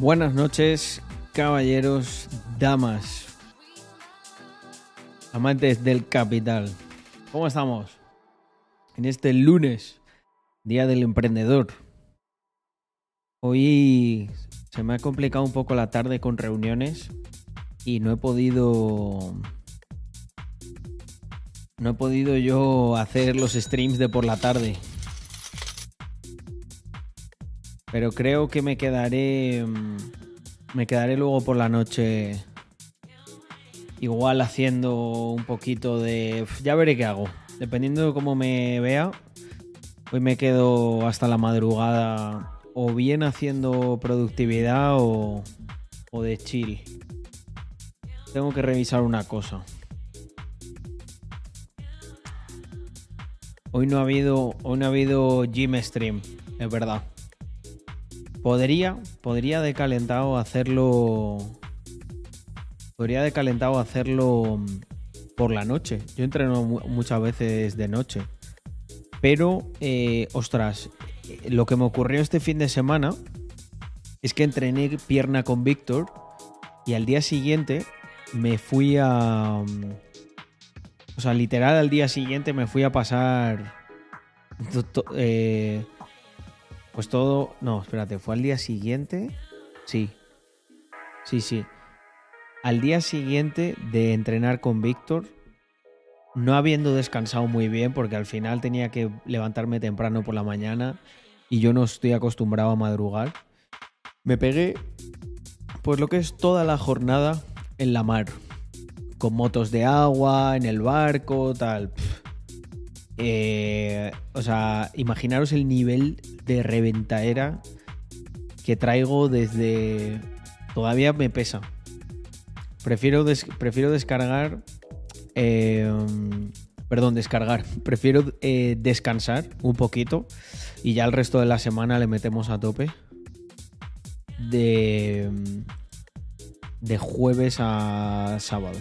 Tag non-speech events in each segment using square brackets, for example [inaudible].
Buenas noches, caballeros, damas, amantes del capital. ¿Cómo estamos? En este lunes, Día del Emprendedor. Hoy se me ha complicado un poco la tarde con reuniones y no he podido... No he podido yo hacer los streams de por la tarde. Pero creo que me quedaré. mm, Me quedaré luego por la noche. Igual haciendo un poquito de. Ya veré qué hago. Dependiendo de cómo me vea. Hoy me quedo hasta la madrugada. O bien haciendo productividad o. O de chill. Tengo que revisar una cosa. Hoy no ha habido. Hoy no ha habido gym stream. Es verdad. Podría, podría de calentado hacerlo. Podría de calentado hacerlo mm, por la noche. Yo entreno mu- muchas veces de noche. Pero, eh, ostras, eh, lo que me ocurrió este fin de semana es que entrené pierna con Víctor y al día siguiente me fui a. mm, O sea, literal al día siguiente me fui a pasar. eh, pues todo. No, espérate, fue al día siguiente. Sí. Sí, sí. Al día siguiente de entrenar con Víctor, no habiendo descansado muy bien, porque al final tenía que levantarme temprano por la mañana y yo no estoy acostumbrado a madrugar, me pegué, pues lo que es toda la jornada en la mar, con motos de agua, en el barco, tal. Eh, o sea, imaginaros el nivel de reventaera que traigo desde... Todavía me pesa. Prefiero, prefiero descargar... eh, perdón, descargar. [laughs] Prefiero eh, descansar un poquito y ya el resto de la semana le metemos a tope. De, de jueves a sábado.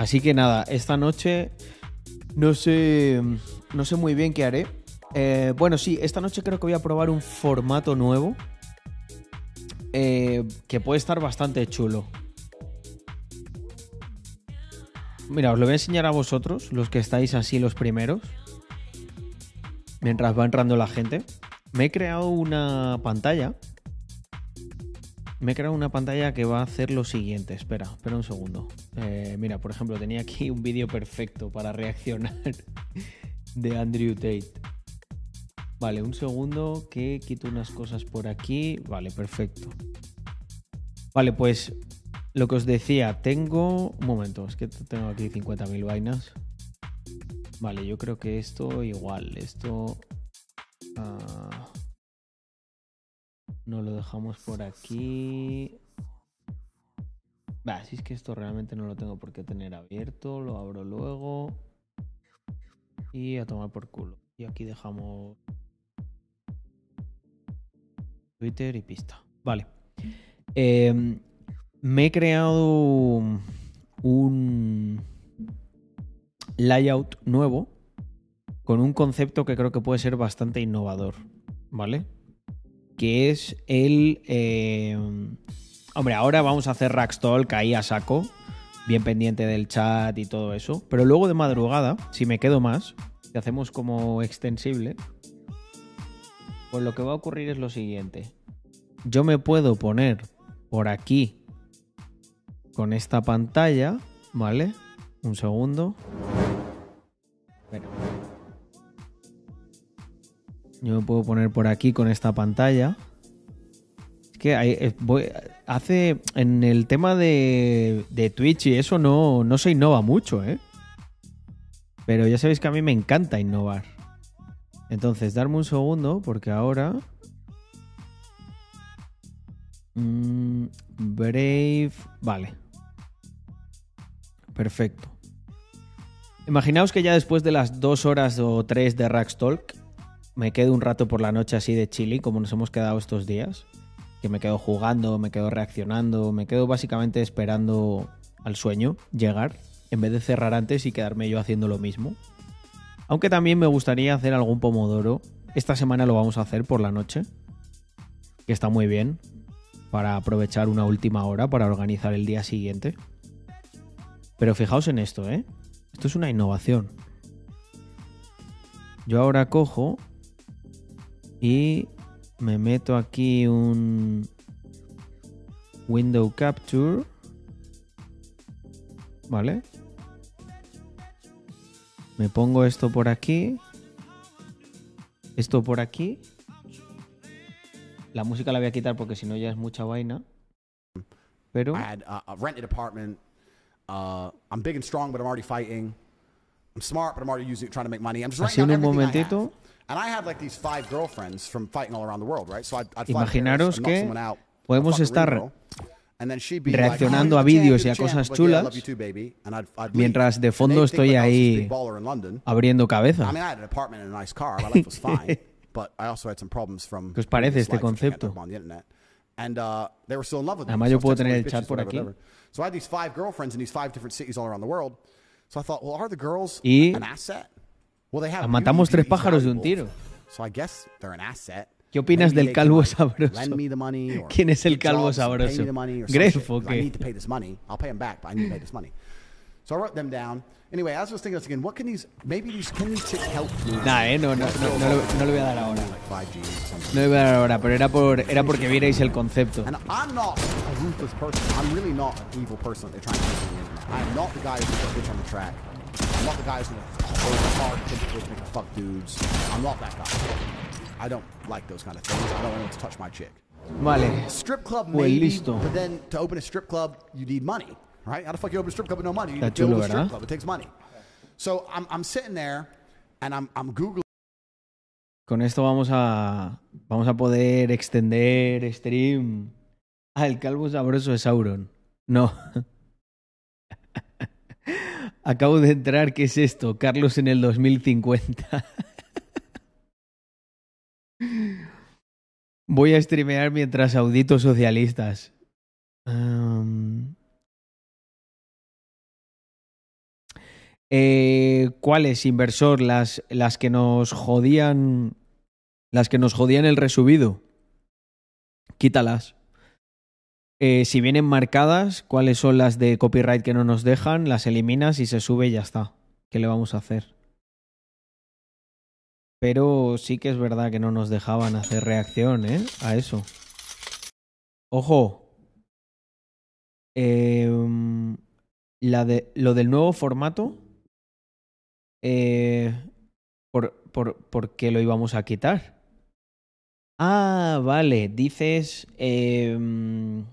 Así que nada, esta noche no sé, no sé muy bien qué haré. Eh, bueno, sí, esta noche creo que voy a probar un formato nuevo eh, que puede estar bastante chulo. Mira, os lo voy a enseñar a vosotros, los que estáis así los primeros, mientras va entrando la gente. Me he creado una pantalla. Me he creado una pantalla que va a hacer lo siguiente. Espera, espera un segundo. Eh, mira, por ejemplo, tenía aquí [laughs] un vídeo perfecto para reaccionar [laughs] de Andrew Tate. Vale, un segundo que quito unas cosas por aquí. Vale, perfecto. Vale, pues lo que os decía, tengo... Un momento, es que tengo aquí 50.000 vainas. Vale, yo creo que esto igual. Esto... ah, no lo dejamos por aquí. Va, si es que esto realmente no lo tengo por qué tener abierto, lo abro luego. Y a tomar por culo. Y aquí dejamos Twitter y pista. Vale. Eh, me he creado un layout nuevo con un concepto que creo que puede ser bastante innovador. ¿Vale? Que es el... eh, Hombre, ahora vamos a hacer Rackstalk ahí a saco, bien pendiente del chat y todo eso. Pero luego de madrugada, si me quedo más, si hacemos como extensible, pues lo que va a ocurrir es lo siguiente. Yo me puedo poner por aquí con esta pantalla, ¿vale? Un segundo. Espera. Yo me puedo poner por aquí con esta pantalla. Es que hay- eh, hace en el tema de, de Twitch y eso no, no se innova mucho, ¿eh? Pero ya sabéis que a mí me encanta innovar. Entonces, darme un segundo porque ahora... Mm, Brave... Vale. Perfecto. Imaginaos que ya después de las dos horas o tres de Rackstalk me quedo un rato por la noche así de chili, como nos hemos quedado estos días. Que me quedo jugando, me quedo reaccionando, me quedo básicamente esperando al sueño llegar, en vez de cerrar antes y quedarme yo haciendo lo mismo. Aunque también me gustaría hacer algún pomodoro. Esta semana lo vamos a hacer por la noche. que está muy bien para aprovechar una última hora para organizar el día siguiente. Pero fijaos en esto, ¿eh? Esto es una innovación. Yo ahora cojo y me meto aquí un window capture. ¿Vale? Me pongo esto por aquí. Esto por aquí. La música la voy a quitar porque si no ya es mucha vaina. Pero. I had a rented apartment. Uh, I'm big and strong, but I'm already fighting. I'm smart, but I'm already using trying to make money. I'm just Así un momentito. I had like these five girlfriends from fighting all around the world, right? So I'd, I'd fly to Imaginaros que podemos estar reaccionando a vídeos y a cosas champ. I'd be like, "Yeah, I love chulas, you too, baby." And I'd- I'd leave. mientras de fondo estoy ahí abriendo cabeza. mean, I had an apartment and a nice car. My life was fine, [laughs] but I also had some problems from. ¿Qué os parece este concepto? uh. Además, yo puedo tener el chat por aquí. whatever. So I had these five girlfriends in these five different cities all around the world. So I thought, well, are the girls Y matamos beauty, tres pájaros de un tiro. ¿Qué opinas del calvo sabroso? me ¿Quién es el calvo me sabroso? ¿Gref o qué? So I wrote them down. Anyway, as I was thinking, I was thinking, what can these, maybe these, can these help me? Nah, eh, no, no, no, no, no le voy a dar ahora. Like 5G or something. No le voy a dar ahora, pero era, por, era porque vierais el concepto. And I'm not a ruthless person. I'm really not an evil person that they're trying to am not the guy who's bitch on the track. I'm not the guy who's gonna hold hard typically to fuck dudes. I'm not that guy. I don't like those kind of things. I don't want to touch my chick. Vale. Strip club, Pues maybe, listo. but then to open a strip club, you need money, right? How the fuck you open a strip club with no money? You Está build chulo, a strip club. It takes money. So I'm, I'm sitting there, and I'm, I'm googling. Con esto vamos a, vamos a poder extender stream. El calvo sabroso de Sauron. No. [laughs] Acabo de entrar, ¿qué es esto? Carlos en el 2050. Voy a streamear mientras audito socialistas. Eh, ¿Cuáles, inversor? Las, las que nos jodían. Las que nos jodían el resubido. Quítalas. Eh, si vienen marcadas, ¿cuáles son las de copyright que no nos dejan? Las eliminas y se sube y ya está. ¿Qué le vamos a hacer? Pero sí que es verdad que no nos dejaban hacer reacción, ¿eh? A eso. Ojo. Em, la de, lo del nuevo formato. Eh, por, por, ¿Por qué lo íbamos a quitar? Ah, vale. Dices. em,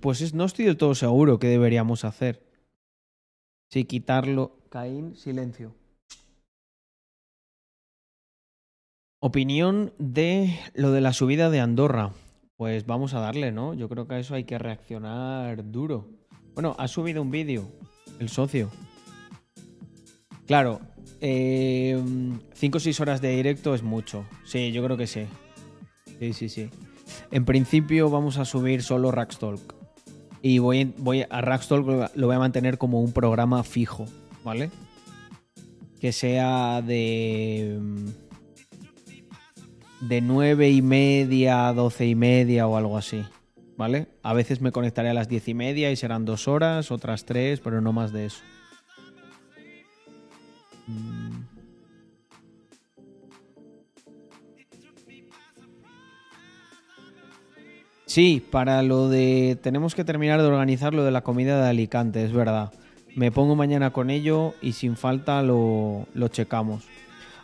pues es- no estoy del todo seguro qué deberíamos hacer. Sí, quitarlo. Caín, silencio. Opinión de lo de la subida de Andorra. Pues vamos a darle, ¿no? Yo creo que a eso hay que reaccionar duro. Bueno, ha subido un vídeo, el socio. Claro, 5 o 6 horas de directo es mucho. Sí, yo creo que sí. Sí, sí, sí. En principio vamos a subir solo Rackstalk. Y voy, voy a Rackstalk lo- voy a mantener como un programa fijo, ¿vale? Que sea de. mm, De 9 y media a 12 y media o algo así, ¿vale? A veces me conectaré a las 10 y media y serán dos horas, otras tres, pero no más de eso. Mm. Sí, para lo de... Tenemos que terminar de organizar lo de la comida de Alicante, es verdad. Me pongo mañana con ello y sin falta lo, lo checamos.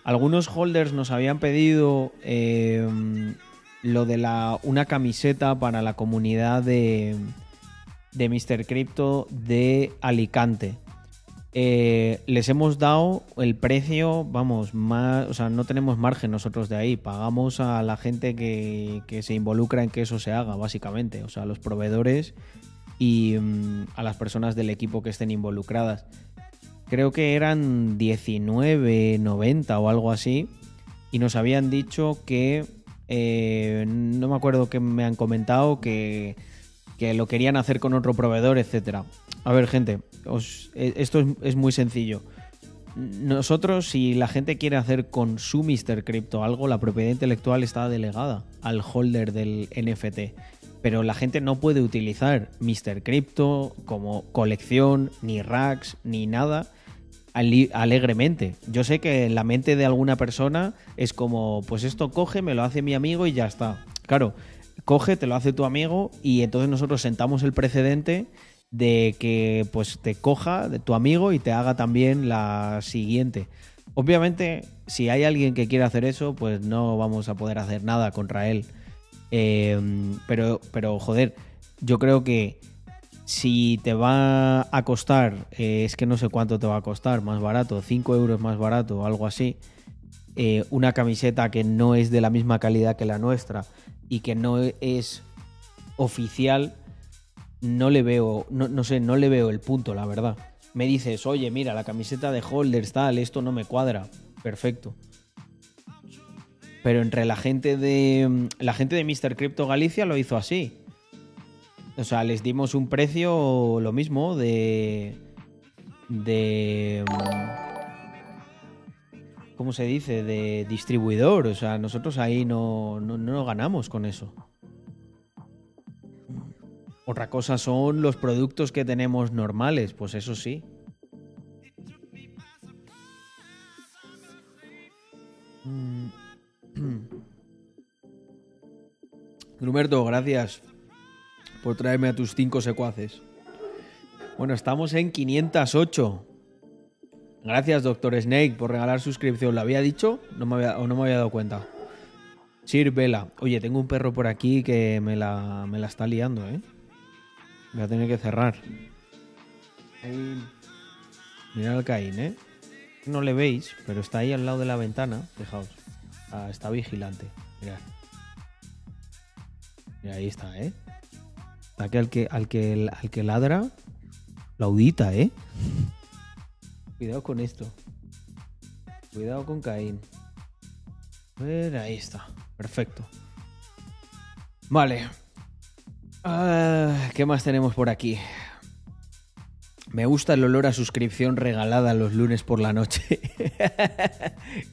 Algunos holders nos habían pedido eh, lo de la, una camiseta para la comunidad de, de Mr. Crypto de Alicante. Eh, les hemos dado el precio, vamos, más, o sea, no tenemos margen nosotros de ahí, pagamos a la gente que, se involucra en que eso se haga, básicamente, o sea, a los proveedores y mm, a las personas del equipo que estén involucradas. Creo que eran 19.90 o algo así, y nos habían dicho que, eh, no me acuerdo que me han comentado, que, que lo querían hacer con otro proveedor, etcétera. A ver, gente, os- eh, esto es, es muy sencillo. nosotros, si la gente quiere hacer con su Mr. Crypto algo, la propiedad intelectual está delegada al holder del NFT. Pero la gente no puede utilizar Mr. Crypto como colección, ni racks, ni nada alegremente. Yo sé que en la mente de alguna persona es como, pues esto coge, me lo hace mi amigo y ya está. Claro, coge, te lo hace tu amigo y entonces nosotros sentamos el precedente de que pues te coja de tu amigo y te haga también la siguiente. Obviamente, si hay alguien que quiere hacer eso, pues no vamos a poder hacer nada contra él. Eh, pero, pero, joder, yo creo que si te va a costar, eh, es que no sé cuánto te va a costar, más barato, 5 euros más barato algo así, eh, una camiseta que no es de la misma calidad que la nuestra y que no es oficial, no le veo, no, no sé, no le veo el punto, la verdad. Me dices, oye, mira, la camiseta de Holders tal, esto no me cuadra. Perfecto. Pero entre la gente de. La gente de Mr. Crypto Galicia lo hizo así. O sea, les dimos un precio lo mismo de. de. ¿Cómo se dice? De distribuidor. O sea, nosotros ahí no, no, no ganamos con eso. Otra cosa son los productos que tenemos normales, pues eso sí. [clears throat] Gruberto, gracias por traerme a tus cinco secuaces. Bueno, estamos en 508. Gracias, Doctor Snake, por regalar suscripción. ¿Lo había dicho? O no me había dado cuenta. Sir Vela. Oye, tengo un perro por aquí que me la, me la está liando, ¿eh? Voy a tener que cerrar. Ahí. Mirad al Caín, ¿eh? No le veis, pero está ahí al lado de la ventana. Fijaos. Ah, está vigilante. Mirad. Mira, ahí está, ¿eh? Está que al que, al que, al que ladra, la audita, ¿eh? Cuidado con esto. Cuidado con Caín. A ver, ahí está. Perfecto. Vale. Ah, ¿Qué más tenemos por aquí? Me gusta el olor a suscripción regalada los lunes por la noche.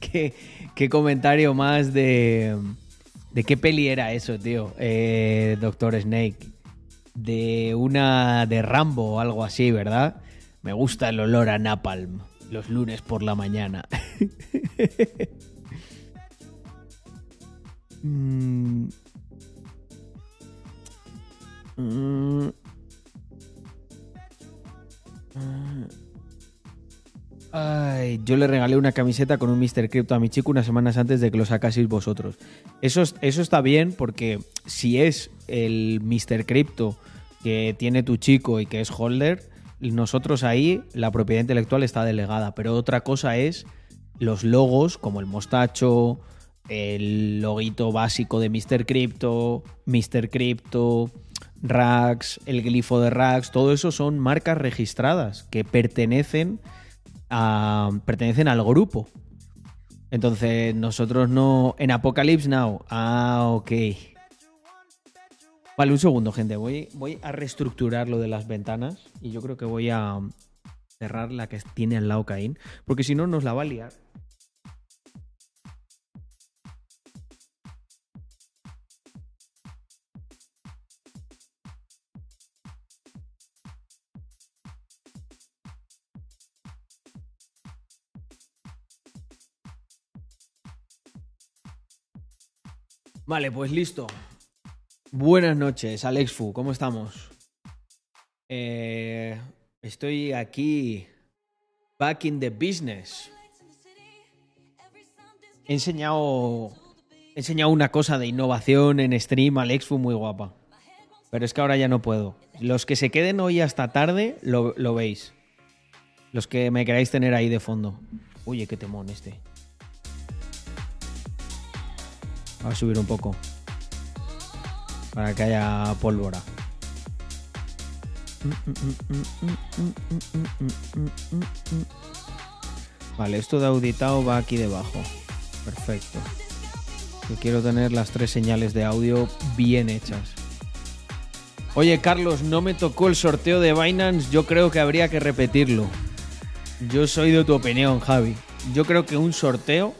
[laughs] ¿Qué, comentario más de... ¿De qué peli era eso, tío? Eh, Doctor Snake. De una de Rambo o algo así, ¿verdad? Me gusta el olor a Napalm los lunes por la mañana. [laughs] Mm. Ay, yo le regalé una camiseta con un Mr. Crypto a mi chico unas semanas antes de que lo sacaseis vosotros. Eso, es- eso está bien porque si es el Mr. Crypto que tiene tu chico y que es holder, nosotros ahí la propiedad intelectual está delegada. Pero otra cosa es los logos como el mostacho, el loguito básico de Mr. Crypto, Mr. Crypto, Rax, el glifo de Rax, todo eso son marcas registradas que pertenecen a, pertenecen al grupo. Entonces, nosotros no. En Apocalypse Now. Ah, ok. Vale, un segundo, gente. Voy, voy a reestructurar lo de las ventanas. Y yo creo que voy a cerrar la que tiene al lado Caín. Porque si no, nos la va a liar. Vale, pues listo. Buenas noches, Alex Fu, ¿cómo estamos? Eh, estoy aquí, back in the business. He enseñado, he enseñado una cosa de innovación en stream, Alex Fu, muy guapa. Pero es que ahora ya no puedo. Los que se queden hoy hasta tarde, lo, lo veis. Los que me queráis tener ahí de fondo. Oye, qué temón este. A subir un poco. Para que haya pólvora. Vale, esto de auditado va aquí debajo. Perfecto. Yo quiero tener las tres señales de audio bien hechas. Oye, Carlos, no me tocó el sorteo de Binance. Yo creo que habría que repetirlo. yo soy de tu opinión, Javi. Yo creo que un sorteo,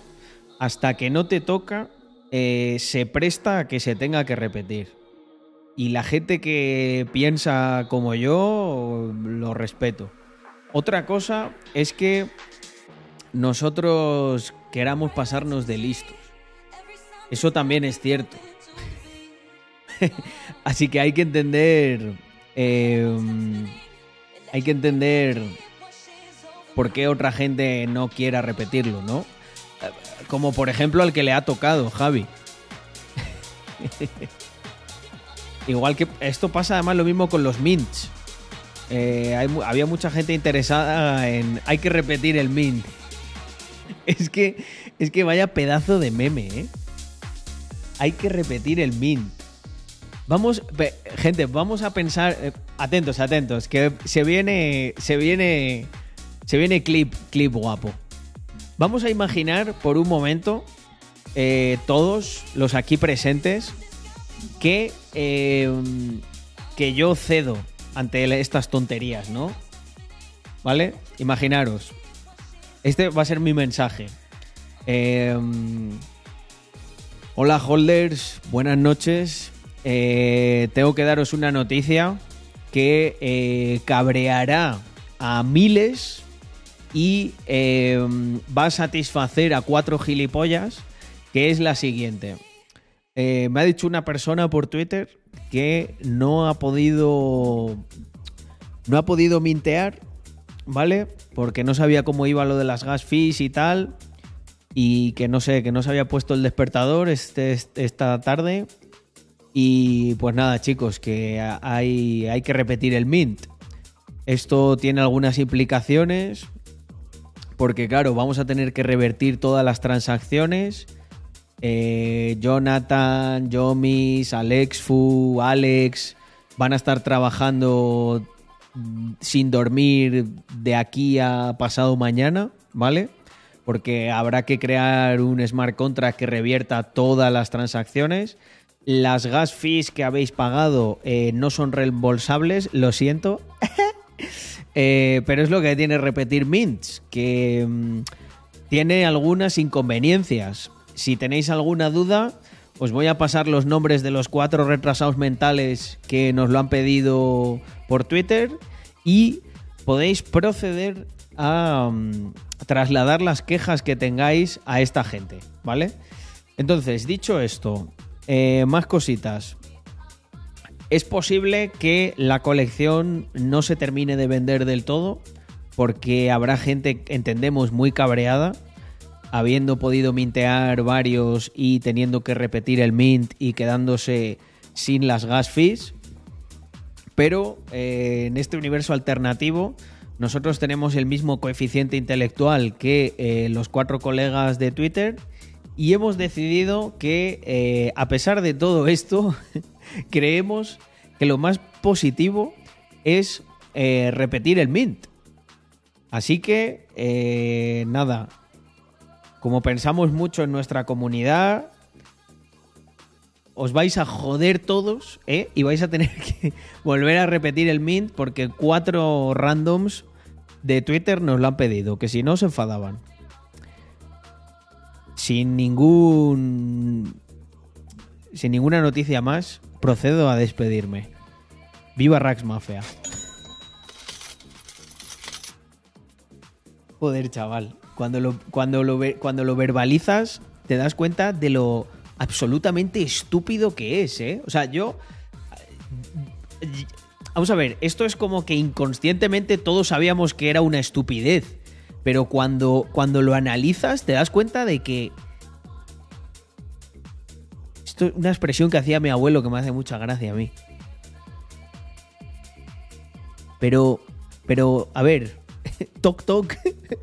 hasta que no te toca, eh, se presta a que se tenga que repetir. Y la gente que piensa como yo, lo respeto. Otra cosa es que nosotros queramos pasarnos de listos. Eso también es cierto. [laughs] Así que hay que entender. eh, hay que entender por qué otra gente no quiera repetirlo, ¿no? Como por ejemplo al que le ha tocado, Javi. Igual que esto pasa además lo mismo con los mints. Eh, hay había mucha gente interesada en. Hay que repetir el mint. [laughs] Es que. Es que vaya pedazo de meme, ¿eh? Hay que repetir el mint. Vamos, gente, vamos a pensar. eh, atentos, atentos. Que se viene. Se viene. Se viene clip, clip guapo. Vamos a imaginar por un momento. eh, todos los aquí presentes. Que. eh, que yo cedo ante estas tonterías, ¿no? ¿Vale? Imaginaros. Este va a ser mi mensaje. Eh, hola, holders. Buenas noches. Tengo que daros una noticia que cabreará a miles y eh, va a satisfacer a cuatro gilipollas, que es la siguiente. Eh, me ha dicho una persona por Twitter que no ha podido. No ha podido mintear, ¿vale? Porque no sabía cómo iba lo de las gas fees y tal. Y que no sé, que no se había puesto el despertador este, este- esta tarde. Y pues nada, chicos, que hay, hay que repetir el mint. Esto tiene algunas implicaciones. Porque claro, vamos a tener que revertir todas las transacciones. Eh, Jonathan, Jomis, Alexfu, Alex van a estar trabajando sin dormir de aquí a pasado mañana, ¿vale? Porque habrá que crear un smart contract que revierta todas las transacciones. Las gas fees que habéis pagado eh, no son reembolsables, lo siento. [laughs] Eh, pero es lo que tiene repetir Mints, que mm, tiene algunas inconveniencias. Si tenéis alguna duda, os voy a pasar los nombres de los cuatro retrasados mentales que nos lo han pedido por Twitter y podéis proceder a mm, trasladar las quejas que tengáis a esta gente, ¿vale? Entonces, dicho esto, eh, más cositas. Es posible que la colección no se termine de vender del todo, porque habrá gente, entendemos, muy cabreada, habiendo podido mintear varios y teniendo que repetir el mint y quedándose sin las gas fees. Pero eh, en este universo alternativo, nosotros tenemos el mismo coeficiente intelectual que eh, los cuatro colegas de Twitter y hemos decidido que, eh, a pesar de todo esto, [laughs] creemos que lo más positivo es eh, repetir el mint. Así que, eh, nada, como pensamos mucho en nuestra comunidad, os vais a joder todos, ¿eh? Y vais a tener [laughs] que volver a repetir el mint porque cuatro randoms de Twitter nos lo han pedido, que si no se enfadaban. Sin ningún. Sin ninguna noticia más, procedo a despedirme. Viva Rax Mafia. Joder, chaval. Cuando lo, cuando, lo, cuando lo verbalizas, te das cuenta de lo absolutamente estúpido que es, ¿eh? O sea, yo. Vamos a ver, esto es como que inconscientemente todos sabíamos que era una estupidez. Pero cuando, cuando lo analizas, te das cuenta de que. Esto es una expresión que hacía mi abuelo que me hace mucha gracia a mí. Pero. Pero, a ver. [laughs] Toc toc.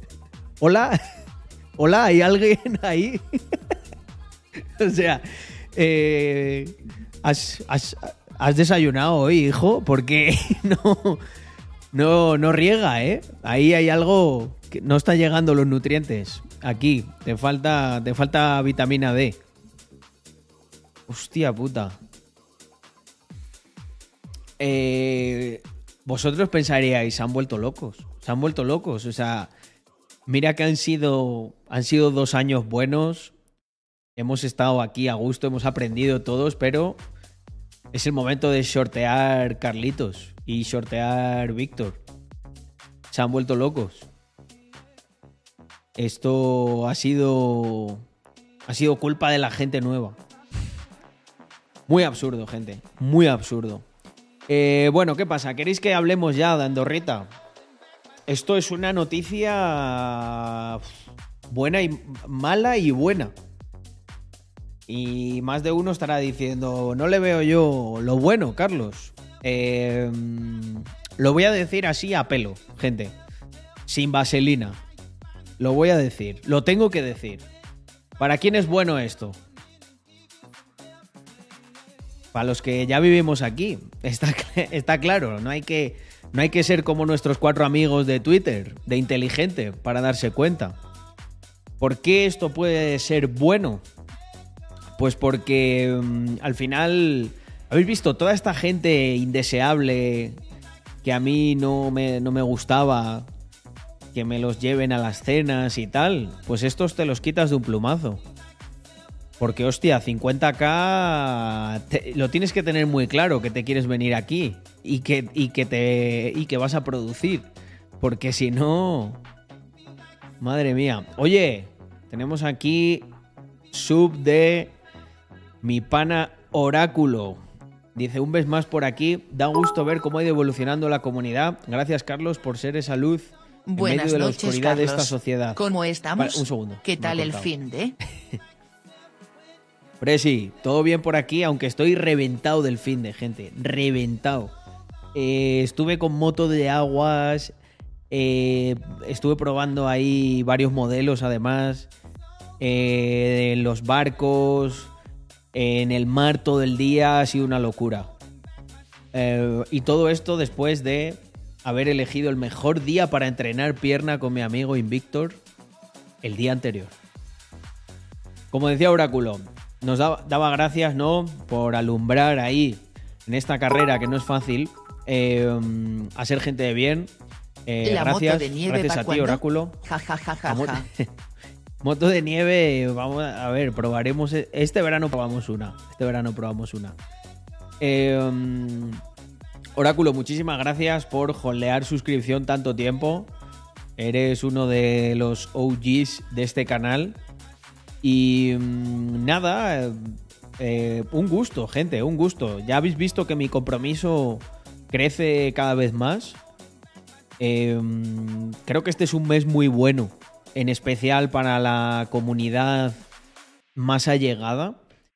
[laughs] Hola. Hola, ¿hay alguien ahí? [laughs] o sea. eh, ¿has, has, has desayunado hoy, hijo? Porque no. No, no riega, ¿eh? Ahí hay algo que no está llegando los nutrientes. Aquí, te falta, te falta vitamina D. Hostia puta. Eh, vosotros pensaríais, se han vuelto locos, se han vuelto locos. O sea, mira que han sido, han sido dos años buenos, hemos estado aquí a gusto, hemos aprendido todos, pero es el momento de sortear Carlitos y sortear Víctor. Se han vuelto locos. Esto ha sido. Ha sido culpa de la gente nueva. Muy absurdo, gente. Muy absurdo. Eh, bueno, ¿qué pasa? ¿Queréis que hablemos ya de Andorrita? Esto es una noticia buena y mala y buena. Y más de uno estará diciendo, no le veo yo lo bueno, Carlos. Eh, lo voy a decir así a pelo, gente. Sin vaselina. Lo voy a decir. Lo tengo que decir. ¿Para quién es bueno esto? Para los que ya vivimos aquí. Está, [laughs] está claro. No hay, que, no hay que ser como nuestros cuatro amigos de Twitter, de inteligente, para darse cuenta. ¿Por qué esto puede ser bueno? Pues porque mm, al final habéis visto toda esta gente indeseable que a mí no me, no me gustaba, que me los lleven a las cenas y tal, pues estos te los quitas de un plumazo. Porque hostia, 50k lo tienes que tener muy claro que te quieres venir aquí y que, y que te y que vas a producir, porque si no Madre mía. Oye, tenemos aquí sub de mi pana Oráculo. Dice, un vez más por aquí, da gusto ver cómo ha ido evolucionando la comunidad. Gracias, Carlos, por ser esa luz en Buenas medio de la noches, oscuridad de Carlos. esta sociedad. ¿Cómo estamos? Vale, un segundo, ¿Qué tal el fin de? [laughs] Presi, todo bien por aquí, aunque estoy reventado del fin de gente, reventado. Eh, estuve con moto de aguas, eh, estuve probando ahí varios modelos además, eh, en los barcos, en el mar todo el día, ha sido una locura. Eh, y todo esto después de haber elegido el mejor día para entrenar pierna con mi amigo Invictor el día anterior. Como decía Oráculo, nos daba, daba gracias, ¿no? Por alumbrar ahí en esta carrera que no es fácil, eh, a ser gente de bien. Eh, la gracias, moto de nieve gracias ¿pa' a ti? Oráculo. Ja, ja, ja, ja, La mo- ja. [laughs] Moto de nieve, vamos a ver, probaremos. e- Este verano probamos una. Este verano probamos una. Eh, Oráculo, muchísimas gracias por holdear suscripción tanto tiempo. Eres uno de los OGs de este canal. Y mm, nada, eh, eh, un gusto, gente, un gusto. Ya habéis visto que mi compromiso crece cada vez más. Eh, creo que este es un mes muy bueno, en especial para la comunidad más allegada,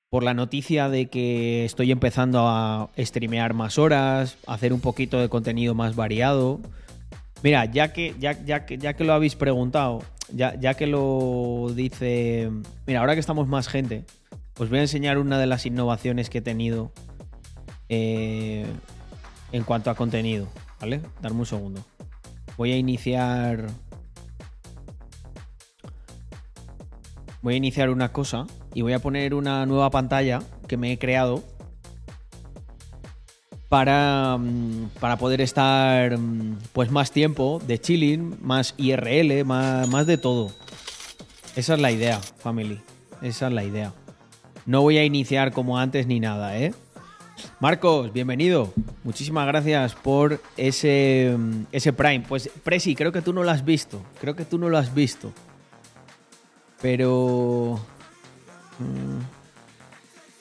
por la noticia de que estoy empezando a streamear más horas, hacer un poquito de contenido más variado. Mira, ya que, ya, que, ya que lo habéis preguntado, ya, ya que lo dice... Mira, ahora que estamos más gente, os voy a enseñar una de las innovaciones que he tenido eh, en cuanto a contenido, ¿vale? Darme un segundo. Voy a iniciar... Voy a iniciar una cosa y voy a poner una nueva pantalla que me he creado para, mm, para poder estar mm, pues más tiempo de chilling, más IRL, más, más de todo. Esa es la idea, family. Esa es la idea. No voy a iniciar como antes ni nada, ¿eh? Marcos, bienvenido. Muchísimas gracias por ese, mm, ese Prime. Pues, Presi, creo que tú no lo has visto. Creo que tú no lo has visto. Pero...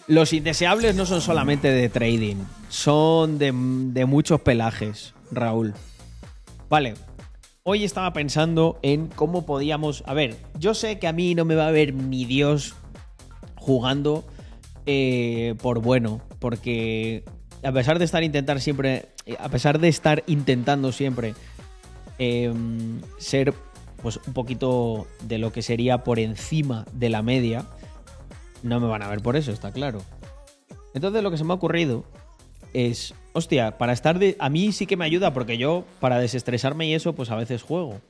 Los indeseables no son solamente de trading, son de, muchos pelajes, Raúl. Vale, hoy estaba pensando en cómo podíamos... A ver, yo sé que a mí no me va a ver ni Dios jugando eh, por bueno, porque a pesar de estar intentar siempre, a pesar de estar intentando siempre eh, ser pues un poquito de lo que sería por encima de la media, no me van a ver por eso, está claro. Entonces lo que se me ha ocurrido es, hostia, para estar de... A mí sí que me ayuda porque yo, para desestresarme y eso, pues a veces juego.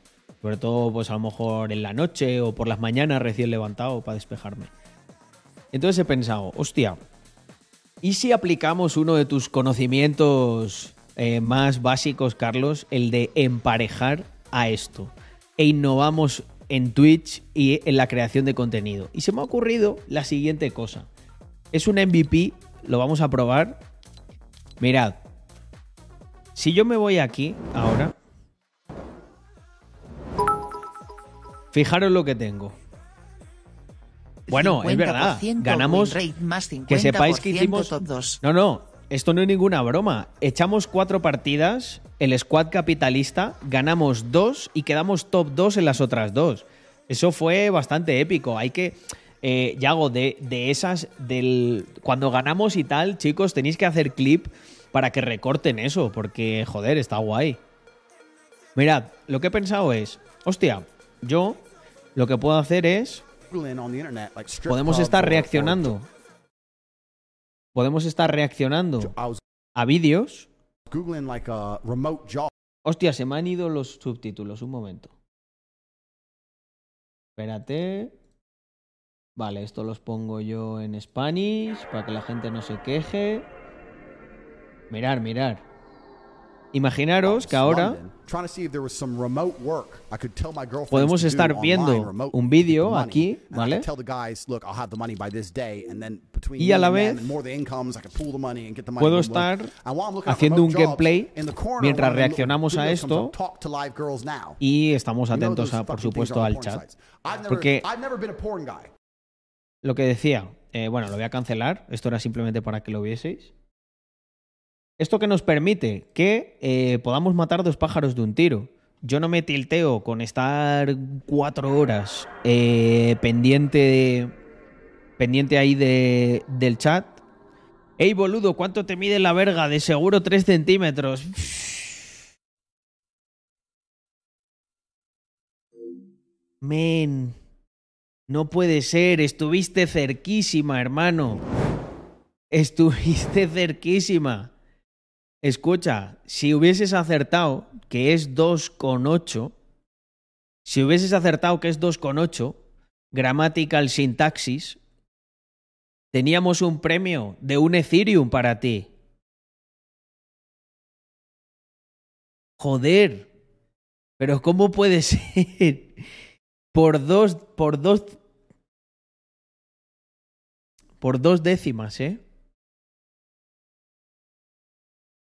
Sobre todo, pues a lo mejor en la noche o por las mañanas recién levantado para despejarme. Entonces he pensado, hostia, ¿y si aplicamos uno de tus conocimientos eh, más básicos, Carlos, el de emparejar a esto. E innovamos en Twitch y en la creación de contenido. Y se me ha ocurrido la siguiente cosa. Es un MVP, lo vamos a probar. Mirad, si yo me voy aquí ahora, fijaros lo que tengo. Bueno, es verdad, 50% ganamos. rate más Que sepáis que 50% hicimos. top 2. No, no, esto no es ninguna broma. Echamos cuatro partidas, el squad capitalista, ganamos dos y quedamos top 2 en las otras dos. Eso fue bastante épico. Hay que. Eh, Yago, de, de esas, del. Cuando ganamos y tal, chicos, tenéis que hacer clip para que recorten eso, porque, joder, está guay. Mirad, lo que he pensado es, hostia, yo lo que puedo hacer es podemos estar reaccionando. Podemos estar reaccionando a vídeos. Hostia, se me han ido los subtítulos. Un momento. Espérate. Vale, esto los pongo yo en Spanish para que la gente no se queje. Mirar, mirar. Imaginaros que ahora Podemos estar viendo un vídeo aquí, ¿vale? Y a la vez, puedo estar haciendo un gameplay mientras reaccionamos a esto y estamos atentos, a, por supuesto, al chat. Porque- Lo que decía, eh, bueno, lo voy a cancelar. Esto era simplemente para que lo vieseis. Esto que nos permite que eh, podamos matar dos pájaros de un tiro. Yo no me tilteo con estar cuatro horas eh, pendiente, pendiente ahí de, del chat. Ey, boludo, ¿cuánto te mide la verga? De seguro 3 centímetros. Men, no puede ser, estuviste cerquísima, hermano. Estuviste [laughs] cerquísima. Escucha, si hubieses acertado que es 2,8, si hubieses acertado que es 2,8, Grammatical Syntaxis, teníamos un premio de un Ethereum para ti. Joder, pero ¿cómo puede [laughs] ser? Por dos, por dos, por dos décimas, ¿eh?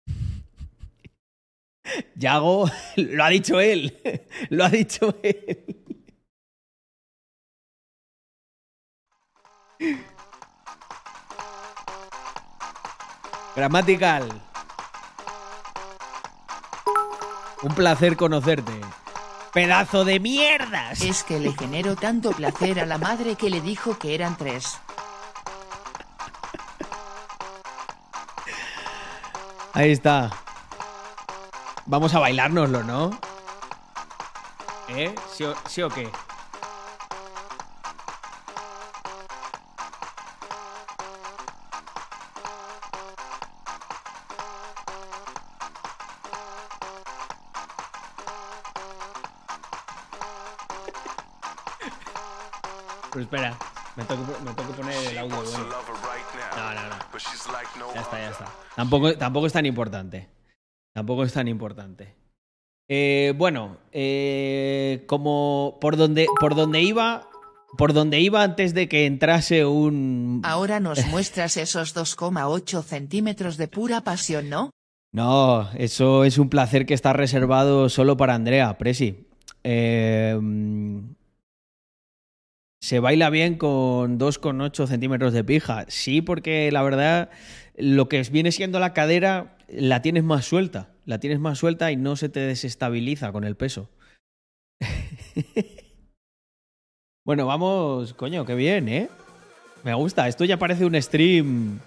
[laughs] Yago, [laughs] lo ha dicho él, [laughs] lo ha dicho él. Gramatical. Un placer conocerte. Pedazo de mierdas. Es que le generó tanto placer a la madre que le dijo que eran tres. Ahí está. Vamos a bailárnoslo, ¿no? ¿Eh? ¿Sí o, sí o qué? Ya está, ya está. Tampoco, tampoco es tan importante. Tampoco es tan importante. Eh, bueno, eh, como por donde, por donde iba, por donde iba antes de que entrase un. Ahora nos muestras esos 2,8 centímetros de pura pasión, ¿no? No, eso es un placer que está reservado solo para Andrea, Presi. Eh, mm, se baila bien con 2,8 centímetros de pija. Sí, porque la verdad, lo que viene siendo la cadera la tienes más suelta. La tienes más suelta y no se te desestabiliza con el peso. [laughs] bueno, vamos, coño, qué bien, ¿eh? Me gusta. Esto ya parece un stream.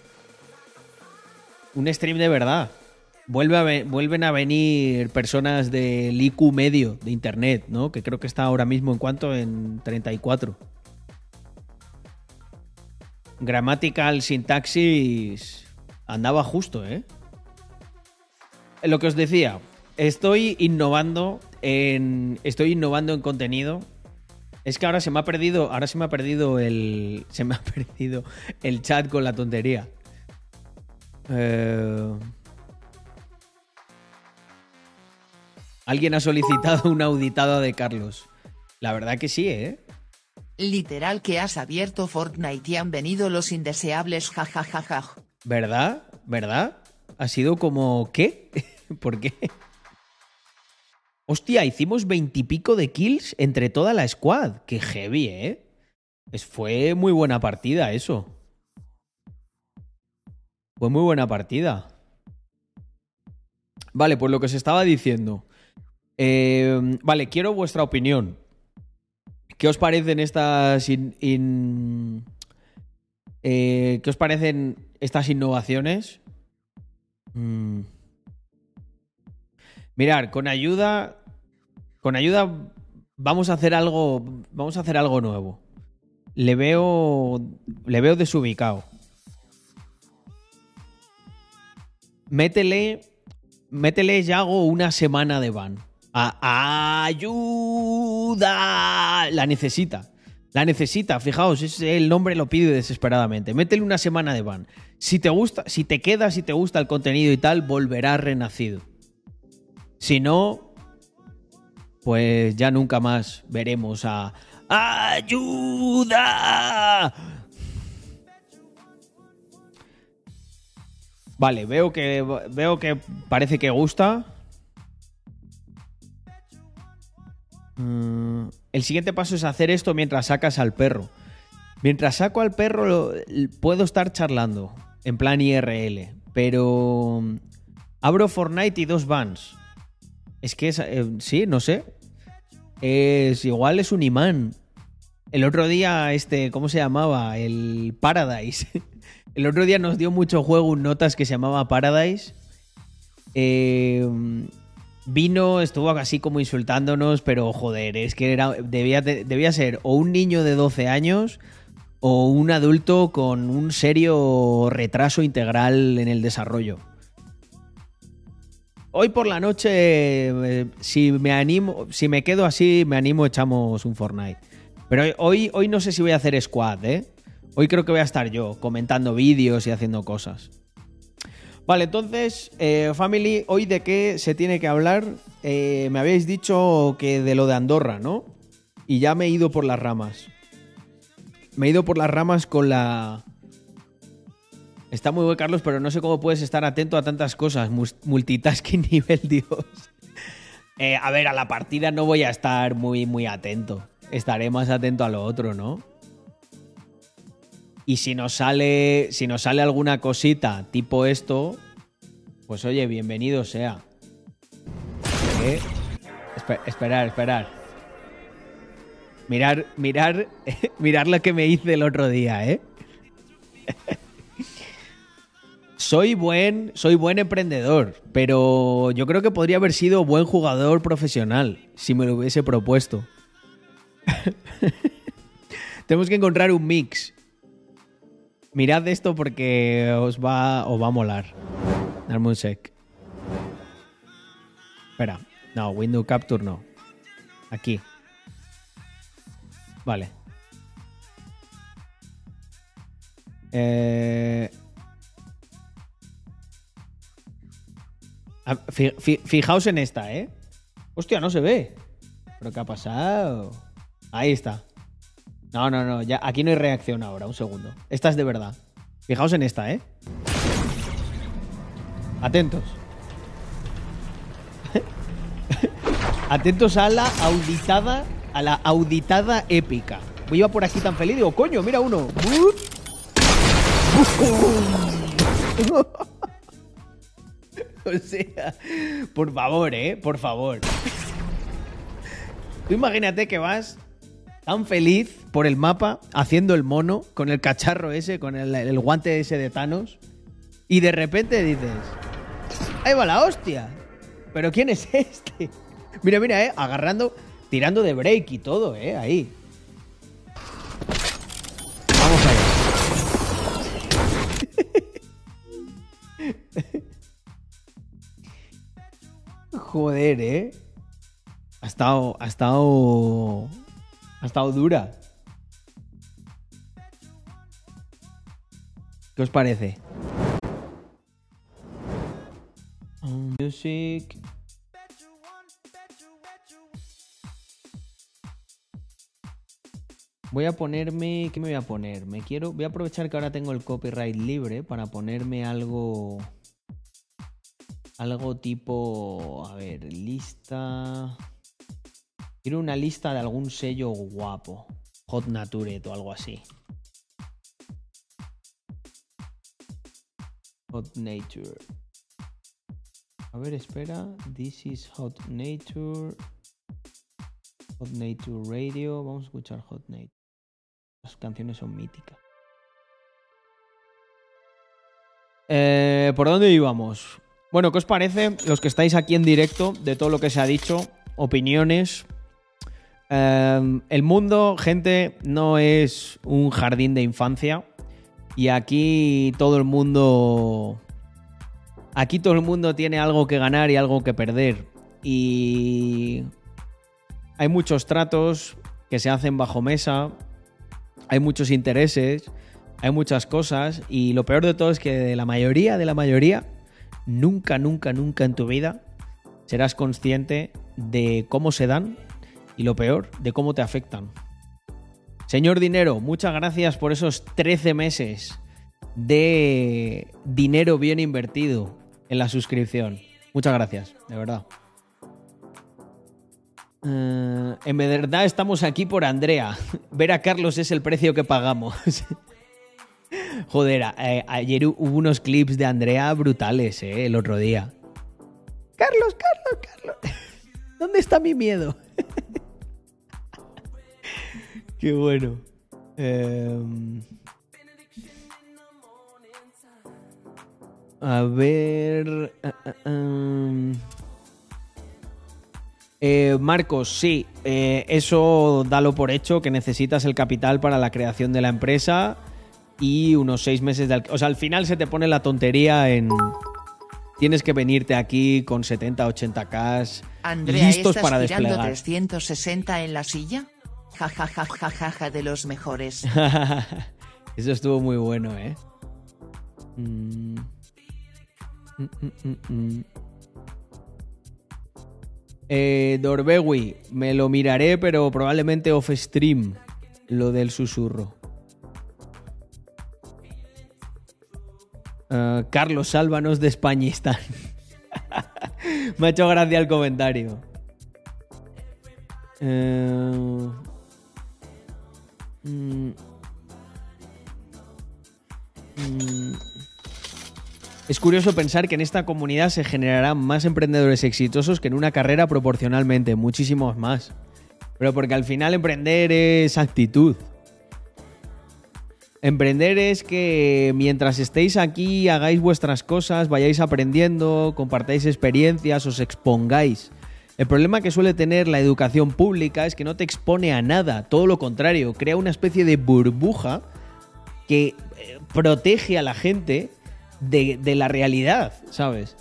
Un stream de verdad. Vuelven a venir personas del IQ medio de internet, ¿no? Que creo que está ahora mismo en cuánto? En 34. Grammatical sintaxis andaba justo, ¿eh? Lo que os decía, estoy innovando en estoy innovando en contenido. Es que ahora se me ha perdido, ahora se me ha perdido el se me ha [laughs] perdido el chat con la tontería. Eh, Alguien ha solicitado una auditada de Carlos. La verdad que sí, ¿eh? Literal que has abierto Fortnite y han venido los indeseables jajajaja. ¿Verdad? ¿Verdad? Ha sido como... ¿Qué? [laughs] ¿Por qué? Hostia, hicimos veintipico de kills entre toda la squad. Qué heavy, ¿eh? Es, fue muy buena partida eso. Fue muy buena partida. Vale, pues lo que se estaba diciendo. Eh, vale, quiero vuestra opinión. ¿Qué os parecen estas eh, ¿Qué os parecen estas innovaciones? Mm. Mirar, con ayuda. Con ayuda. Vamos a hacer algo. Vamos a hacer algo nuevo. Le veo. Le veo desubicado. Métele. Métele, Yago, una semana de ban. ¡Ayuda! La necesita. La necesita, fijaos, es, el nombre lo pide desesperadamente. Métele una semana de ban. Si te gusta, si te queda, si te gusta el contenido y tal, volverá renacido. Si no, pues ya nunca más veremos a ¡Ayuda! Vale, veo que veo que parece que gusta. Mm, el siguiente paso es hacer esto mientras sacas al perro. Mientras saco al perro lo- puedo estar charlando en plan IRL, pero mm, abro Fortnite y dos bans. Es que es, eh, sí, no sé. Es igual es un imán. El otro día este, ¿cómo se llamaba? El Paradise. [laughs] El otro día nos dio mucho juego un notas que se llamaba Paradise. Eh, vino, estuvo así como insultándonos, pero joder, es que era, debía, debía ser o un niño de 12 años o un adulto con un serio retraso integral en el desarrollo. Hoy por la noche, eh, si me animo, si me quedo así, me animo, echamos un Fortnite. Pero hoy, hoy no sé si voy a hacer squad, ¿eh? Hoy creo que voy a estar yo comentando vídeos y haciendo cosas. Vale, entonces, eh, Family, hoy de qué se tiene que hablar. Eh, me habéis dicho que de lo de Andorra, ¿no? Y ya me he ido por las ramas. Me he ido por las ramas con la. Está muy bien, Carlos, pero no sé cómo puedes estar atento a tantas cosas. Multitasking [laughs] nivel Dios. Eh, a ver, a la partida no voy a estar muy, muy atento. Estaré más atento a lo otro, ¿no? Y si nos sale. Si nos sale alguna cosita tipo esto. Pues oye, bienvenido sea. ¿Eh? Espe- esperar, esperar. Mirar, mirar, [laughs] mirar lo que me hice el otro día, ¿eh? [laughs] soy buen, soy buen emprendedor, pero yo creo que podría haber sido buen jugador profesional si me lo hubiese propuesto. [laughs] Tenemos que encontrar un mix. Mirad esto porque os va, os va a molar. Darme un sec. Espera. No, window capture no. Aquí. Vale. Eh... Fi- fi- Fijaos en esta, ¿eh? Hostia, no se ve. ¿Pero qué ha pasado? Ahí está. No, no, no. Ya, aquí no hay reacción ahora. Un segundo. Esta es de verdad. Fijaos en esta, ¿eh? Atentos. [laughs] Atentos a la auditada, a la auditada épica. Iba por aquí tan feliz, digo, coño, mira uno. [laughs] o sea, por favor, eh, por favor. Tú imagínate que vas tan feliz por el mapa haciendo el mono con el cacharro ese, con el, el guante ese de Thanos, y de repente dices, ahí va la hostia. Pero ¿quién es [laughs] este? Mira, mira, eh, agarrando, tirando de break y todo, eh, ahí. Vamos allá. [laughs] Joder, eh. Ha estado, ha estado, ha estado dura. ¿Qué os parece? Music. Voy a ponerme. ¿Qué me voy a poner? Me quiero. Voy a aprovechar que ahora tengo el copyright libre para ponerme algo. Algo tipo. A ver, lista. Quiero una lista de algún sello guapo. Hot Nature o algo así. Hot Nature. A ver, espera. This is Hot Nature. Hot Nature Radio. Vamos a escuchar Hot Nature. Las canciones son míticas. Eh, ¿Por dónde íbamos? Bueno, ¿qué os parece los que estáis aquí en directo de todo lo que se ha dicho? Opiniones. Eh, el mundo, gente, no es un jardín de infancia. Y aquí todo el mundo. Aquí todo el mundo tiene algo que ganar y algo que perder. Y. Hay muchos tratos que se hacen bajo mesa. Hay muchos intereses. Hay muchas cosas. Y lo peor de todo es que de la mayoría, de la mayoría, nunca, nunca, nunca en tu vida serás consciente de cómo se dan y lo peor, de cómo te afectan. Señor Dinero, muchas gracias por esos 13 meses de dinero bien invertido en la suscripción. Muchas gracias, de verdad. Eh, en verdad estamos aquí por Andrea. [laughs] Ver a Carlos es el precio que pagamos. [laughs] Joder, eh, ayer hubo unos clips de Andrea brutales, eh, el otro día. Carlos, Carlos, Carlos. [laughs] ¿Dónde está mi miedo? Qué bueno. Em, a ver. ah, ah. Eh, Marcos, sí, eh, eso dalo por hecho, que necesitas el capital para la creación de la empresa y unos seis meses de alquiler. O sea, al final se te pone la tontería en... Tienes que venirte aquí con 70, 80k Andrea, listos ¿estás para desplegar. 360 en la silla? Ja ja ja ja ja ja de los mejores. [laughs] Eso estuvo muy bueno, ¿eh? Mm. Mm, mm, mm. Eh, Dorbewi, me lo miraré, pero probablemente off stream, lo del susurro. Ah, Carlos, sálvanos de Españistán. [laughs] me ha hecho gracia el comentario. Eh, mm, Mm. Es curioso pensar que en esta comunidad se generarán más emprendedores exitosos que en una carrera proporcionalmente, muchísimos más. Pero porque al final emprender es actitud. Emprender es que mientras estéis aquí hagáis vuestras cosas, vayáis aprendiendo, compartáis experiencias, os expongáis. El problema que suele tener la educación pública es que no te expone a nada, todo lo contrario, crea una especie de burbuja que eh, protege a la gente de, la realidad, ¿sabes?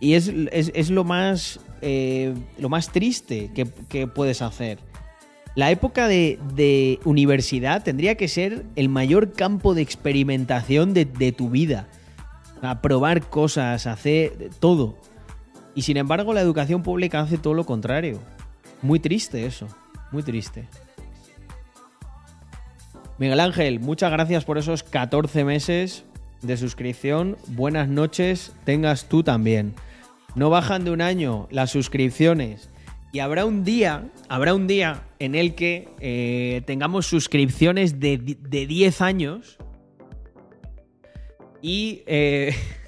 Y es, es- lo, más, eh, lo más triste que, puedes hacer. La época de, universidad tendría que ser el mayor campo de experimentación de, de tu vida. A probar cosas, hacer todo. Y sin embargo, la educación pública hace todo lo contrario. Muy triste eso. Muy triste. Miguel Ángel, muchas gracias por esos 14 meses de suscripción. Buenas noches, tengas tú también. No bajan de un año las suscripciones. Y habrá un día, habrá un día en el que eh, tengamos suscripciones de, de 10 años y, eh, [laughs]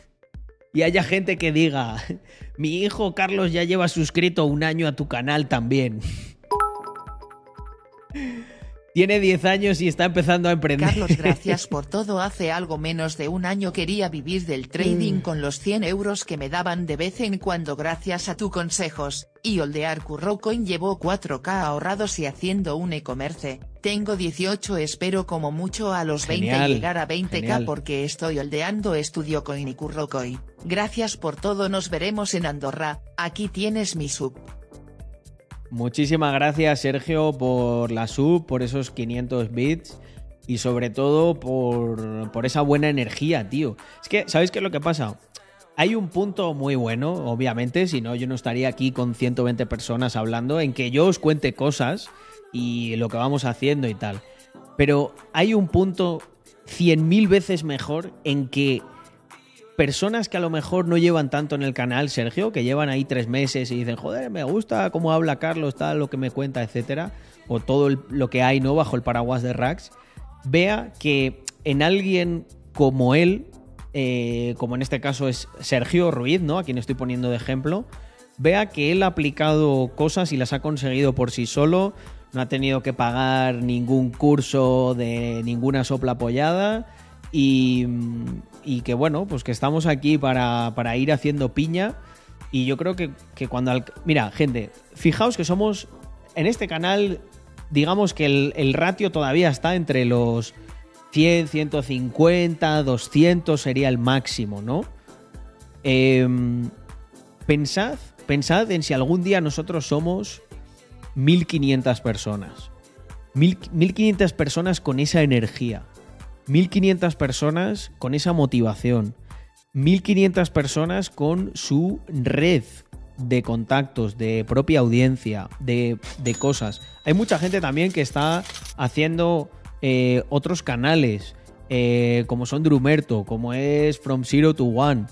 y haya gente que diga, [laughs] mi hijo Carlos ya lleva suscrito un año a tu canal también. [laughs] Tiene 10 años y está empezando a emprender. Carlos, [laughs] gracias por todo. Hace algo menos de un año quería vivir del trading con los 100 euros que me daban de vez en cuando gracias a tus consejos, y holdear Currocoin llevó 4k ahorrados y haciendo un e-commerce. Tengo 18 espero como mucho a los 20 Genial, llegar a 20k genial. porque estoy holdeando Estudio Coin y Currocoin. Gracias por todo nos veremos en Andorra, aquí tienes mi sub. Muchísimas gracias, Sergio, por la sub, por esos 500 bits y sobre todo por, por esa buena energía, tío. Es que, ¿sabéis qué es lo que pasa? Hay un punto muy bueno, obviamente, si no, yo no estaría aquí con 120 personas hablando, en que yo os cuente cosas y lo que vamos haciendo y tal. Pero hay un punto cien mil veces mejor en que personas que a lo mejor no llevan tanto en el canal, Sergio, que llevan ahí tres meses y dicen, joder, me gusta cómo habla Carlos, tal, lo que me cuenta, etcétera, o todo lo que hay, ¿no? Bajo el paraguas de Rax, vea que en alguien como él, eh, como en este caso es Sergio Ruiz, ¿no? A quien estoy poniendo de ejemplo, vea que él ha aplicado cosas y las ha conseguido por sí solo, no ha tenido que pagar ningún curso de ninguna sopla apoyada y, y que bueno, pues que estamos aquí para, para ir haciendo piña y yo creo que, que cuando... al- Mira, gente, fijaos que somos en este canal, digamos que el, el ratio todavía está entre los 100, 150, 200 sería el máximo, ¿no? Em, pensad, pensad en si algún día nosotros somos 1500 personas. Mil- 1500 personas con esa energía. 1500 personas con esa motivación. 1500 personas con su red de contactos, de propia audiencia, de, de cosas. Hay mucha gente también que está haciendo eh, otros canales, eh, como son Drumerto, como es From Zero to One.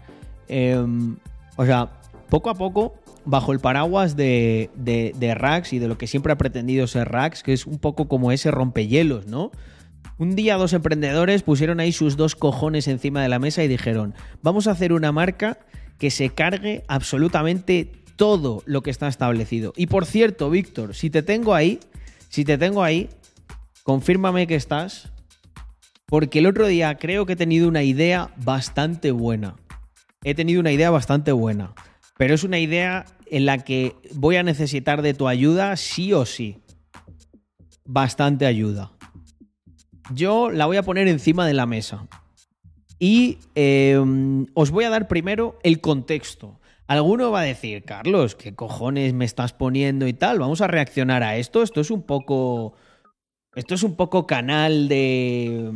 Em, o sea, poco a poco, bajo el paraguas de, de, de Rax y de lo que siempre ha pretendido ser Rax, que es un poco como ese rompehielos, ¿no? Un día dos emprendedores pusieron ahí sus dos cojones encima de la mesa y dijeron, vamos a hacer una marca que se cargue absolutamente todo lo que está establecido. Y por cierto, Víctor, si te tengo ahí, si te tengo ahí, confírmame que estás, porque el otro día creo que he tenido una idea bastante buena. He tenido una idea bastante buena, pero es una idea en la que voy a necesitar de tu ayuda sí o sí. Bastante ayuda. Yo la voy a poner encima de la mesa. Y eh, os voy a dar primero el contexto. Alguno va a decir, Carlos, ¿qué cojones me estás poniendo y tal? Vamos a reaccionar a esto. Esto es un poco. Esto es un poco canal de.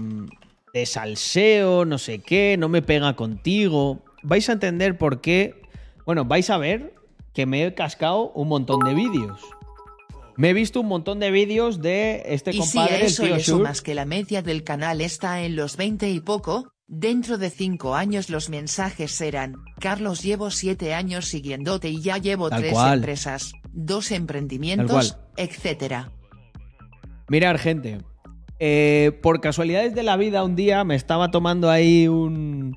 de salseo, no sé qué, no me pega contigo. Vais a entender por qué. Bueno, vais a ver que me he cascado un montón de vídeos. Me he visto un montón de vídeos de este y si compadre, a eso el tío le Shur. sumas que la media del canal está en los 20 y poco, dentro de 5 años los mensajes serán, Carlos llevo 7 años siguiéndote y ya llevo Tal 3 cual. empresas, 2 emprendimientos, etcétera. Mirar, gente. eh, por casualidades de la vida, un día me estaba tomando ahí un.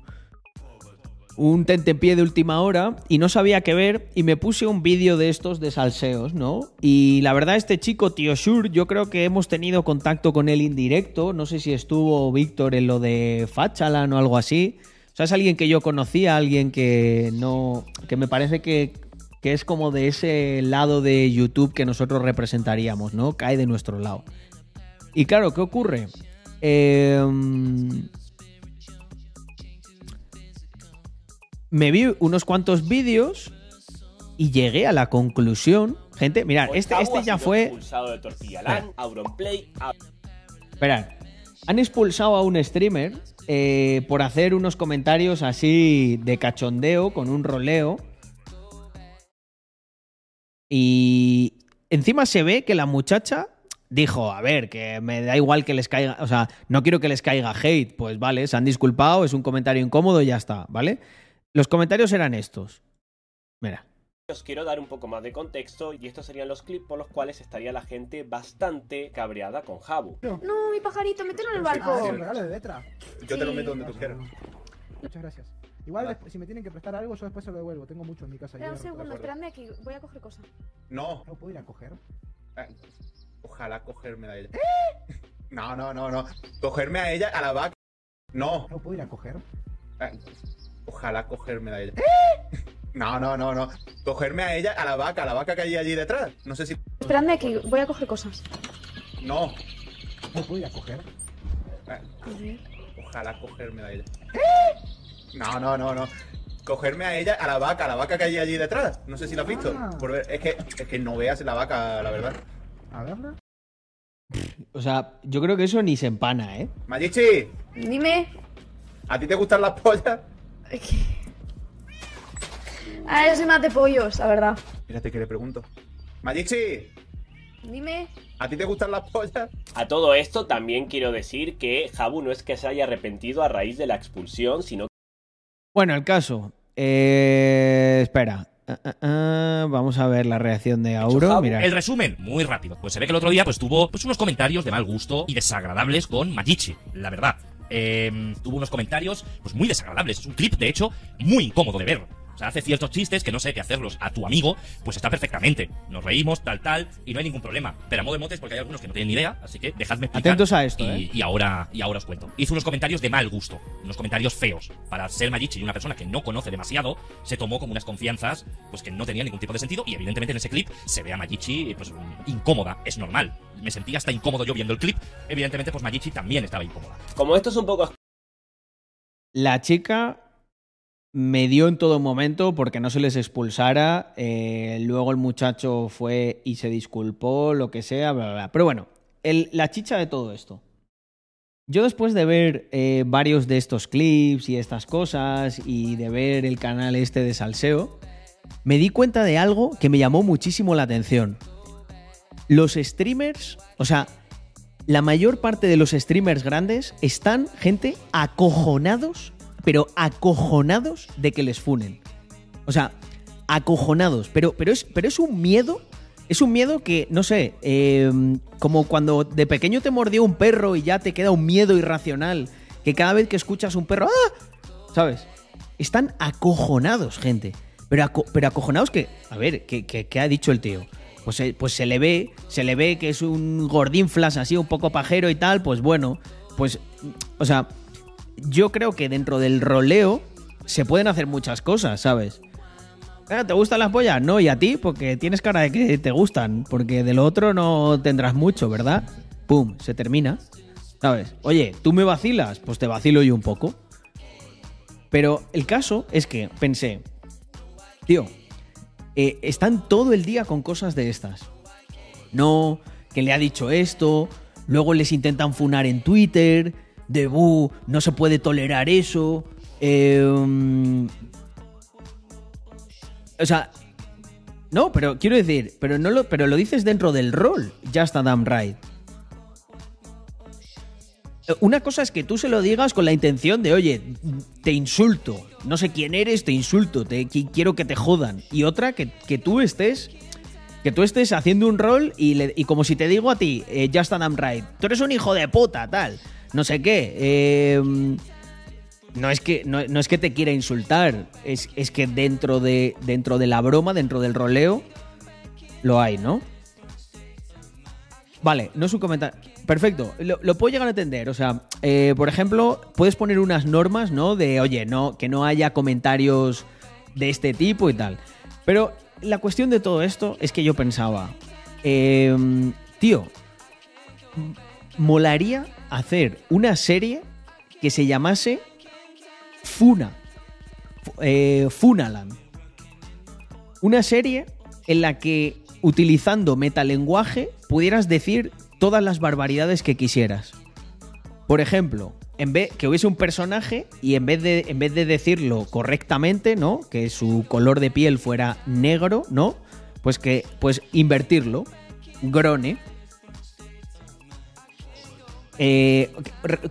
Un tentempié de última hora y no sabía qué ver y me puse un vídeo de estos de salseos, ¿no? Y la verdad, este chico, Tío Shur, yo creo que hemos tenido contacto con él indirecto. No sé si estuvo Víctor en lo de Fachalan o algo así. O sea, es alguien que yo conocía, alguien que no. que me parece que, que es como de ese lado de YouTube que nosotros representaríamos, ¿no? Cae de nuestro lado. Y claro, ¿qué ocurre? Eh, me vi unos cuantos vídeos y llegué a la conclusión. Gente, mirad, este, Octavo este ha ya fue. de Tortilla a- Esperad. Han expulsado a un streamer eh, por hacer unos comentarios así de cachondeo con un roleo. Y encima se ve que la muchacha dijo, a ver, que me da igual que les caiga, o sea, no quiero que les caiga hate. Pues vale, se han disculpado, es un comentario incómodo y ya está, ¿vale? Los comentarios eran estos. Mira. Os quiero dar un poco más de contexto y estos serían los clips por los cuales estaría la gente bastante cabreada con Jabu. No, mi pajarito, mételo en el Ah, barco. el regalo de letra. Yo te lo Sí. meto donde tú quieras. Muchas gracias. Igual después- si me tienen que prestar algo, yo después se lo devuelvo. Tengo mucho en mi casa. Espera un segundo, esperadme aquí, voy a coger cosas. No, ¿No puedo ir a coger? eh, ojalá cogerme a ella. No, no, no, no. Cogerme a ella, a la vaca. No, ¿No puedo ir a coger? eh, ojalá cogerme a ella. [laughs] No, no, no, no. Cogerme a ella, a la vaca, a la vaca que hay allí detrás. No sé si. Esperadme aquí, voy a coger cosas. No, ¿No puedo ir a coger? eh, ojalá cogerme a ella. No, no, no, no. Cogerme a ella, a la vaca, a la vaca que hay allí detrás. No sé si la has visto. Ah. Por ver- es, que, es que no veas la vaca, la verdad. A verla. O sea, yo creo que eso ni se empana, ¿eh? Mayichi, Dime. ¿a ti te gustan las pollas? Ah, yo soy más de pollos, la verdad. Mírate que le pregunto. Mayichi, Dime. ¿A ti te gustan las pollas? A todo esto también quiero decir que Jabu no es que se haya arrepentido a raíz de la expulsión, sino Bueno, el caso. Eh, espera. Ah, ah, ah, vamos a ver la reacción de Auro. Mira. El resumen, muy rápido. Pues se ve que el otro día pues tuvo pues, unos comentarios de mal gusto y desagradables con Majichi, la verdad. Eh, tuvo unos comentarios pues muy desagradables. Es un clip, de hecho, muy incómodo de ver. Sea, hace ciertos chistes que no sé qué hacerlos a tu amigo, pues está perfectamente. Nos reímos, tal, tal, y no hay ningún problema. Pero a modo de motes, porque hay algunos que no tienen ni idea, así que dejadme explicar. Atentos a esto, y, ¿eh? y ahora, y ahora os cuento. Hizo unos comentarios de mal gusto, unos comentarios feos. Para ser Majichi y una persona que no conoce demasiado, se tomó como unas confianzas pues que no tenían ningún tipo de sentido. Y evidentemente en ese clip se ve a Majichi pues incómoda, es normal. Me sentía hasta incómodo yo viendo el clip. Evidentemente, pues Majichi también estaba incómoda. como esto es un poco La chica me dio en todo momento porque no se les expulsara. eh, luego el muchacho fue y se disculpó, lo que sea, bla, bla, bla. Pero bueno, el- la chicha de todo esto. Yo después de ver eh, varios de estos clips y estas cosas y de ver el canal este de Salseo, me di cuenta de algo que me llamó muchísimo la atención. Los streamers, o sea, la mayor parte de los streamers grandes están, gente, acojonados, pero acojonados de que les funen. O sea, acojonados. Pero, pero, es, pero es un miedo. Es un miedo que, no sé, eh, como cuando de pequeño te mordió un perro y ya te queda un miedo irracional. Que cada vez que escuchas un perro, ¡ah! ¿Sabes? Están acojonados, gente. Pero, pero acojonados que. A ver, ¿qué, qué- ha dicho el tío? Pues, eh, pues se le ve, se le ve que es un gordín flas así, un poco pajero y tal, pues bueno, pues. O sea, yo creo que dentro del roleo se pueden hacer muchas cosas, ¿sabes? Ah, ¿Te gustan las pollas? No, y a ti, porque tienes cara de que te gustan, porque de lo otro no tendrás mucho, ¿verdad? Pum, se termina. ¿Sabes? Oye, ¿tú me vacilas? Pues te vacilo yo un poco. Pero el caso es que pensé, tío, eh, están todo el día con cosas de estas. No, que le ha dicho esto, luego les intentan funar en Twitter, de "Bu, no se puede tolerar eso. mm, o sea, no, pero quiero decir, pero no lo, pero lo dices dentro del rol, Just a Damn Right. Una cosa es que tú se lo digas con la intención de, oye, te insulto, no sé quién eres, te insulto, te qui- quiero que te jodan. Y otra, que, que tú estés que tú estés haciendo un rol y, le- y como si te digo a ti, Just a Damn Right, tú eres un hijo de puta, tal, no sé qué. eh, no es que, no, es que te quiera insultar, es, es que dentro de, dentro de la broma, dentro del roleo, lo hay, ¿no? Vale, no es un comentario. Perfecto, lo, puedo llegar a entender. O sea, eh, por ejemplo, puedes poner unas normas, ¿no? De, oye, no, que no haya comentarios de este tipo y tal. Pero la cuestión de todo esto es que yo pensaba, eh, tío, molaría hacer una serie que se llamase Funa. Fu- eh, Funaland. Una serie en la que, utilizando metalenguaje, pudieras decir todas las barbaridades que quisieras. Por ejemplo, en vez que hubiese un personaje y en vez de en vez de decirlo correctamente, ¿no? Que su color de piel fuera negro, ¿no? Pues que pues invertirlo, grone. Eh,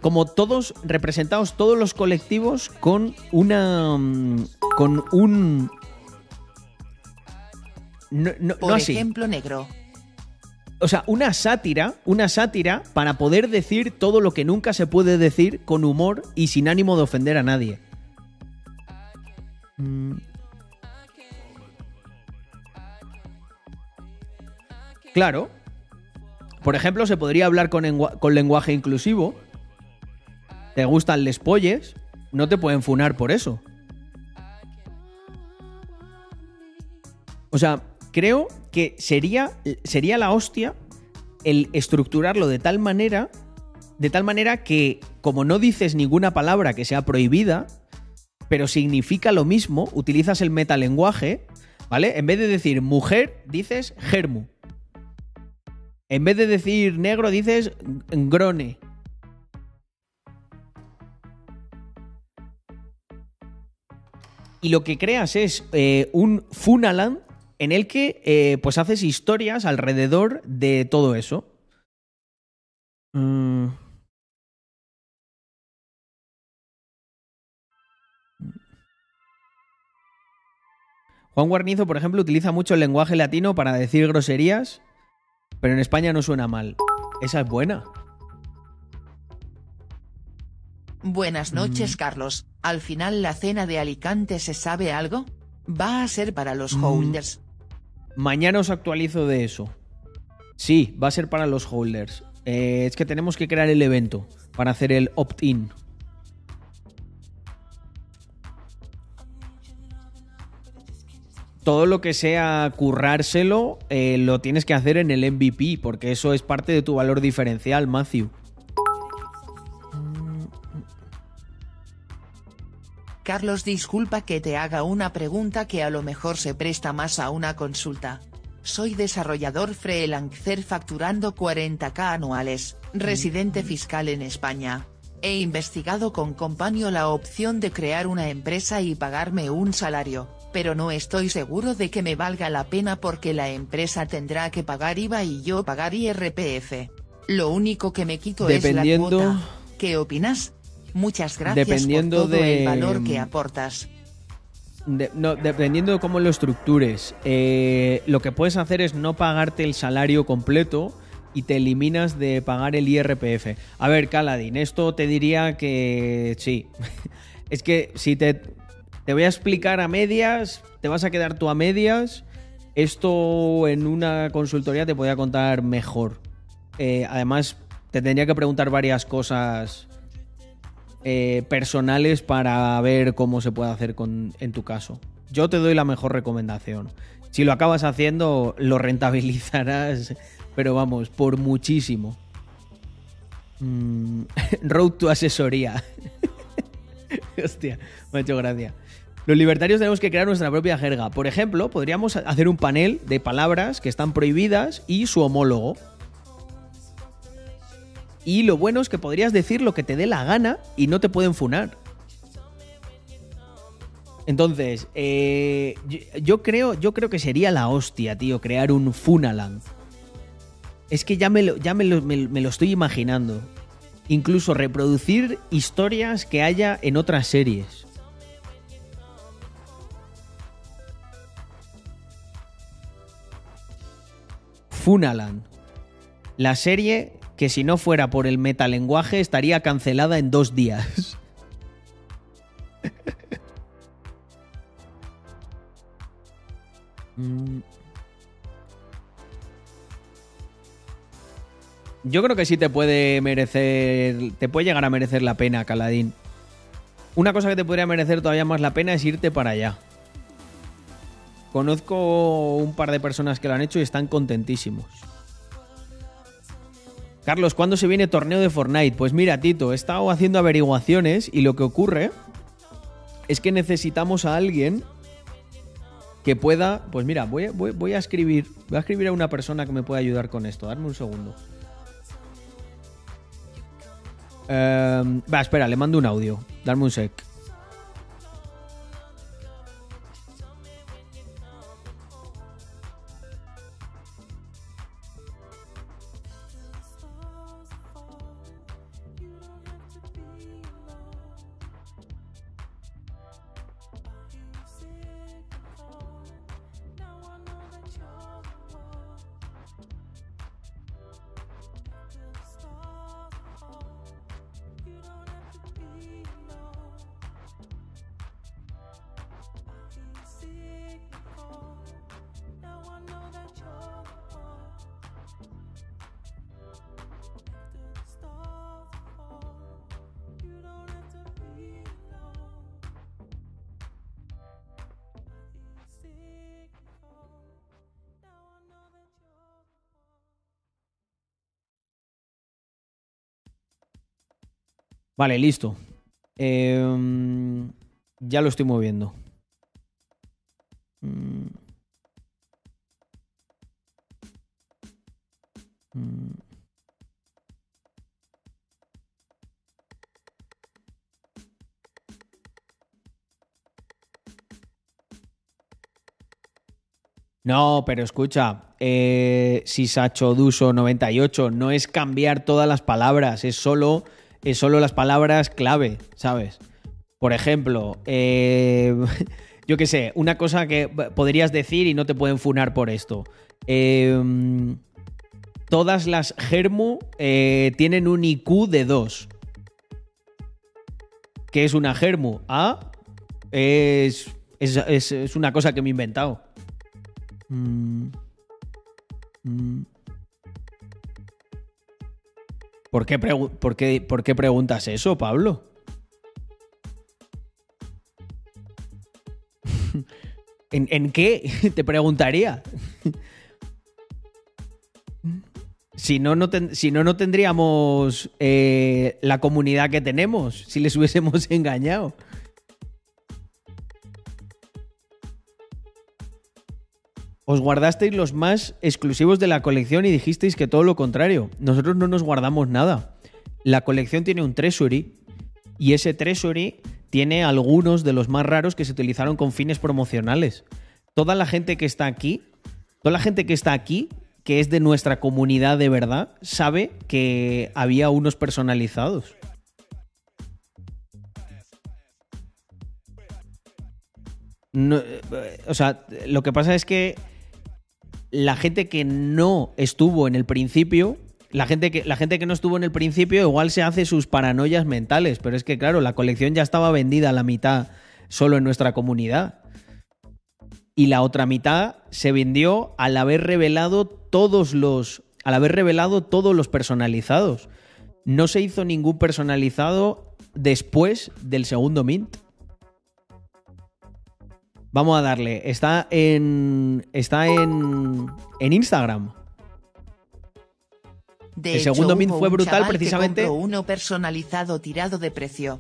como todos representados todos los colectivos con una mm, con un no, no- Por no así ejemplo, negro. o sea, una sátira, una sátira para poder decir todo lo que nunca se puede decir con humor y sin ánimo de ofender a nadie. Mm. Claro. Por ejemplo, se podría hablar con, engua- con lenguaje inclusivo. Te gustan les polles, no te pueden funar por eso. O sea, creo que sería, sería la hostia el estructurarlo de tal manera, de tal manera que como no dices ninguna palabra que sea prohibida, pero significa lo mismo, utilizas el metalenguaje, ¿vale? En vez de decir mujer, dices germu. En vez de decir negro, dices grone. Y lo que creas es eh, un Funaland en el que eh, pues haces historias alrededor de todo eso. Mm. Juan Guarnizo, por ejemplo, utiliza mucho el lenguaje latino para decir groserías, pero en España no suena mal. Esa es buena. Buenas noches, Carlos. Al final la cena de Alicante se sabe algo? Va a ser para los Mm. holders. Mañana os actualizo de eso. Sí, va a ser para los holders. Eh, es que tenemos que crear el evento para hacer el opt-in. Todo lo que sea currárselo eh, lo tienes que hacer en el MVP, porque eso es parte de tu valor diferencial, Matthew. Carlos, disculpa que te haga una pregunta que a lo mejor se presta más a una consulta. Soy desarrollador freelancer facturando 40k anuales, residente fiscal en España. He investigado con Compaño la opción de crear una empresa y pagarme un salario, pero no estoy seguro de que me valga la pena porque la empresa tendrá que pagar IVA y yo pagar IRPF. Lo único que me quito Dependiendo- es la cuota. ¿Qué opinas? Muchas gracias Dependiendo por todo de- el valor que aportas. De- no, dependiendo de cómo lo estructures, eh, lo que puedes hacer es no pagarte el salario completo y te eliminas de pagar el IRPF. A ver, Caladín, esto te diría que sí. [laughs] es que si te, te voy a explicar a medias, te vas a quedar tú a medias. Esto en una consultoría te podría contar mejor. Eh, además, te tendría que preguntar varias cosas eh, personales para ver cómo se puede hacer con, en tu caso. Yo te doy la mejor recomendación. Si lo acabas haciendo, lo rentabilizarás, pero vamos, por muchísimo. Mm, [laughs] road to asesoría. [laughs] Hostia, me ha hecho gracia. Los libertarios tenemos que crear nuestra propia jerga. Por ejemplo, podríamos hacer un panel de palabras que están prohibidas y su homólogo. Y lo bueno es que podrías decir lo que te dé la gana y no te pueden funar. Entonces, eh, yo, creo, yo creo que sería la hostia, tío, crear un Funaland. Es que ya me lo, ya me lo, me lo estoy imaginando. Incluso reproducir historias que haya en otras series. Funaland. La serie que si no fuera por el metalenguaje estaría cancelada en dos días. [laughs] Mm. Yo creo que sí te puede merecer. Te puede llegar a merecer la pena, Caladín. Una cosa que te podría merecer todavía más la pena es irte para allá. Conozco un par de personas que lo han hecho y están contentísimos. Carlos, ¿cuándo se viene torneo de Fortnite? Pues mira, Tito, he estado haciendo averiguaciones y lo que ocurre es que necesitamos a alguien que pueda. Pues mira, voy, a- voy- voy a escribir. Voy a escribir a una persona que me pueda ayudar con esto. Darme un segundo. Em, va, espera, le mando un audio. Darme un sec. Vale, listo. Em, ya lo estoy moviendo. Mm. Mm. No, pero escucha, eh, si Sacho Duso 98 no es cambiar todas las palabras, es solo, es solo las palabras clave, ¿sabes? Por ejemplo, eh, [laughs] yo qué sé, una cosa que podrías decir y no te pueden funar por esto. Eh, todas las Germu eh, tienen un IQ de 2. ¿Qué es una Germu? Ah, es, es, es- es una cosa que me he inventado. Mm. Mm. ¿Por qué, preguntas eso, Pablo? [laughs] ¿En, qué? [laughs] Te preguntaría. [laughs] Si no, no, ten- si no, no tendríamos eh, la comunidad que tenemos, si les hubiésemos engañado. Os guardasteis los más exclusivos de la colección y dijisteis que todo lo contrario. Nosotros no nos guardamos nada. La colección tiene un treasury y ese treasury tiene algunos de los más raros que se utilizaron con fines promocionales. Toda la gente que está aquí, toda la gente que está aquí, que es de nuestra comunidad de verdad, sabe que había unos personalizados. No, eh, o sea, lo que pasa es que la gente que no estuvo en el principio, la gente que, la gente que no estuvo en el principio igual se hace sus paranoias mentales, pero es que claro, la colección ya estaba vendida a la mitad solo en nuestra comunidad. Y la otra mitad se vendió al haber revelado todos los. Al haber revelado todos los personalizados. No se hizo ningún personalizado después del segundo Mint. Vamos a darle. Está en. Está en. En Instagram. De El hecho, segundo mint fue brutal precisamente- uno personalizado tirado de precio.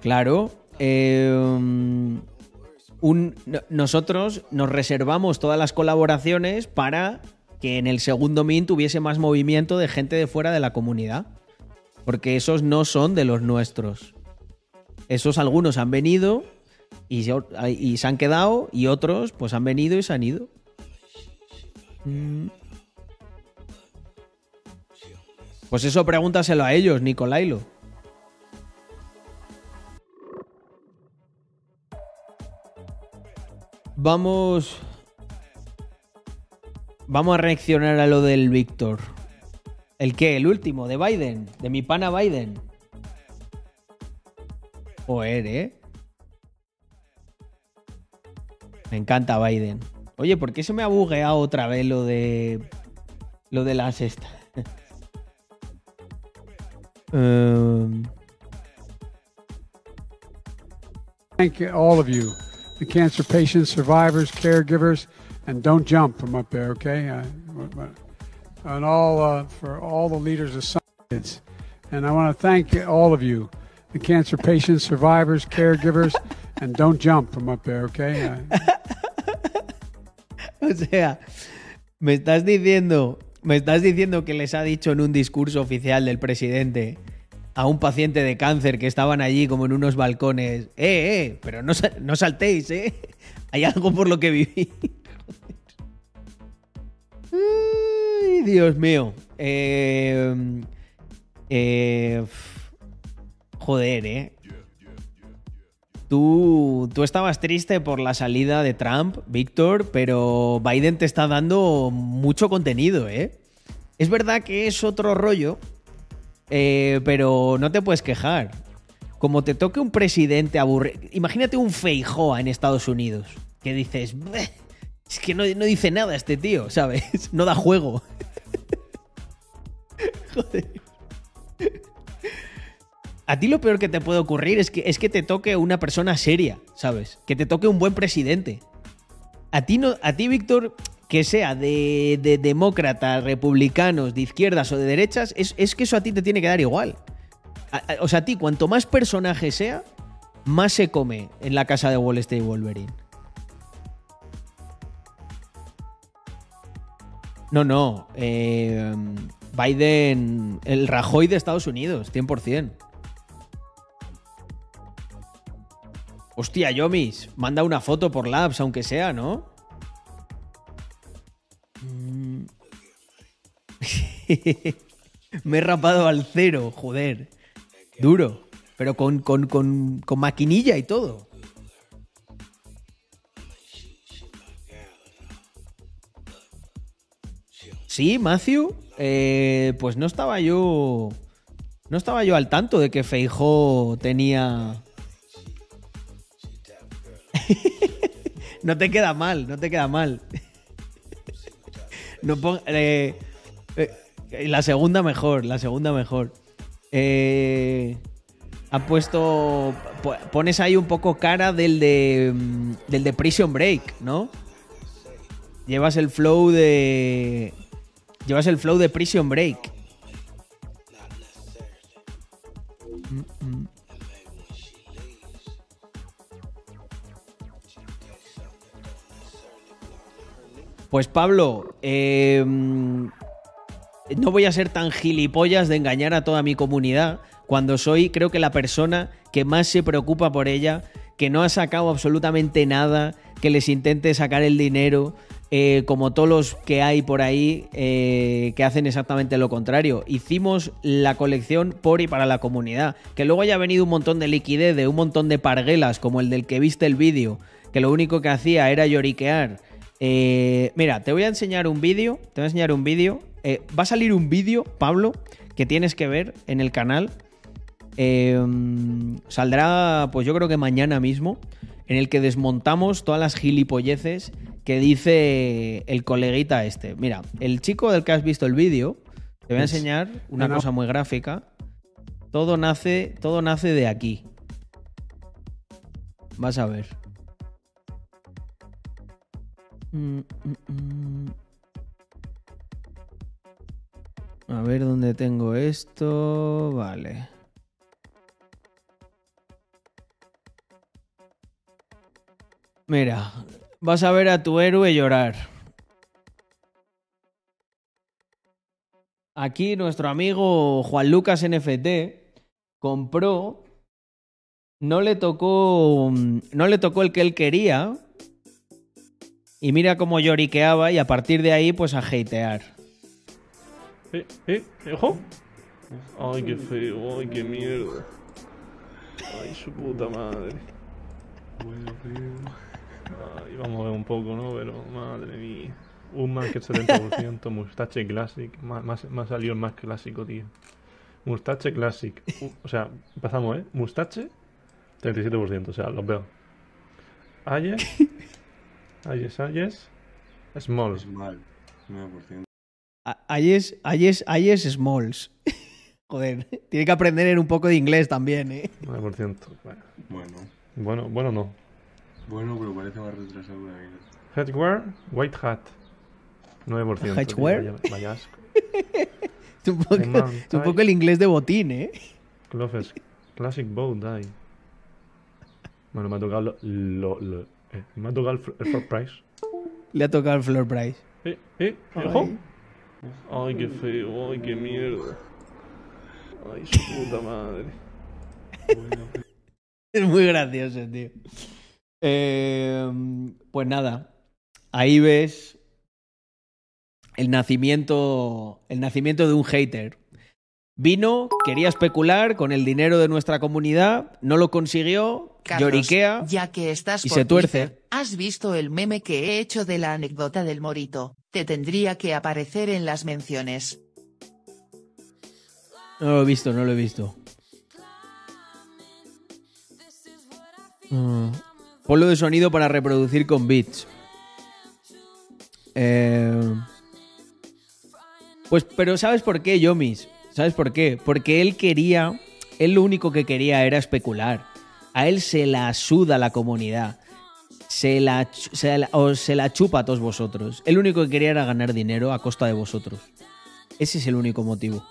Claro. eh, un- no- nosotros nos reservamos todas las colaboraciones para que en el segundo Mint tuviese más movimiento de gente de fuera de la comunidad. Porque esos no son de los nuestros. Esos algunos han venido y, se- han quedado y otros pues han venido y se han ido. Mm. Pues eso pregúntaselo a ellos, Nicolailo. Vamos. Vamos a reaccionar a lo del Víctor. ¿El qué? El último, de Biden. De mi pana Biden. Joder, ¿eh? Me encanta Biden. Oye, ¿por qué se me ha bugueado otra vez lo de. Lo de? Em, [laughs] Thank you, all of you, the cancer patients, survivors, caregivers, and don't jump from up there, okay? Uh, and all uh, for all the leaders of science. And I want to thank all of you, the cancer patients, survivors, caregivers, and don't jump from up there, okay? Uh, [laughs] O sea, me estás diciendo, me estás diciendo que les ha dicho en un discurso oficial del presidente a un paciente de cáncer que estaban allí como en unos balcones, eh, eh, pero no, no saltéis, eh. Hay algo por lo que. Ay, Dios mío. Eh, eh, joder, eh. Tú, estabas triste por la salida de Trump, Víctor, pero Biden te está dando mucho contenido, ¿eh? Es verdad que es otro rollo, eh, pero no te puedes quejar. Como te toque un presidente aburrido. Imagínate un Feijoa en Estados Unidos, que dices, "Bleh, es que no, no dice nada este tío, ¿sabes? [laughs] No da juego. [laughs] Joder. A ti lo peor que te puede ocurrir es que, es que te toque una persona seria, ¿sabes? Que te toque un buen presidente. A ti, no, a ti Víctor, que sea de, de demócratas, republicanos, de izquierdas o de derechas, es, es que eso a ti te tiene que dar igual. O sea, a ti, cuanto más personaje sea, más se come en la casa de Wall Street Wolverine. No, no. eh, Biden, el Rajoy de Estados Unidos, 100%. Hostia, Yomis, manda una foto por Labs, aunque sea, ¿no? Mm. [laughs] Me he rapado al cero, joder. Duro. Pero con, con, con, con maquinilla y todo. Sí, Matthew. eh, pues no estaba yo. No estaba yo al tanto de que Feijó tenía. [laughs] no te queda mal, no te queda mal. No pon- eh, eh, la segunda mejor, la segunda mejor. Eh, puesto. po- Pones ahí un poco cara del de. mm, Del de Prison Break, ¿no? Llevas el flow de. Llevas el flow de Prison Break. Pues Pablo, eh, no voy a ser tan gilipollas de engañar a toda mi comunidad cuando soy, creo que la persona que más se preocupa por ella, que no ha sacado absolutamente nada, que les intente sacar el dinero, eh, como todos los que hay por ahí eh, que hacen exactamente lo contrario. Hicimos la colección por y para la comunidad. Que luego haya venido un montón de liquidez de un montón de parguelas, como el del que viste el vídeo, que lo único que hacía era lloriquear. Eh, mira, te voy a enseñar un vídeo. Te voy a enseñar un vídeo. Eh, va a salir un vídeo, Pablo, que tienes que ver en el canal. Eh, saldrá, pues yo creo que mañana mismo, en el que desmontamos todas las gilipolleces que dice el coleguita este. Mira, el chico del que has visto el vídeo, te voy a enseñar una no, no. cosa muy gráfica. Todo nace, todo nace de aquí. Vas a ver. Mm, mm, mm. A ver dónde tengo esto. Vale. Mira, vas a ver a tu héroe llorar. Aquí nuestro amigo Juan Lucas NFT compró. No le tocó. No le tocó el que él quería. Y mira cómo lloriqueaba y a partir de ahí, pues a hatear. Eh, eh, ojo. Ay, qué feo, ay, qué mierda. Ay, su puta madre. Ay, vamos a ver un poco, ¿no? Pero, madre mía. Un Market 70%, Mustache Classic. Más, más, más salió el más clásico, tío. Mustache Classic. O sea, empezamos, ¿eh? Mustache, 37%. O sea, los veo. Ayes. Ayes, Ayes. Small. Mal, 9%. A- Ayes, Ayes, Ayes Smalls. [laughs] Joder, tiene que aprender en un poco de inglés también, ¿eh? 9%. Bueno, Bueno, bueno, bueno no. bueno, pero parece más retrasado que la vida. Headwear, White Hat. 9%. tío, Headwear. Vaya, vaya asco. Es [laughs] un poco, es un poco el inglés de botín, ¿eh? Clothes, Classic Bow Die. Bueno, me ha tocado lo, lo- lo- eh, me ha tocado el, fl- el floor price. Le ha tocado el floor price. Eh, eh, Ay. ojo. Ay, qué feo, ay, qué mierda. Ay, su puta madre. [laughs] Es muy gracioso, tío. Eh, pues nada, ahí ves el nacimiento, el nacimiento de un hater. Vino, quería especular con el dinero de nuestra comunidad, no lo consiguió, Carlos, lloriquea. ya que estás y se tuerce. Twitter, ¿has visto el meme que he hecho de la anécdota del morito? Te tendría que aparecer en las menciones. No lo he visto, no lo he visto. Mm. Ponlo de sonido para reproducir con beats. Eh, Pues, pero ¿sabes por qué, Yomis? ¿Sabes por qué? Porque él quería, él lo único que quería era especular. A él se la suda la comunidad. Se la, se la, se la chupa a todos vosotros. Él único que quería era ganar dinero a costa de vosotros. Ese es el único motivo.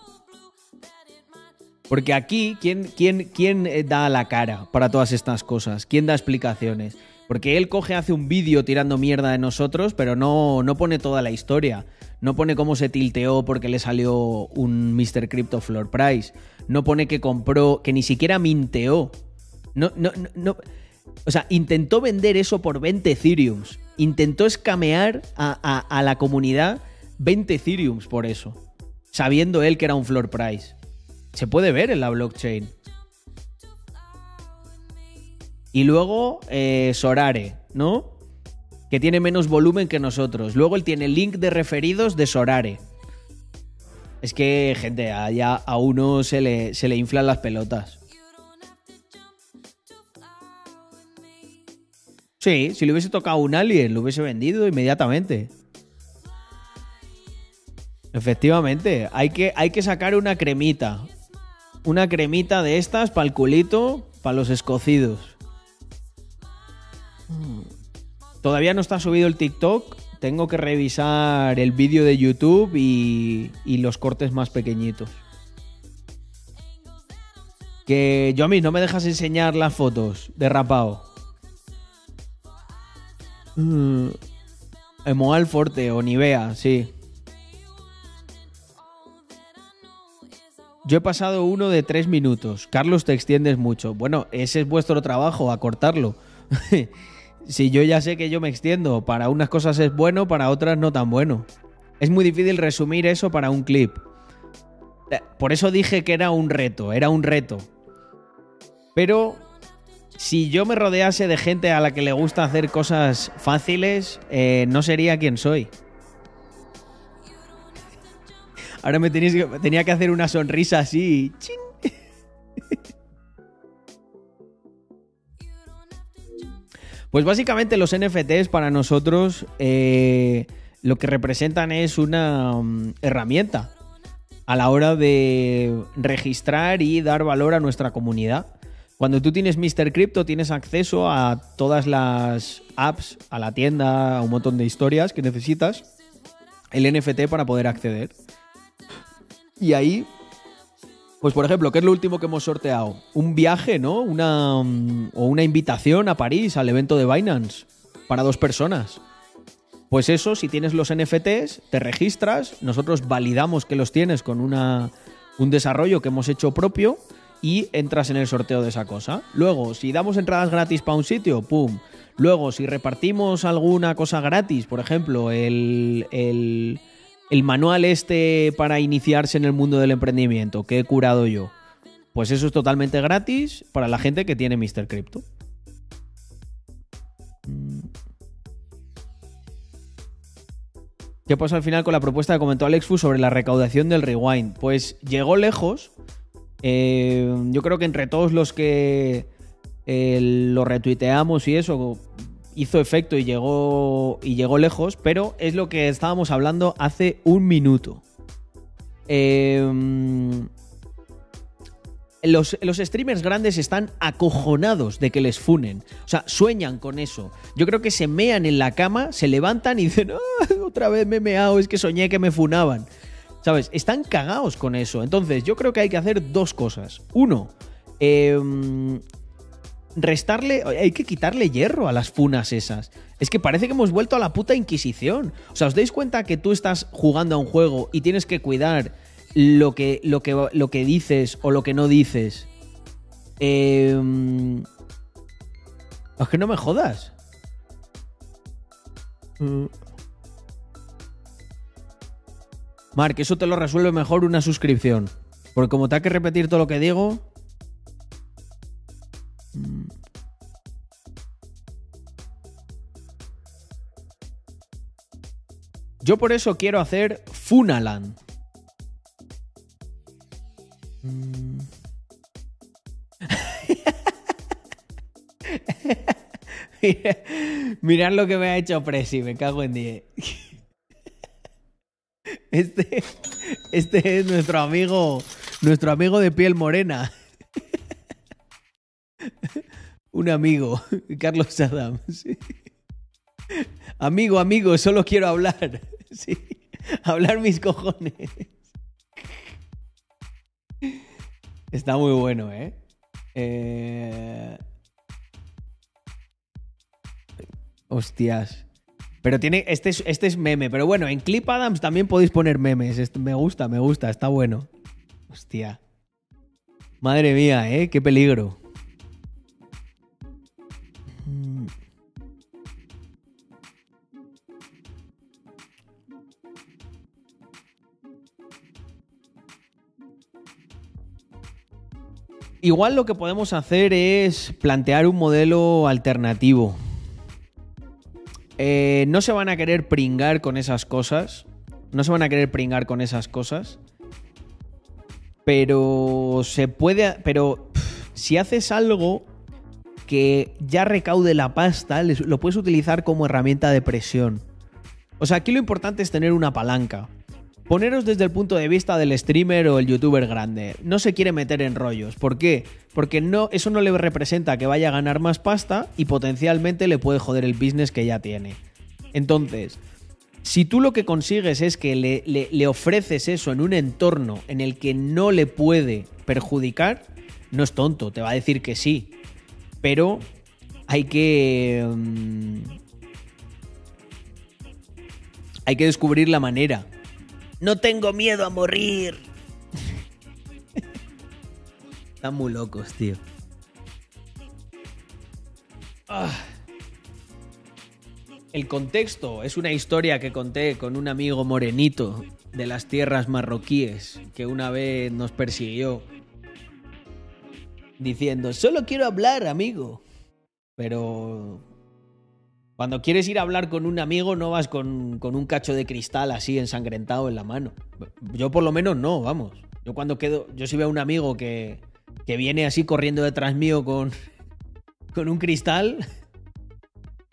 Porque aquí, ¿quién, quién, quién eh, da la cara para todas estas cosas? ¿Quién da explicaciones? Porque él coge, hace un vídeo tirando mierda de nosotros, pero no, no pone toda la historia. No pone cómo se tilteó porque le salió un Mr. Crypto Floor Price. No pone que compró, que ni siquiera minteó. No, no, no, no. O sea, intentó vender eso por 20 Ethereums. Intentó escamear a, a- a la comunidad 20 Ethereums por eso. Sabiendo él que era un floor price. Se puede ver en la blockchain. Y luego eh, Sorare, ¿no? Que tiene menos volumen que nosotros. Luego él tiene link de referidos de Sorare. Es que, gente, allá a uno se le, se le inflan las pelotas. Sí, si le hubiese tocado un alien, lo hubiese vendido inmediatamente. Efectivamente, hay que, hay que sacar una cremita. Una cremita de estas para el culito, para los escocidos. Todavía no está subido el TikTok. Tengo que revisar el vídeo de YouTube y, y los cortes más pequeñitos. Que yo a mí no me dejas enseñar las fotos de rapao. Mm. Emoal Forte o Nivea, sí. Yo he pasado uno de tres minutos. Carlos, te extiendes mucho. Bueno, ese es vuestro trabajo, acortarlo. [laughs] si yo ya sé que yo me extiendo, para unas cosas es bueno, para otras no tan bueno. Es muy difícil resumir eso para un clip. Eh, Por eso dije que era un reto, era un reto. Pero si yo me rodease de gente a la que le gusta hacer cosas fáciles, eh, no sería quien soy. Ahora me tenía que hacer una sonrisa así. Pues básicamente los NFTs para nosotros eh, lo que representan es una mm, herramienta a la hora de registrar y dar valor a nuestra comunidad. Cuando tú tienes Mr. Crypto tienes acceso a todas las apps, a la tienda, a un montón de historias que necesitas el NFT para poder acceder. Y ahí, pues por ejemplo, ¿qué es lo último que hemos sorteado? Un viaje, ¿no? Una, mm, o una invitación a París, al evento de Binance, para dos personas. Pues eso, si tienes los NFTs, te registras, nosotros validamos que los tienes con una, un desarrollo que hemos hecho propio y entras en el sorteo de esa cosa. Luego, si damos entradas gratis para un sitio, ¡pum! Luego, si repartimos alguna cosa gratis, por ejemplo, el, el, el manual este para iniciarse en el mundo del emprendimiento que he curado yo, pues eso es totalmente gratis para la gente que tiene Mr. Crypto. ¿Qué pasó al final con la propuesta que comentó Alex Fu sobre la recaudación del rewind? Pues llegó lejos. Eh, yo creo que entre todos los que eh, lo retuiteamos y eso hizo efecto y llegó y llegó lejos, pero es lo que estábamos hablando hace un minuto. Eh, los, los streamers grandes están acojonados de que les funen. O sea, sueñan con eso. Yo creo que se mean en la cama, se levantan y dicen, [laughs] "Ah, otra vez me he meado, es que soñé que me funaban. ¿Sabes? Están cagados con eso. Entonces, yo creo que hay que hacer dos cosas. Uno, eh, restarle, hay que quitarle hierro a las funas esas. Es que parece que hemos vuelto a la puta Inquisición. O sea, ¿os dais cuenta que tú estás jugando a un juego y tienes que cuidar lo que, lo que, lo que dices o lo que no dices? Eh, es que no me jodas. Mark, eso te lo resuelve mejor una suscripción. Porque como te hay que repetir todo lo que digo. Yo por eso quiero hacer Funaland. Mm. [laughs] Mira- Mirad lo que me ha hecho Presi, me cago en 10. Este, este es nuestro amigo, nuestro amigo de piel morena. Un amigo, Carlos Adams. Amigo, amigo, solo quiero hablar. [laughs] Sí, hablar mis cojones. Está muy bueno, ¿eh? Eh, Hostias. Pero tiene. Este es, este es meme. Pero bueno, en Clip Adams también podéis poner memes. Este- me gusta, me gusta, está bueno. Hostia. Madre mía, ¿eh? Qué peligro. Igual lo que podemos hacer es plantear un modelo alternativo. Eh, no se van a querer pringar con esas cosas. No se van a querer pringar con esas cosas. Pero se puede. Pero si haces algo que ya recaude la pasta, lo puedes utilizar como herramienta de presión. O sea, aquí lo importante es tener una palanca. Poneros desde el punto de vista del streamer o el youtuber grande. No se quiere meter en rollos. ¿Por qué? Porque no, eso no le representa que vaya a ganar más pasta y potencialmente le puede joder el business que ya tiene. Entonces, si tú lo que consigues es que le, le- ofreces eso en un entorno en el que no le puede perjudicar, no es tonto, te va a decir que sí. Pero hay que... mm, hay que descubrir la manera. No tengo miedo a morir. Están muy locos, tío. Ah. El contexto es una historia que conté con un amigo morenito de las tierras marroquíes que una vez nos persiguió diciendo, solo quiero hablar, amigo. Pero cuando quieres ir a hablar con un amigo no vas con, con un cacho de cristal así ensangrentado en la mano. Yo por lo menos no, vamos. Yo cuando quedo, yo si veo a un amigo que, que viene así corriendo detrás mío con, [laughs] con un cristal,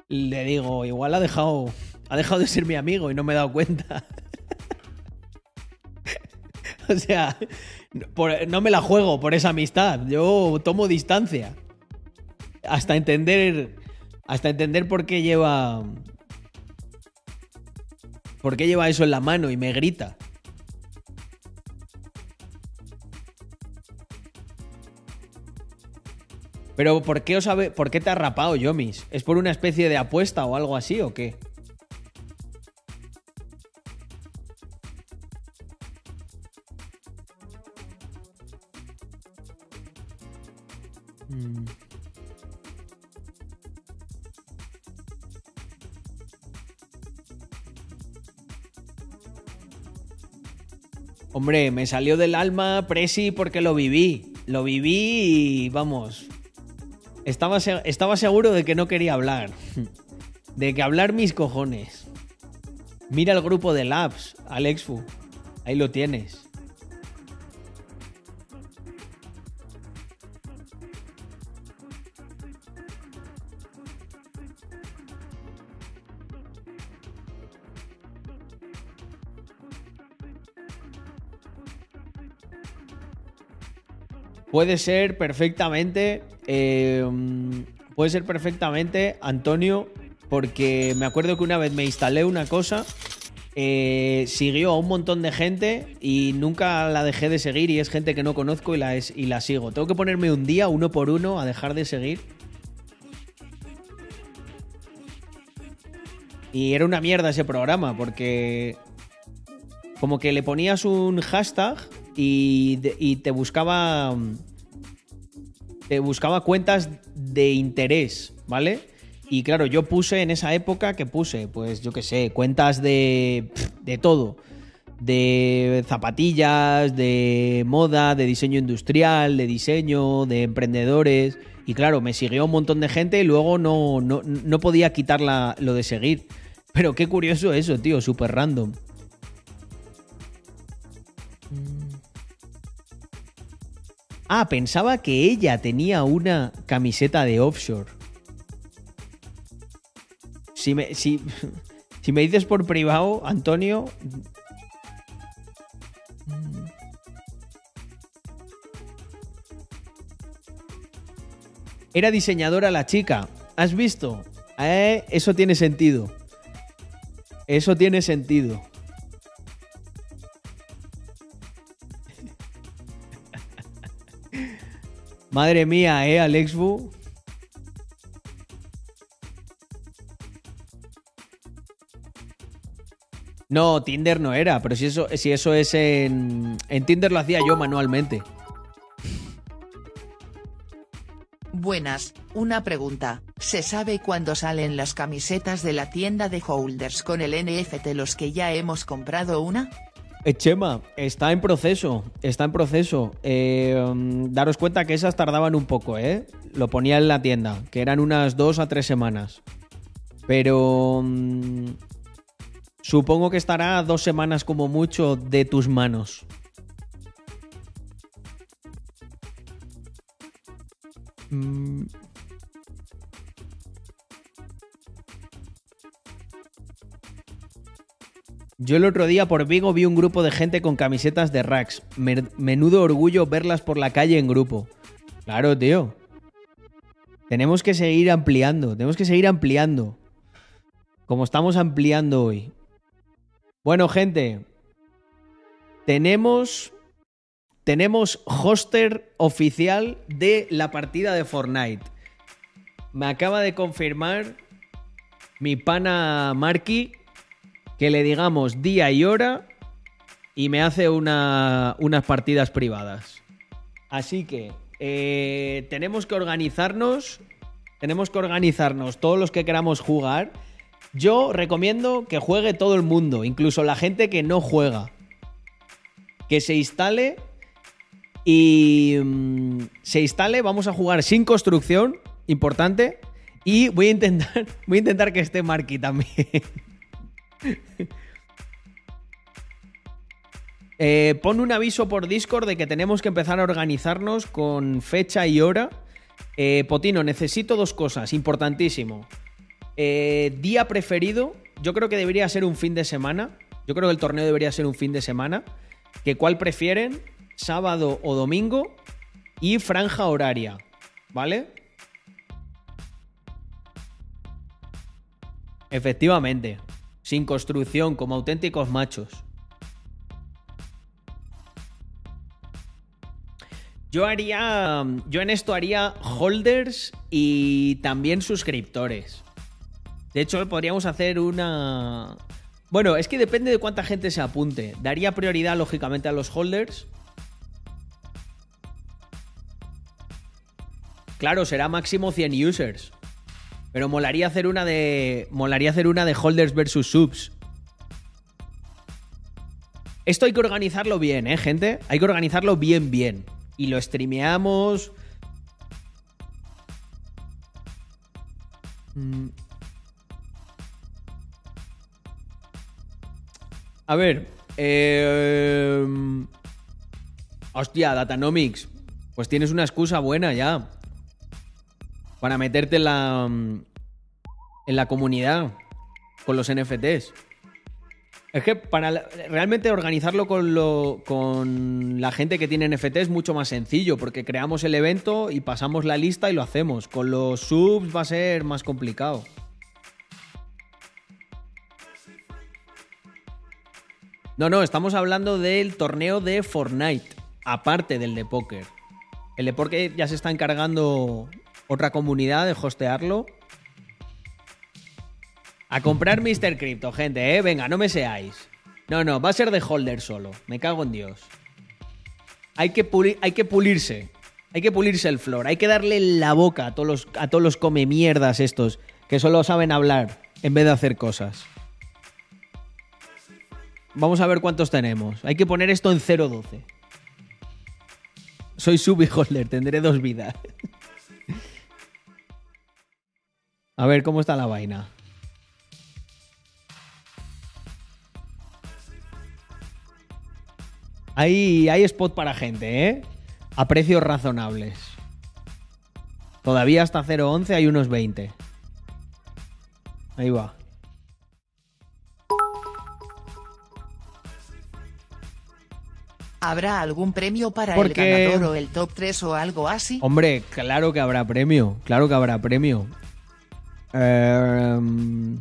le digo, igual ha dejado, ha dejado de ser mi amigo y no me he dado cuenta. [laughs] o sea, no me la juego por esa amistad. Yo tomo distancia. Hasta entender. Hasta entender por qué lleva. ¿Por qué lleva eso en la mano y me grita? Pero ¿por qué, os habe- ¿por qué te has rapado, Yomis? ¿Es por una especie de apuesta o algo así o qué? Hombre, me salió del alma Presi porque lo viví. Lo viví y vamos. Estaba, estaba seguro de que no quería hablar. [laughs] De que hablar mis cojones. Mira el grupo de Labs, Alexfu. Ahí lo tienes. Puede ser perfectamente. eh, puede ser perfectamente, Antonio, porque me acuerdo que una vez me instalé una cosa. eh, siguió a un montón de gente y nunca la dejé de seguir y es gente que no conozco y la, es- y la sigo. Tengo que ponerme un día, uno por uno, a dejar de seguir. Y era una mierda ese programa porque como que le ponías un hashtag y, te buscaba te buscaba cuentas de interés, ¿vale? Y claro, yo puse en esa época que puse, pues yo qué sé, cuentas de de todo, de zapatillas, de moda, de diseño industrial, de diseño, de emprendedores. Y claro, me siguió un montón de gente y luego no, no, no podía quitar lo de seguir. Pero qué curioso eso, tío, súper random. Ah, pensaba que ella tenía una camiseta de offshore. Si me, si, [laughs] me dices por privado, Antonio. Era diseñadora la chica. ¿Has visto? Eh, eso tiene sentido. Eso tiene sentido. Madre mía, ¿eh, Alexbu? No, Tinder no era, pero si eso, si eso es en. En Tinder lo hacía yo manualmente. Buenas, una pregunta. ¿Se sabe cuándo salen las camisetas de la tienda de holders con el NFT los que ya hemos comprado una? Eh, Chema, está en proceso, está en proceso. Eh, daros cuenta que esas tardaban un poco, ¿eh? Lo ponía en la tienda, que eran unas dos a tres semanas. Pero mm, supongo que estará dos semanas como mucho de tus manos. Mm, Yo el otro día por Vigo vi un grupo de gente con camisetas de racks. Menudo orgullo verlas por la calle en grupo. Claro, tío. Tenemos que seguir ampliando, tenemos que seguir ampliando. Como estamos ampliando hoy. Bueno, gente. Tenemos. Tenemos hoster oficial de la partida de Fortnite. Me acaba de confirmar mi pana Marky que le digamos día y hora y me hace una- unas partidas privadas. Así que eh, tenemos que organizarnos, tenemos que organizarnos todos los que queramos jugar. Yo recomiendo que juegue todo el mundo, incluso la gente que no juega. Que se instale y mm, se instale, vamos a jugar sin construcción, importante. Y voy a intentar, [laughs] voy a intentar que esté Marky también. Eh, pon un aviso por Discord de que tenemos que empezar a organizarnos con fecha y hora. Eh, Potino, necesito dos cosas, importantísimo. Eh, día preferido, yo creo que debería ser un fin de semana. Yo creo que el torneo debería ser un fin de semana. Que cuál prefieren, sábado o domingo y franja horaria, ¿vale? Efectivamente, sin construcción, como auténticos machos. Yo haría. Yo en esto haría holders y también suscriptores. De hecho, podríamos hacer una. Bueno, es que depende de cuánta gente se apunte. Daría prioridad, lógicamente, a los holders. Claro, será máximo 100 users. Pero molaría hacer una de. Molaría hacer una de holders versus subs. Esto hay que organizarlo bien, ¿eh, gente? Hay que organizarlo bien, bien. Y lo streameamos. Mm. A ver. eh, Hostia, Datanomics. Pues tienes una excusa buena ya. Para meterte en la. En la comunidad. Con los NFTs. Es que para realmente organizarlo con, lo, con la gente que tiene NFT es mucho más sencillo, porque creamos el evento y pasamos la lista y lo hacemos. Con los subs va a ser más complicado. No, no, estamos hablando del torneo de Fortnite, aparte del de póker. El de póker ya se está encargando otra comunidad de hostearlo. A comprar Mr. Crypto, gente, ¿eh? Venga, no me seáis. No, no, va a ser de holder solo. Me cago en Dios. Hay que, puli- hay que pulirse. Hay que pulirse el flor. Hay que darle la boca a todos los, a todos los come mierdas estos que solo saben hablar en vez de hacer cosas. Vamos a ver cuántos tenemos. Hay que poner esto en 0.12. Soy sub y holder, tendré dos vidas. [laughs] a ver cómo está la vaina. Hay, hay spot para gente, ¿eh? A precios razonables. Todavía hasta 0.11 hay unos 20. Ahí va. ¿Habrá algún premio para Porque- el ganador o el top 3 o algo así? Hombre, claro que habrá premio. Claro que habrá premio. Em,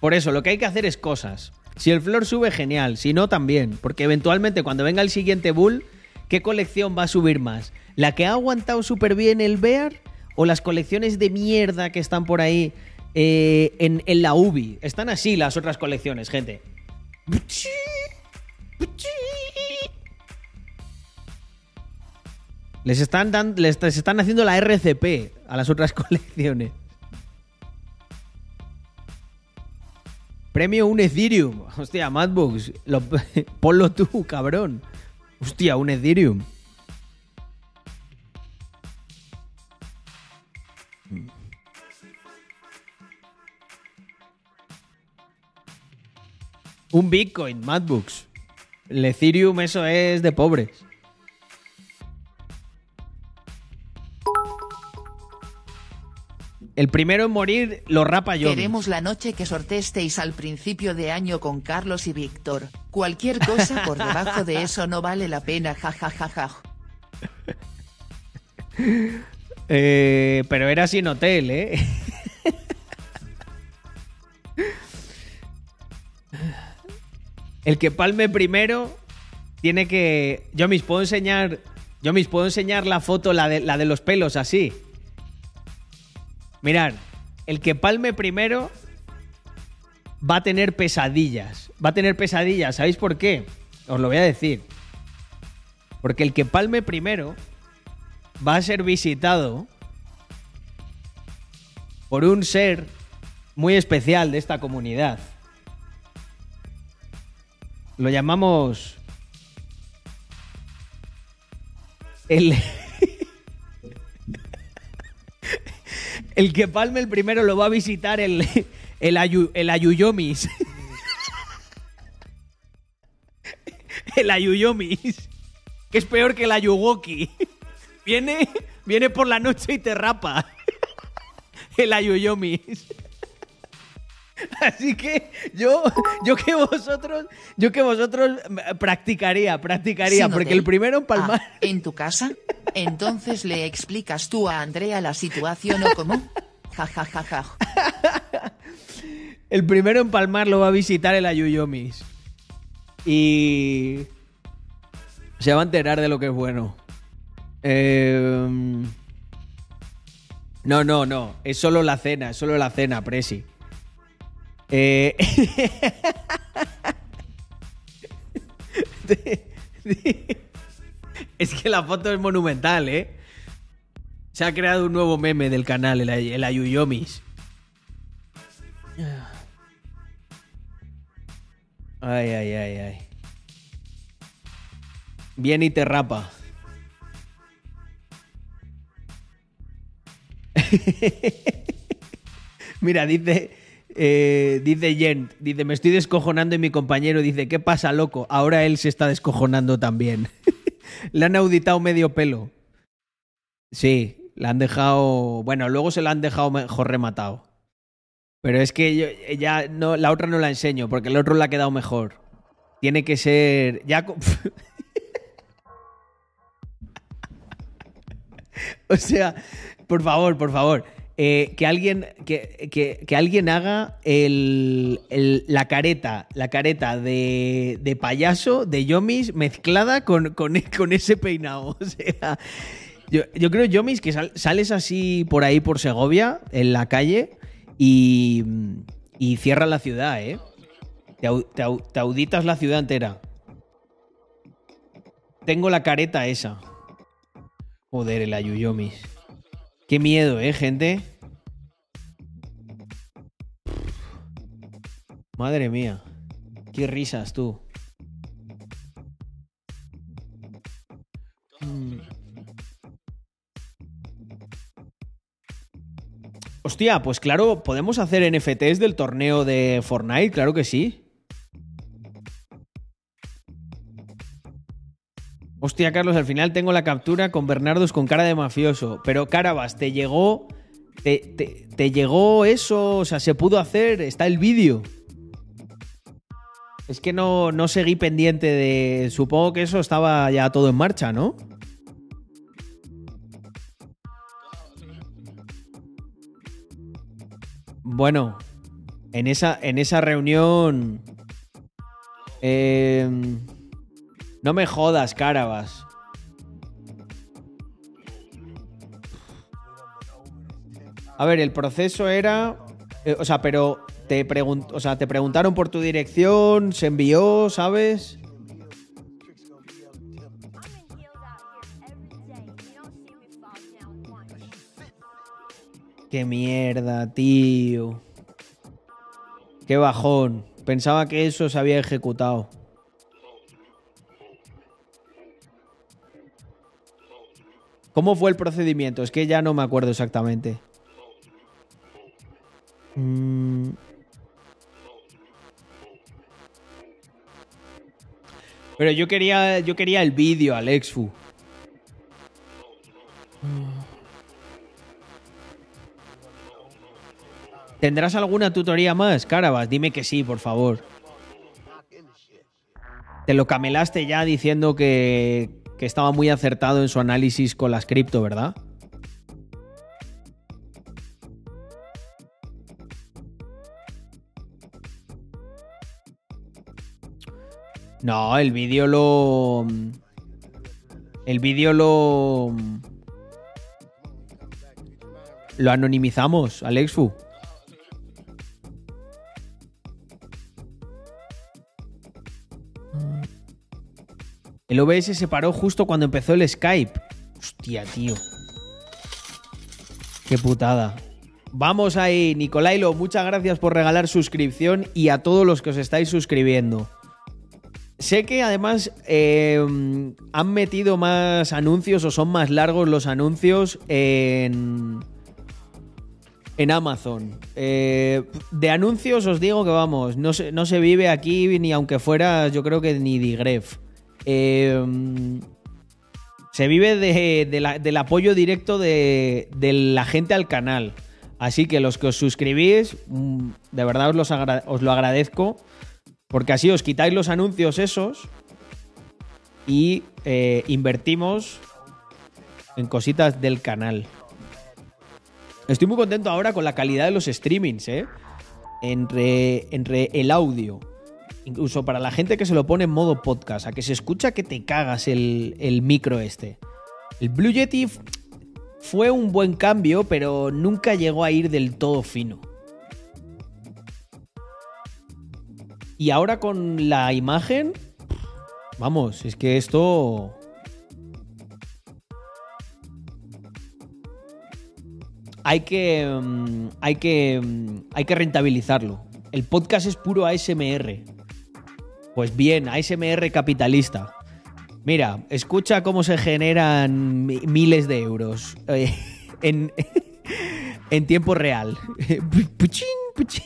Por eso, lo que hay que hacer es cosas. Si el flor sube, genial. Si no, también. Porque eventualmente, cuando venga el siguiente bull, ¿qué colección va a subir más? ¿La que ha aguantado súper bien el Bear? ¿O las colecciones de mierda que están por ahí eh, en, en la UBI? Están así las otras colecciones, gente. Les están, les, están haciendo la RCP a las otras [laughs] colecciones. premio un Ethereum. Hostia, Madbox, lo- [laughs] ponlo tú, cabrón. Hostia, un Ethereum. Un Bitcoin, Madbox. El Ethereum, eso es de pobres. El primero en morir lo rapa yo. Queremos la noche que sorteasteis al principio de año con Carlos y Víctor. Cualquier cosa por debajo de eso no vale la pena, jajajaja. [laughs] Eh, pero era sin hotel, ¿eh? [laughs] El que palme primero tiene que. Yo mis puedo enseñar. Yo mis puedo enseñar la foto, la de, la de los pelos, así. Mirad, el que palme primero va a tener pesadillas. Va a tener pesadillas. ¿Sabéis por qué? Os lo voy a decir. Porque el que palme primero va a ser visitado por un ser muy especial de esta comunidad. Lo llamamos el el que palme el primero lo va a visitar el el, ayu- el ayuyomis. el ayuyomis, que es peor que el ayuwoki. Viene, viene por la noche y te rapa. El ayuyomis. [laughs] Así que yo, yo que vosotros, yo que vosotros eh, practicaría, practicaría, Sin porque hotel. el primero en palmar. Ah, [laughs] ¿En tu casa? Entonces le explicas tú a Andrea la situación o cómo. Jajajaja. El primero en palmar lo va a visitar el Ayuyomis. Y. Se va a enterar de lo que es bueno. Eh, No, no, no. Es solo la cena, es solo la cena, Presi. Eh, [laughs] [laughs] es que la foto es monumental, ¿eh? Se ha creado un nuevo meme del canal, el, el Ayuyomis. Ay, ay, ay, ay. Viene y te rapa. [laughs] Mira, dice, eh, dice Jen, dice, me estoy descojonando y mi compañero dice, ¿qué pasa, loco? Ahora él se está descojonando también. [laughs] Le han auditado medio pelo. Sí, le han dejado, bueno, luego se la han dejado mejor rematado. Pero es que yo, ya no, la otra no la enseño porque el otro le ha quedado mejor. Tiene que ser. Ya. [laughs] o sea, por favor, por favor. Eh, que alguien. Que, que- que alguien haga el, el- la careta. La careta de, de payaso de Yomis mezclada con, con, [laughs] con ese peinado. [laughs] O sea. Yo, yo creo, Yomis, que sal- sales así por ahí por Segovia, en la calle, y, y cierra la ciudad, ¿eh? Te, te te auditas la ciudad entera. Tengo la careta esa. Joder, el Ayuyomis. Qué miedo, ¿eh, gente? Madre mía. Qué risas, tú. Mm. Hostia, pues claro, podemos hacer NFTs del torneo de Fortnite, claro que sí. Hostia, Carlos, al final tengo la captura con Bernardos con cara de mafioso. Pero Carabas, ¿te llegó. Te, llegó eso? O sea, ¿se pudo hacer? ¿Está el vídeo? Es que no, no seguí pendiente de. Supongo que eso estaba ya todo en marcha, ¿no? Bueno, en esa, en esa reunión. eh, no me jodas, Carabas. A ver, el proceso era. eh, o sea, pero te, o sea, te preguntaron por tu dirección, se envió, ¿sabes? Qué mierda, tío. Qué bajón. Pensaba que eso se había ejecutado. ¿Cómo fue el procedimiento? Es que ya no me acuerdo exactamente. Mm. Pero yo quería, yo quería el vídeo, Alexfu. ¿Tendrás alguna tutoría más, Carabas? Dime que sí, por favor. Te lo camelaste ya diciendo que, que estaba muy acertado en su análisis con las cripto, ¿verdad? No, el vídeo lo. El vídeo lo. Lo anonimizamos, Alexfu. El OBS se paró justo cuando empezó el Skype. Hostia, tío. Qué putada. Vamos ahí, Nicolailo. Muchas gracias por regalar suscripción y a todos los que os estáis suscribiendo. Sé que además eh, han metido más anuncios o son más largos los anuncios en, en Amazon. Eh, de anuncios os digo que vamos, no se, no se vive aquí ni aunque fuera, yo creo que ni digref. Eh, se vive del apoyo directo de, la gente al canal. Así que los que os suscribís, mm, de verdad os, lo agradezco. Porque así os quitáis los anuncios esos y eh, invertimos en cositas del canal. Estoy muy contento ahora con la calidad de los streamings, ¿eh? Entre el audio. Incluso para la gente que se lo pone en modo podcast, a que se escucha que te cagas el, el micro este. El Blue Yeti fue un buen cambio, pero nunca llegó a ir del todo fino. Y ahora con la imagen, vamos, es que esto... Hay que, mm, hay que, mm, hay que rentabilizarlo. El podcast es puro ASMR. Pues bien, ASMR capitalista. Mira, escucha cómo se generan mi- miles de euros eh, en, [laughs] en tiempo real. [laughs] Puchín, puchín.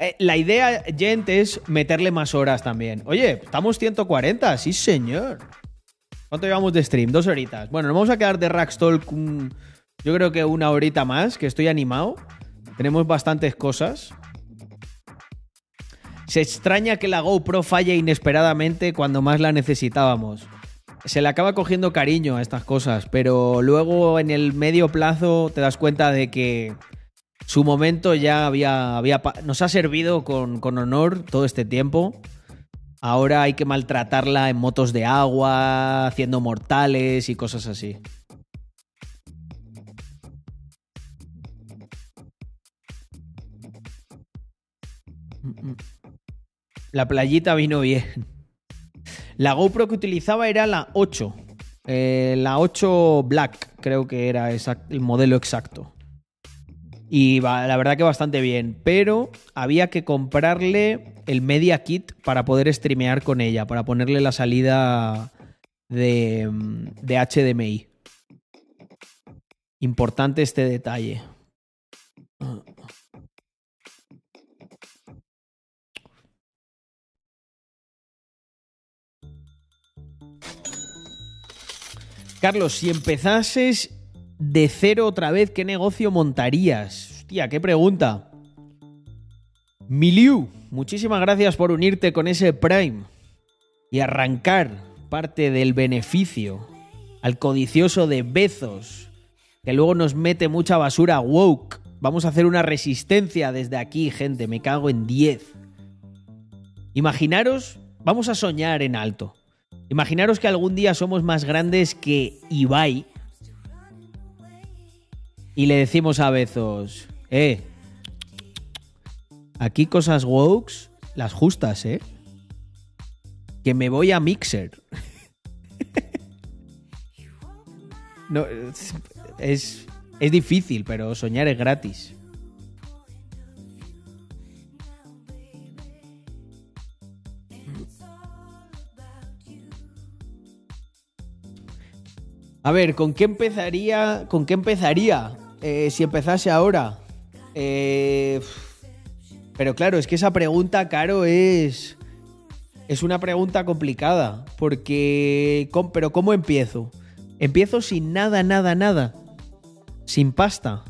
Eh, la idea, gente, es meterle más horas también. Oye, estamos 140, sí señor. ¿Cuánto llevamos de stream? Dos horitas. Bueno, nos vamos a quedar de Rackstalk un- yo creo que una horita más, que estoy animado. Tenemos bastantes cosas. Se extraña que la GoPro falle inesperadamente cuando más la necesitábamos. Se le acaba cogiendo cariño a estas cosas, pero luego en el medio plazo te das cuenta de que su momento ya había, había nos ha servido con, con honor todo este tiempo. Ahora hay que maltratarla en motos de agua, haciendo mortales y cosas así. Mm, mm. La playita vino bien. La GoPro que utilizaba era la 8. Eh, la 8 Black, creo que era el modelo exacto. Y la verdad que bastante bien. Pero había que comprarle el Media Kit para poder streamear con ella, para ponerle la salida de, mm, de HDMI. Importante este detalle. Carlos, si empezases de cero otra vez, ¿qué negocio montarías? Hostia, qué pregunta. Miliu, muchísimas gracias por unirte con ese Prime y arrancar parte del beneficio al codicioso de Bezos, que luego nos mete mucha basura woke. Vamos a hacer una resistencia desde aquí, gente, me cago en 10. Imaginaros, vamos a soñar en alto. Imaginaros que algún día somos más grandes que Ibai y le decimos a Bezos, eh, aquí cosas wokes, las justas, eh, que me voy a Mixer. [laughs] no, es, Es difícil, pero soñar es gratis. A ver, ¿con qué empezaría? ¿Con qué empezaría? Eh, si empezase ahora. Eh, pero claro, es que esa pregunta, Caro, es. Es una pregunta complicada. Porque. ¿cómo- Pero ¿cómo empiezo? Empiezo sin nada, nada, nada. Sin pasta.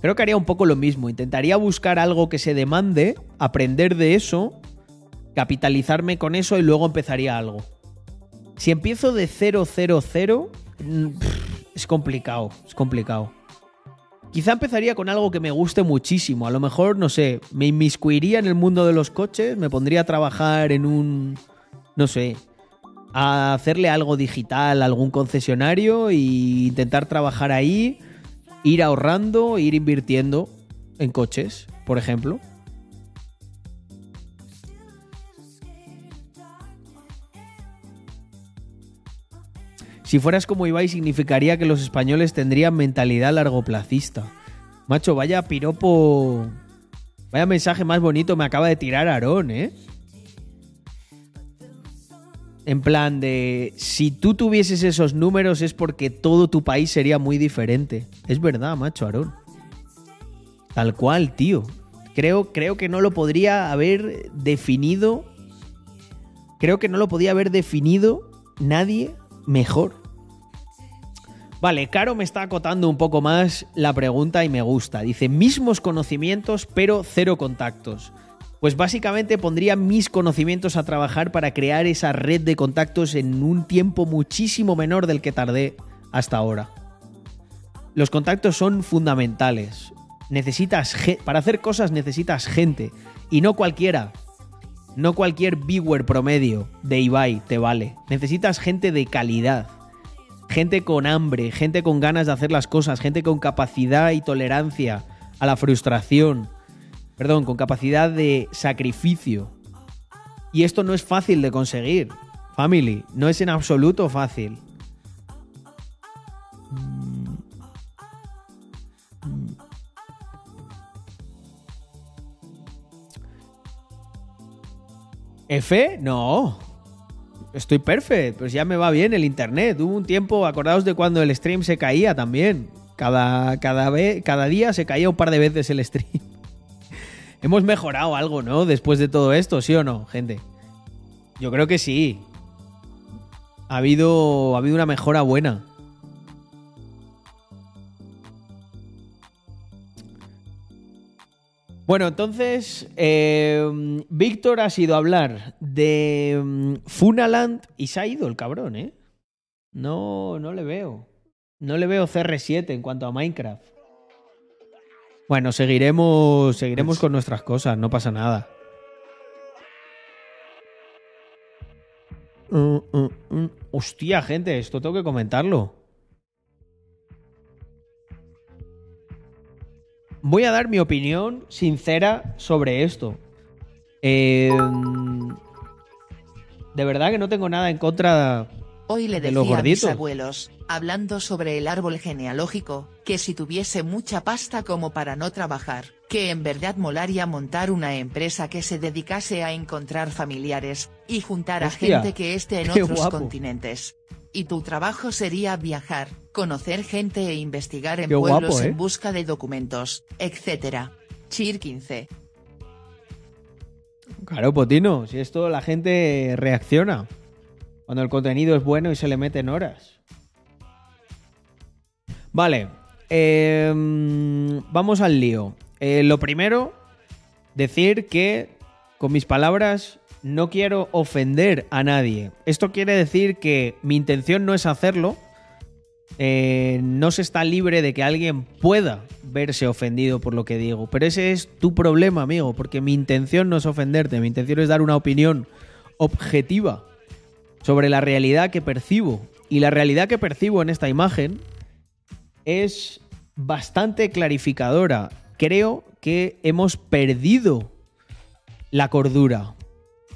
Creo que haría un poco lo mismo. Intentaría buscar algo que se demande, aprender de eso, capitalizarme con eso y luego empezaría algo. Si empiezo de 000, mm, es complicado, es complicado. Quizá empezaría con algo que me guste muchísimo. A lo mejor, no sé, me inmiscuiría en el mundo de los coches, me pondría a trabajar en un, no sé, a hacerle algo digital a algún concesionario e intentar trabajar ahí, ir ahorrando, ir invirtiendo en coches, por ejemplo. Si fueras como Ibai significaría que los españoles tendrían mentalidad largoplacista. Macho, vaya piropo... Vaya mensaje más bonito me acaba de tirar Aarón, ¿eh? En plan de, si tú tuvieses esos números es porque todo tu país sería muy diferente. Es verdad, macho, Aarón. Tal cual, tío. Creo, creo que no lo podría haber definido. Creo que no lo podía haber definido nadie mejor. Vale, Caro me está acotando un poco más la pregunta y me gusta. Dice, mismos conocimientos pero cero contactos. Pues básicamente pondría mis conocimientos a trabajar para crear esa red de contactos en un tiempo muchísimo menor del que tardé hasta ahora. Los contactos son fundamentales. Necesitas para hacer cosas necesitas gente y no cualquiera. No cualquier viewer promedio de Ibai te vale. Necesitas gente de calidad. Gente con hambre, gente con ganas de hacer las cosas, gente con capacidad y tolerancia a la frustración. Perdón, con capacidad de sacrificio. Y esto no es fácil de conseguir. Family, no es en absoluto fácil. ¿F? No. Estoy perfecto, pues ya me va bien el internet. Hubo un tiempo, acordaos de cuando el stream se caía también. Cada, cada, vez, cada día se caía un par de veces el stream. [laughs] Hemos mejorado algo, ¿no? Después de todo esto, ¿sí o no, gente? Yo creo que sí. Ha habido, ha habido una mejora buena. Bueno, entonces, eh, Víctor ha sido a hablar de mm, Funaland y se ha ido el cabrón, ¿eh? No, no le veo. No le veo CR7 en cuanto a Minecraft. Bueno, seguiremos, seguiremos con nuestras cosas, no pasa nada. Mm. Hostia, gente, esto tengo que comentarlo. Voy a dar mi opinión sincera sobre esto. Eh, de verdad que no tengo nada en contra Hoy le de los decía a mis gorditos. abuelos, hablando sobre el árbol genealógico, que si tuviese mucha pasta como para no trabajar, que en verdad molaría montar una empresa que se dedicase a encontrar familiares, y juntar a gente que esté en otros guapo. continentes. Y tu trabajo sería viajar, conocer gente e investigar en Qué pueblos guapo, ¿eh? en busca de documentos, etc. Cheer 15. Claro, Potino, si esto la gente reacciona. Cuando el contenido es bueno y se le meten horas. Vale. eh, vamos al lío. Eh, lo primero, decir que con mis palabras no quiero ofender a nadie. Esto quiere decir que mi intención no es hacerlo. Eh, no se está libre de que alguien pueda verse ofendido por lo que digo. Pero ese es tu problema, amigo, porque mi intención no es ofenderte, mi intención es dar una opinión objetiva sobre la realidad que percibo. Y la realidad que percibo en esta imagen es bastante clarificadora. Creo que hemos perdido la cordura.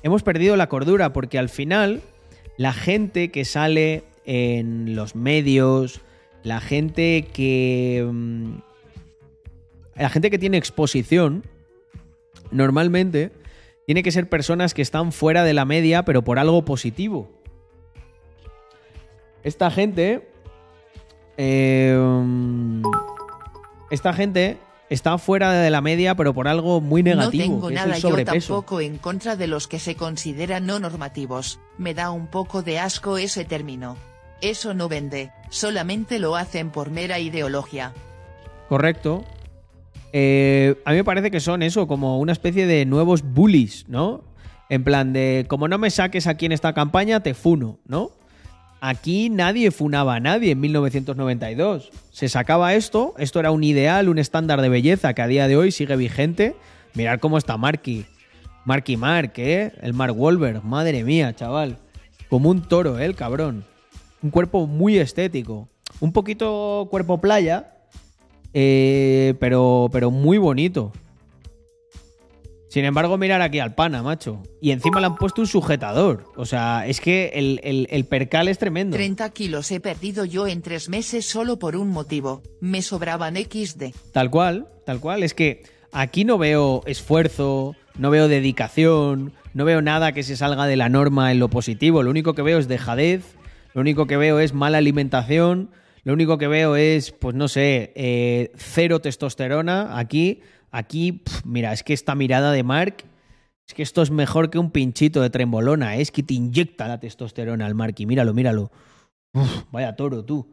Hemos perdido la cordura porque al final la gente que sale en los medios, la gente que. mm, La gente que tiene exposición, normalmente, tiene que ser personas que están fuera de la media, pero por algo positivo. Esta gente. eh, esta gente está fuera de la media, pero por algo muy negativo. no tengo que es nada el yo tampoco en contra de los que se consideran no normativos. Me da un poco de asco ese término. Eso no vende, solamente lo hacen por mera ideología. Correcto. Eh, a mí me parece que son eso, como una especie de nuevos bullies, ¿no? En plan de, como no me saques aquí en esta campaña, te funo, ¿no? Aquí nadie funaba a nadie en 1992. Se sacaba esto, esto era un ideal, un estándar de belleza que a día de hoy sigue vigente. Mirad cómo está Marky. Marky Mark, ¿eh? El Mark Wolver. Madre mía, chaval. Como un toro, ¿eh? El cabrón. Un cuerpo muy estético. Un poquito cuerpo playa, eh, pero, pero muy bonito. Sin embargo, mirar aquí al pana, macho. Y encima le han puesto un sujetador. O sea, es que el, el- el percal es tremendo. 30 kilos he perdido yo en tres meses solo por un motivo. Me sobraban XD. Tal cual, tal cual. Es que aquí no veo esfuerzo, no veo dedicación, no veo nada que se salga de la norma en lo positivo. Lo único que veo es dejadez, lo único que veo es mala alimentación, lo único que veo es, pues no sé, eh, cero testosterona aquí. Aquí, mira, es que esta mirada de Mark, es que esto es mejor que un pinchito de trembolona, es que te inyecta la testosterona al Mark y míralo, míralo. Vaya toro, tú.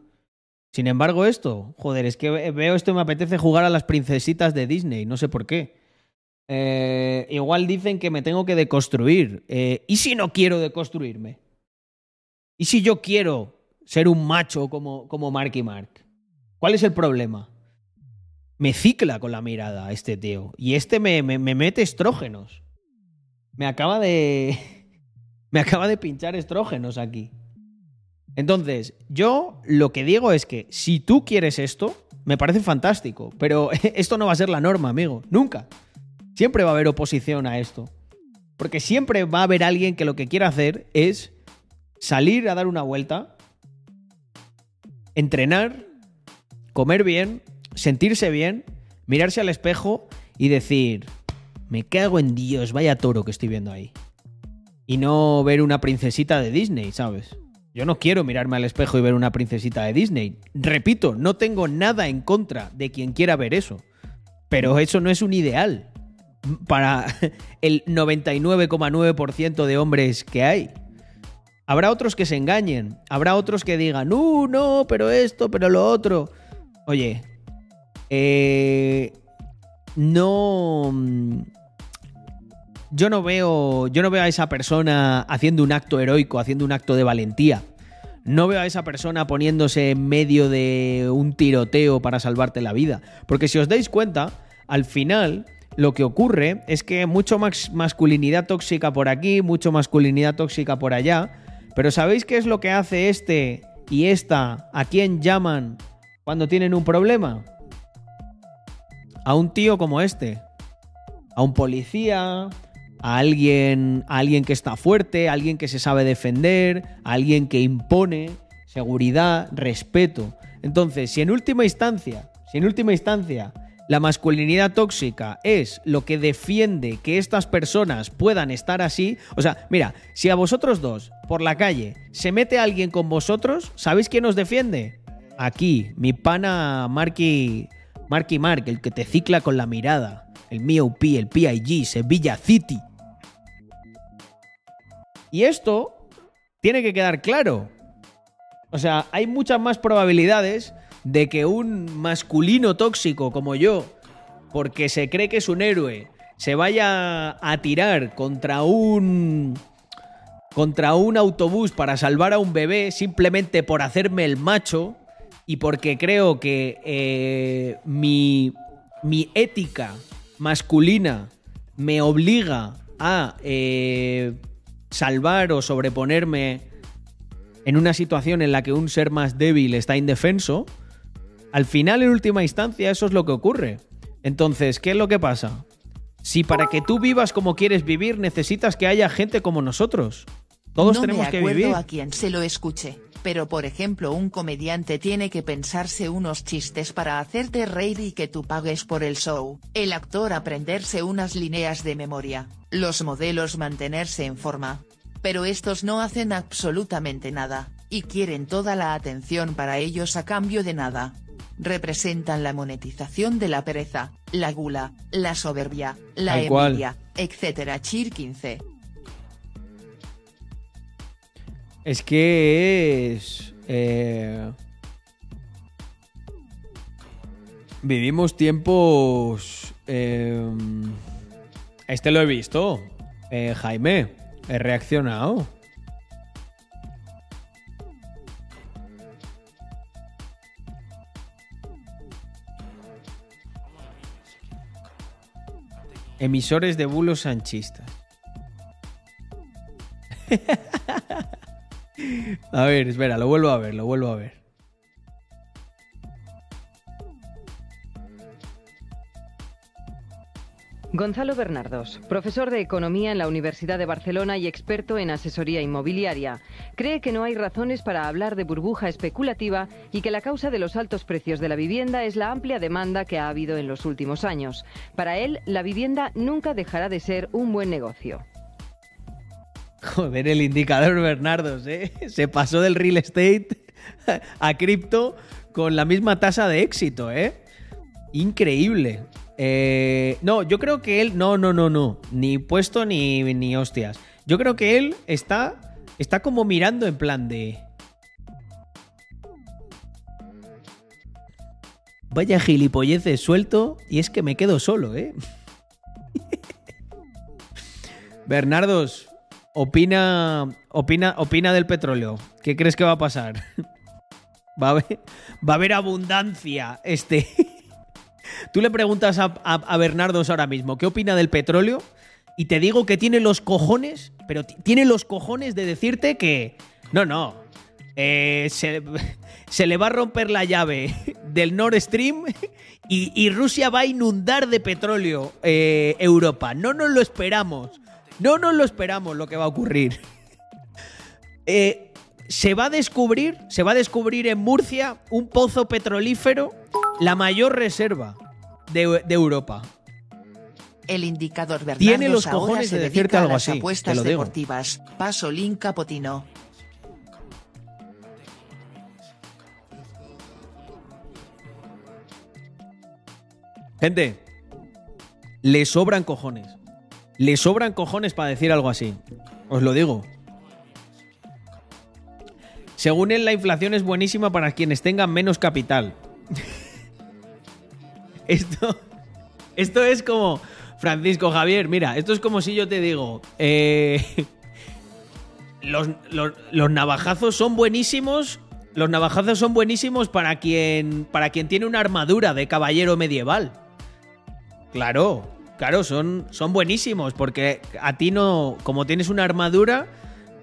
Sin embargo, esto, joder, es que ve- veo esto y me apetece jugar a las princesitas de Disney, no sé por qué. Eh, igual dicen que me tengo que deconstruir. Eh, ¿Y si no quiero deconstruirme? ¿Y si yo quiero ser un macho como, como Mark y Mark? ¿Cuál es el problema? Me cicla con la mirada este tío. Y este me, me- me mete estrógenos. Me acaba de. [laughs] Me acaba de pinchar estrógenos aquí. Entonces, yo lo que digo es que si tú quieres esto, me parece fantástico. Pero [laughs] esto no va a ser la norma, amigo. Nunca. Siempre va a haber oposición a esto. Porque siempre va a haber alguien que lo que quiera hacer es salir a dar una vuelta, entrenar, comer bien, sentirse bien, mirarse al espejo y decir, me cago en Dios, vaya toro que estoy viendo ahí. Y no ver una princesita de Disney, ¿sabes? Yo no quiero mirarme al espejo y ver una princesita de Disney. Repito, no tengo nada en contra de quien quiera ver eso. Pero eso no es un ideal para [laughs] el 99,9% de hombres que hay. Habrá otros que se engañen, habrá otros que digan, uh, no, pero esto, pero lo otro. Oye, eh, no. mm, Yo no veo. Yo no veo a esa persona haciendo un acto heroico, haciendo un acto de valentía. No veo a esa persona poniéndose en medio de un tiroteo para salvarte la vida. Porque si os dais cuenta, al final lo que ocurre es que mucho más masculinidad tóxica por aquí, mucho masculinidad tóxica por allá. Pero ¿sabéis qué es lo que hace este y esta? ¿A quién llaman cuando tienen un problema? A un tío como este. A un policía, a alguien, a alguien que está fuerte, a alguien que se sabe defender, a alguien que impone seguridad, respeto. Entonces, si en última instancia, si en última instancia la masculinidad tóxica es lo que defiende que estas personas puedan estar así, o sea, mira, si a vosotros dos por la calle se mete alguien con vosotros, ¿sabéis quién os defiende? Aquí, mi pana Marky, Marky Mark, el que te cicla con la mirada, el MOP, el PIG, Sevilla City. Y esto tiene que quedar claro. O sea, hay muchas más probabilidades de que un masculino tóxico como yo, porque se cree que es un héroe, se vaya a tirar contra un contra un autobús para salvar a un bebé simplemente por hacerme el macho y porque creo que eh, mi, mi ética masculina me obliga a eh, salvar o sobreponerme en una situación en la que un ser más débil está indefenso, al final, en última instancia, eso es lo que ocurre. Entonces, ¿qué es lo que pasa? Si para que tú vivas como quieres vivir necesitas que haya gente como nosotros. Todos no tenemos me que acuerdo vivir. a quien se lo escuché. Pero por ejemplo un comediante tiene que pensarse unos chistes para hacerte reír y que tú pagues por el show, el actor aprenderse unas líneas de memoria, los modelos mantenerse en forma. Pero estos no hacen absolutamente nada, y quieren toda la atención para ellos a cambio de nada. Representan la monetización de la pereza, la gula, la soberbia, la cual. envidia, etc. Chir 15. Es que es. eh, vivimos tiempos. eh, este lo he visto. Eh, Jaime, he reaccionado. Emisores de bulos sanchistas. [laughs] A ver, espera, lo vuelvo a ver, lo vuelvo a ver. Gonzalo Bernardos, profesor de Economía en la Universidad de Barcelona y experto en asesoría inmobiliaria, cree que no hay razones para hablar de burbuja especulativa y que la causa de los altos precios de la vivienda es la amplia demanda que ha habido en los últimos años. Para él, la vivienda nunca dejará de ser un buen negocio. Joder, el indicador Bernardos, ¿eh? Se pasó del real estate a cripto con la misma tasa de éxito, ¿eh? Increíble. Eh, no, yo creo que él. No, no, no, no. Ni puesto ni, ni hostias. Yo creo que él está. Está como mirando en plan de. Vaya gilipolleces suelto y es que me quedo solo, ¿eh? [laughs] Bernardos, opina, opina, opina del petróleo. ¿Qué crees que va a pasar? [laughs] Va a haber, va a haber abundancia. Este. Tú le preguntas a, a, Bernardos ahora mismo qué opina del petróleo y te digo que tiene los cojones, pero tiene los cojones de decirte que no, no, eh, se, [laughs] se le va a romper la llave [laughs] del Nord Stream y, y Rusia va a inundar de petróleo eh, Europa. No nos lo esperamos, no nos lo esperamos lo que va a ocurrir. [laughs] Eh, se va a descubrir, se va a descubrir en Murcia un pozo petrolífero, la mayor reserva de, de Europa. El indicador Bernardos Tiene los cojones de decirte algo así, apuestas te lo digo. deportivas. Paso link capotino. Gente, le sobran cojones. Le sobran cojones para decir algo así. Os lo digo. Según él, la inflación es buenísima para quienes tengan menos capital. [laughs] esto, esto es como... Francisco Javier, mira, esto es como si yo te digo... eh, los, los- navajazos son buenísimos. Los navajazos son buenísimos para quien, para quien tiene una armadura de caballero medieval. Claro, claro, son, son buenísimos porque a ti no, como tienes una armadura,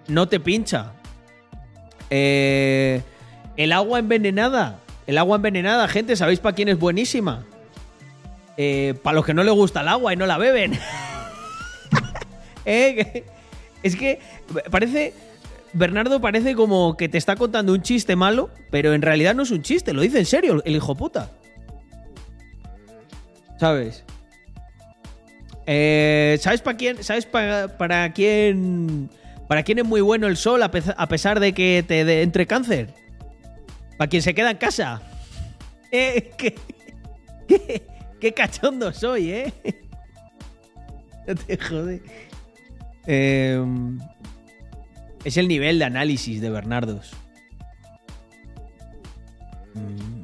no te pincha. Eh, el agua envenenada, el agua envenenada, gente, ¿sabéis para quién es buenísima? Para los que no les gusta el agua y no la beben. Eh, es que parece, Bernardo parece como que te está contando un chiste malo, pero en realidad no es un chiste, lo dice en serio el hijo puta. ¿Sabes? Eh, ¿Sabes para quién? ¿Sabes pa- para quién? ¿Para quién es muy bueno el sol a, pesa- a pesar de que te entre cáncer? ¿Para quien se queda en casa? Eh, [laughs] qué- qué cachondo soy, ¿eh? [laughs] No te jode. Eh, es el nivel de análisis de Bernardos. Mm.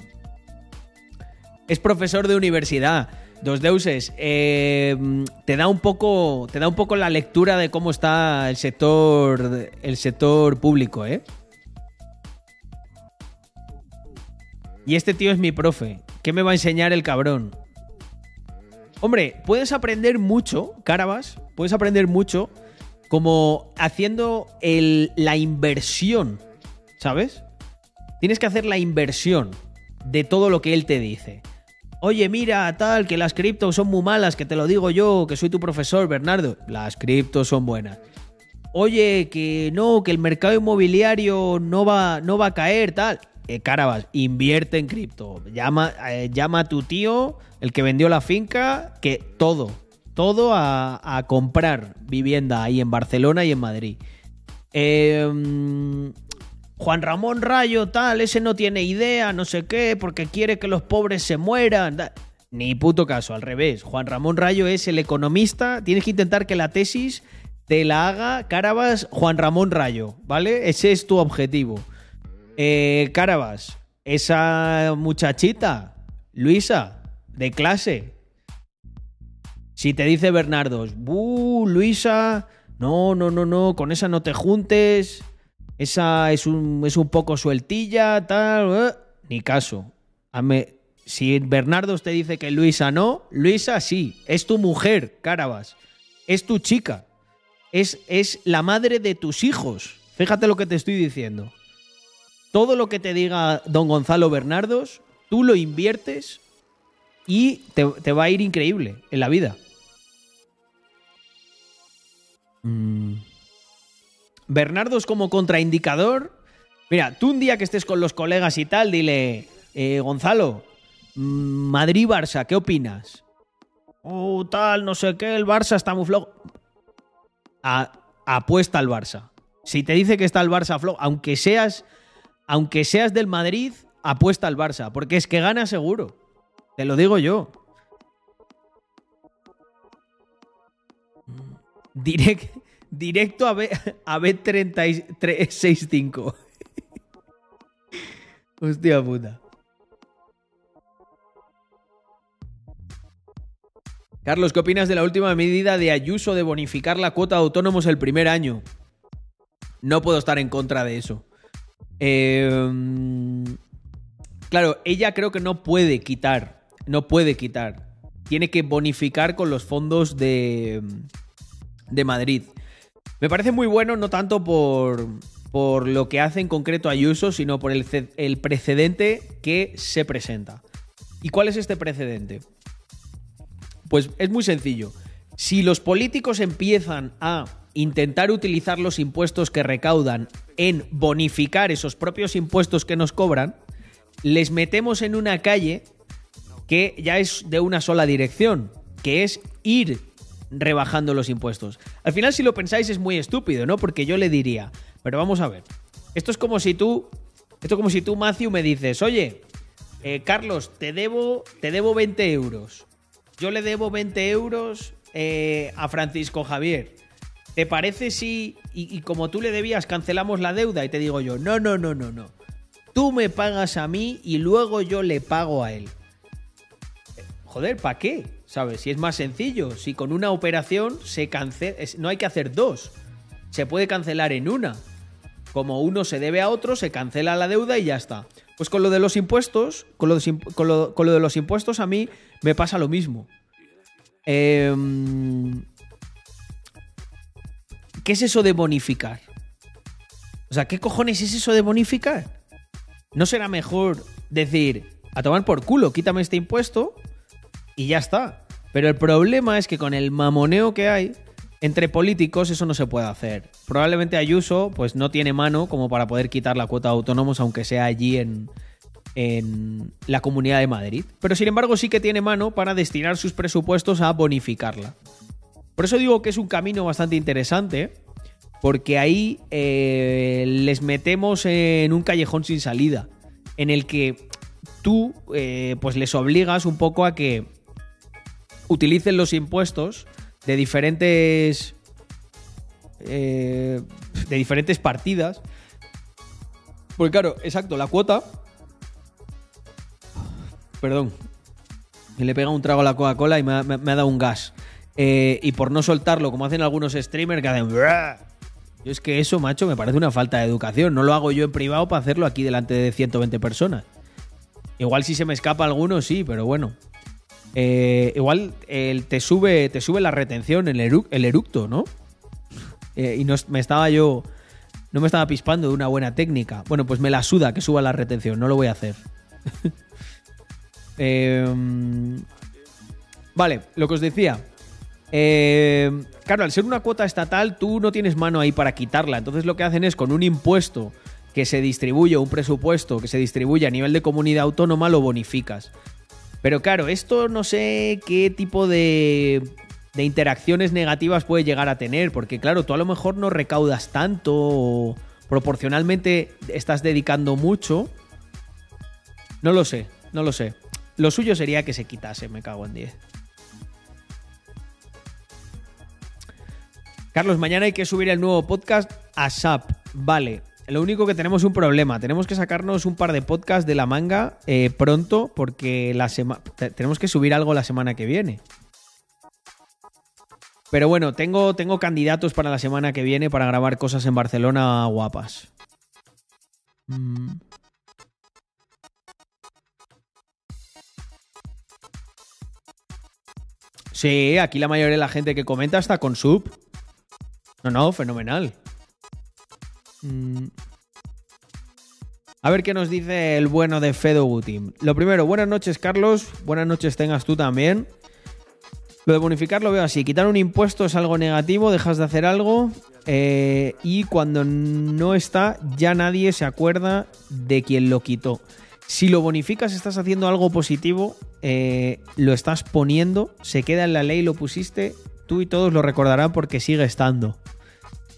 Es profesor de universidad. Dos deuses. eh, te da un poco. Te da un poco la lectura de cómo está el sector. El sector público, ¿eh? Y este tío es mi profe. ¿Qué me va a enseñar el cabrón? Hombre, puedes aprender mucho, Carabas. Puedes aprender mucho como haciendo el- la inversión, ¿sabes? Tienes que hacer la inversión de todo lo que él te dice. Oye, mira, tal, que las criptos son muy malas, que te lo digo yo, que soy tu profesor, Bernardo. Las criptos son buenas. oye, que no, que el mercado inmobiliario no va, no va a caer, tal. Eh, Carabas, invierte en cripto. Llama, eh, llama a tu tío, el que vendió la finca, que todo, todo a, a comprar vivienda ahí en Barcelona y en Madrid. Mm, Juan Ramón Rayo, tal, ese no tiene idea, no sé qué, porque quiere que los pobres se mueran. Ni puto caso, al revés. Juan Ramón Rayo es el economista. Tienes que intentar que la tesis te la haga Carabas Juan Ramón Rayo, ¿vale? Ese es tu objetivo. Eh, Carabas, esa muchachita, Luisa, de clase, si te dice Bernardo, "Buh, Luisa, no, no, no, no, con esa no te juntes, esa es un, es un poco sueltilla, tal, eh", ni caso. Si Bernardo te dice que Luisa no, Luisa sí, es tu mujer, Carabas, es tu chica, es, es la madre de tus hijos. Fíjate lo que te estoy diciendo. Todo lo que te diga don Gonzalo Bernardos, tú lo inviertes y te, va a ir increíble en la vida. Mm. Bernardos como contraindicador. Mira, tú un día que estés con los colegas y tal, dile, eh, Gonzalo, mm, Madrid-Barça, ¿qué opinas? Oh, tal, no sé qué, el Barça está muy flojo. Apuesta al Barça. Si te dice que está el Barça flojo, aunque seas, aunque seas del Madrid, apuesta al Barça, porque es que gana seguro. Te lo digo yo. Direct, directo a, B, a B365. [laughs] Hostia puta. Carlos, ¿qué opinas de la última medida de Ayuso de bonificar la cuota de autónomos el primer año? No puedo estar en contra de eso. Eh, claro, ella creo que no puede quitar. No puede quitar. Tiene que bonificar con los fondos de, de Madrid. Me parece muy bueno, no tanto por, por lo que hace en concreto Ayuso, sino por el, el precedente que se presenta. ¿Y cuál es este precedente? Pues es muy sencillo. Si los políticos empiezan a intentar utilizar los impuestos que recaudan en bonificar esos propios impuestos que nos cobran, les metemos en una calle que ya es de una sola dirección, que es ir rebajando los impuestos. Al final, si lo pensáis, es muy estúpido, ¿no? Porque yo le diría, pero vamos a ver, esto es como si tú, esto es como si tú, Matthew, me dices, oye, eh, Carlos, te debo, te debo 20 euros. Yo le debo 20 euros eh, a Francisco Javier. ¿Te parece si, y, como tú le debías, cancelamos la deuda? Y te digo yo, no, no, no, no, no. Tú me pagas a mí y luego yo le pago a él. Joder, ¿para qué? ¿Sabes? Si es más sencillo, si con una operación se cancela, no hay que hacer dos. Se puede cancelar en una. Como uno se debe a otro, se cancela la deuda y ya está. Pues con lo de los impuestos, con lo de, con lo- de los impuestos a mí me pasa lo mismo. Em, ¿Qué es eso de bonificar? O sea, ¿qué cojones es eso de bonificar? ¿No será mejor decir, a tomar por culo, quítame este impuesto y ya está? Pero el problema es que con el mamoneo que hay entre políticos eso no se puede hacer. Probablemente Ayuso pues no tiene mano como para poder quitar la cuota de autónomos aunque sea allí en, en la Comunidad de Madrid. Pero sin embargo sí que tiene mano para destinar sus presupuestos a bonificarla. Por eso digo que es un camino bastante interesante, porque ahí eh, les metemos en un callejón sin salida, en el que tú eh, pues les obligas un poco a que utilicen los impuestos de diferentes eh, de diferentes partidas. Porque claro, exacto, la cuota. Perdón. Me le pega un trago a la Coca-Cola y me- me ha dado un gas. Eh, y por no soltarlo, como hacen algunos streamers que hacen. Yo es que eso, macho, me parece una falta de educación. No lo hago yo en privado para hacerlo aquí delante de 120 personas. Igual si se me escapa alguno, sí, pero bueno. Eh, igual el- te, sube, te sube la retención, el, eru- el eructo, ¿no? Eh, y no me estaba yo. No me estaba pispando de una buena técnica. Bueno, pues me la suda que suba la retención, no lo voy a hacer. [laughs] Em, vale, lo que os decía. Eh, claro, al ser una cuota estatal, tú no tienes mano ahí para quitarla. Entonces lo que hacen es con un impuesto que se distribuye, un presupuesto que se distribuye a nivel de comunidad autónoma, lo bonificas. Pero claro, esto no sé qué tipo de, de interacciones negativas puede llegar a tener, porque claro, tú a lo mejor no recaudas tanto o proporcionalmente estás dedicando mucho. No lo sé, no lo sé. Lo suyo sería que se quitase, me cago en 10. Carlos, mañana hay que subir el nuevo podcast a SAP. Vale. Lo único que tenemos un problema. Tenemos que sacarnos un par de podcasts de la manga eh, pronto porque la tenemos que subir algo la semana que viene. Pero bueno, tengo, tengo candidatos para la semana que viene para grabar cosas en Barcelona guapas. Mm. Sí, aquí la mayoría de la gente que comenta está con sub. No, no, fenomenal. Mm. A ver qué nos dice el bueno de Fedo Gutim. Lo primero, buenas noches, Carlos. Buenas noches tengas tú también. Lo de bonificar lo veo así. Quitar un impuesto es algo negativo, dejas de hacer algo eh, y cuando no está ya nadie se acuerda de quien lo quitó. Si lo bonificas estás haciendo algo positivo, eh, lo estás poniendo, se queda en la ley, lo pusiste, tú y todos lo recordarán porque sigue estando.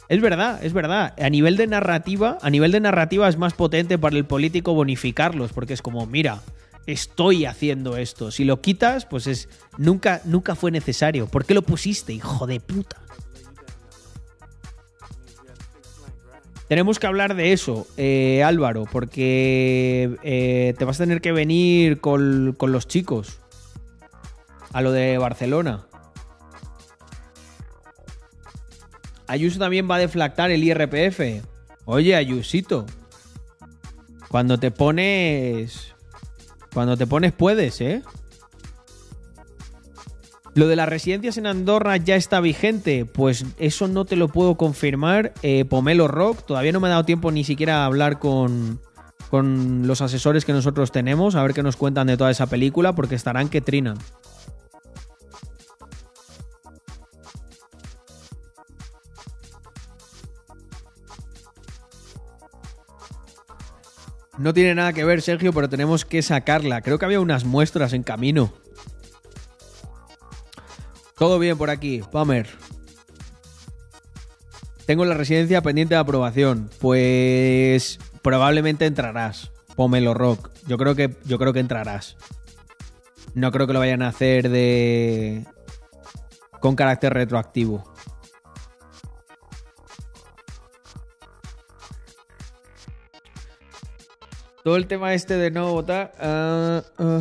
Es verdad, es verdad. A nivel de narrativa, a nivel de narrativa es más potente para el político bonificarlos, porque es como, mira, estoy haciendo esto. Si lo quitas, pues es nunca, nunca fue necesario. ¿Por qué lo pusiste, hijo de puta? Tenemos que hablar de eso, eh, Álvaro, porque eh, te vas a tener que venir con, con los chicos a lo de Barcelona. Ayuso también va a deflactar el IRPF. Oye, Ayusito. Cuando te pones. Cuando te pones, puedes, ¿eh? Lo de las residencias en Andorra ya está vigente. Pues eso no te lo puedo confirmar. Eh, Pomelo Rock, todavía no me ha dado tiempo ni siquiera a hablar con, con los asesores que nosotros tenemos, a ver qué nos cuentan de toda esa película, porque estarán que trinan. No tiene nada que ver, Sergio, pero tenemos que sacarla. Creo que había unas muestras en camino. Todo bien por aquí, Pamer. Tengo la residencia pendiente de aprobación. Pues probablemente entrarás. Pomelo Rock. Yo creo que yo creo que entrarás. No creo que lo vayan a hacer de con carácter retroactivo. Todo el tema este de no votar. ah, ah.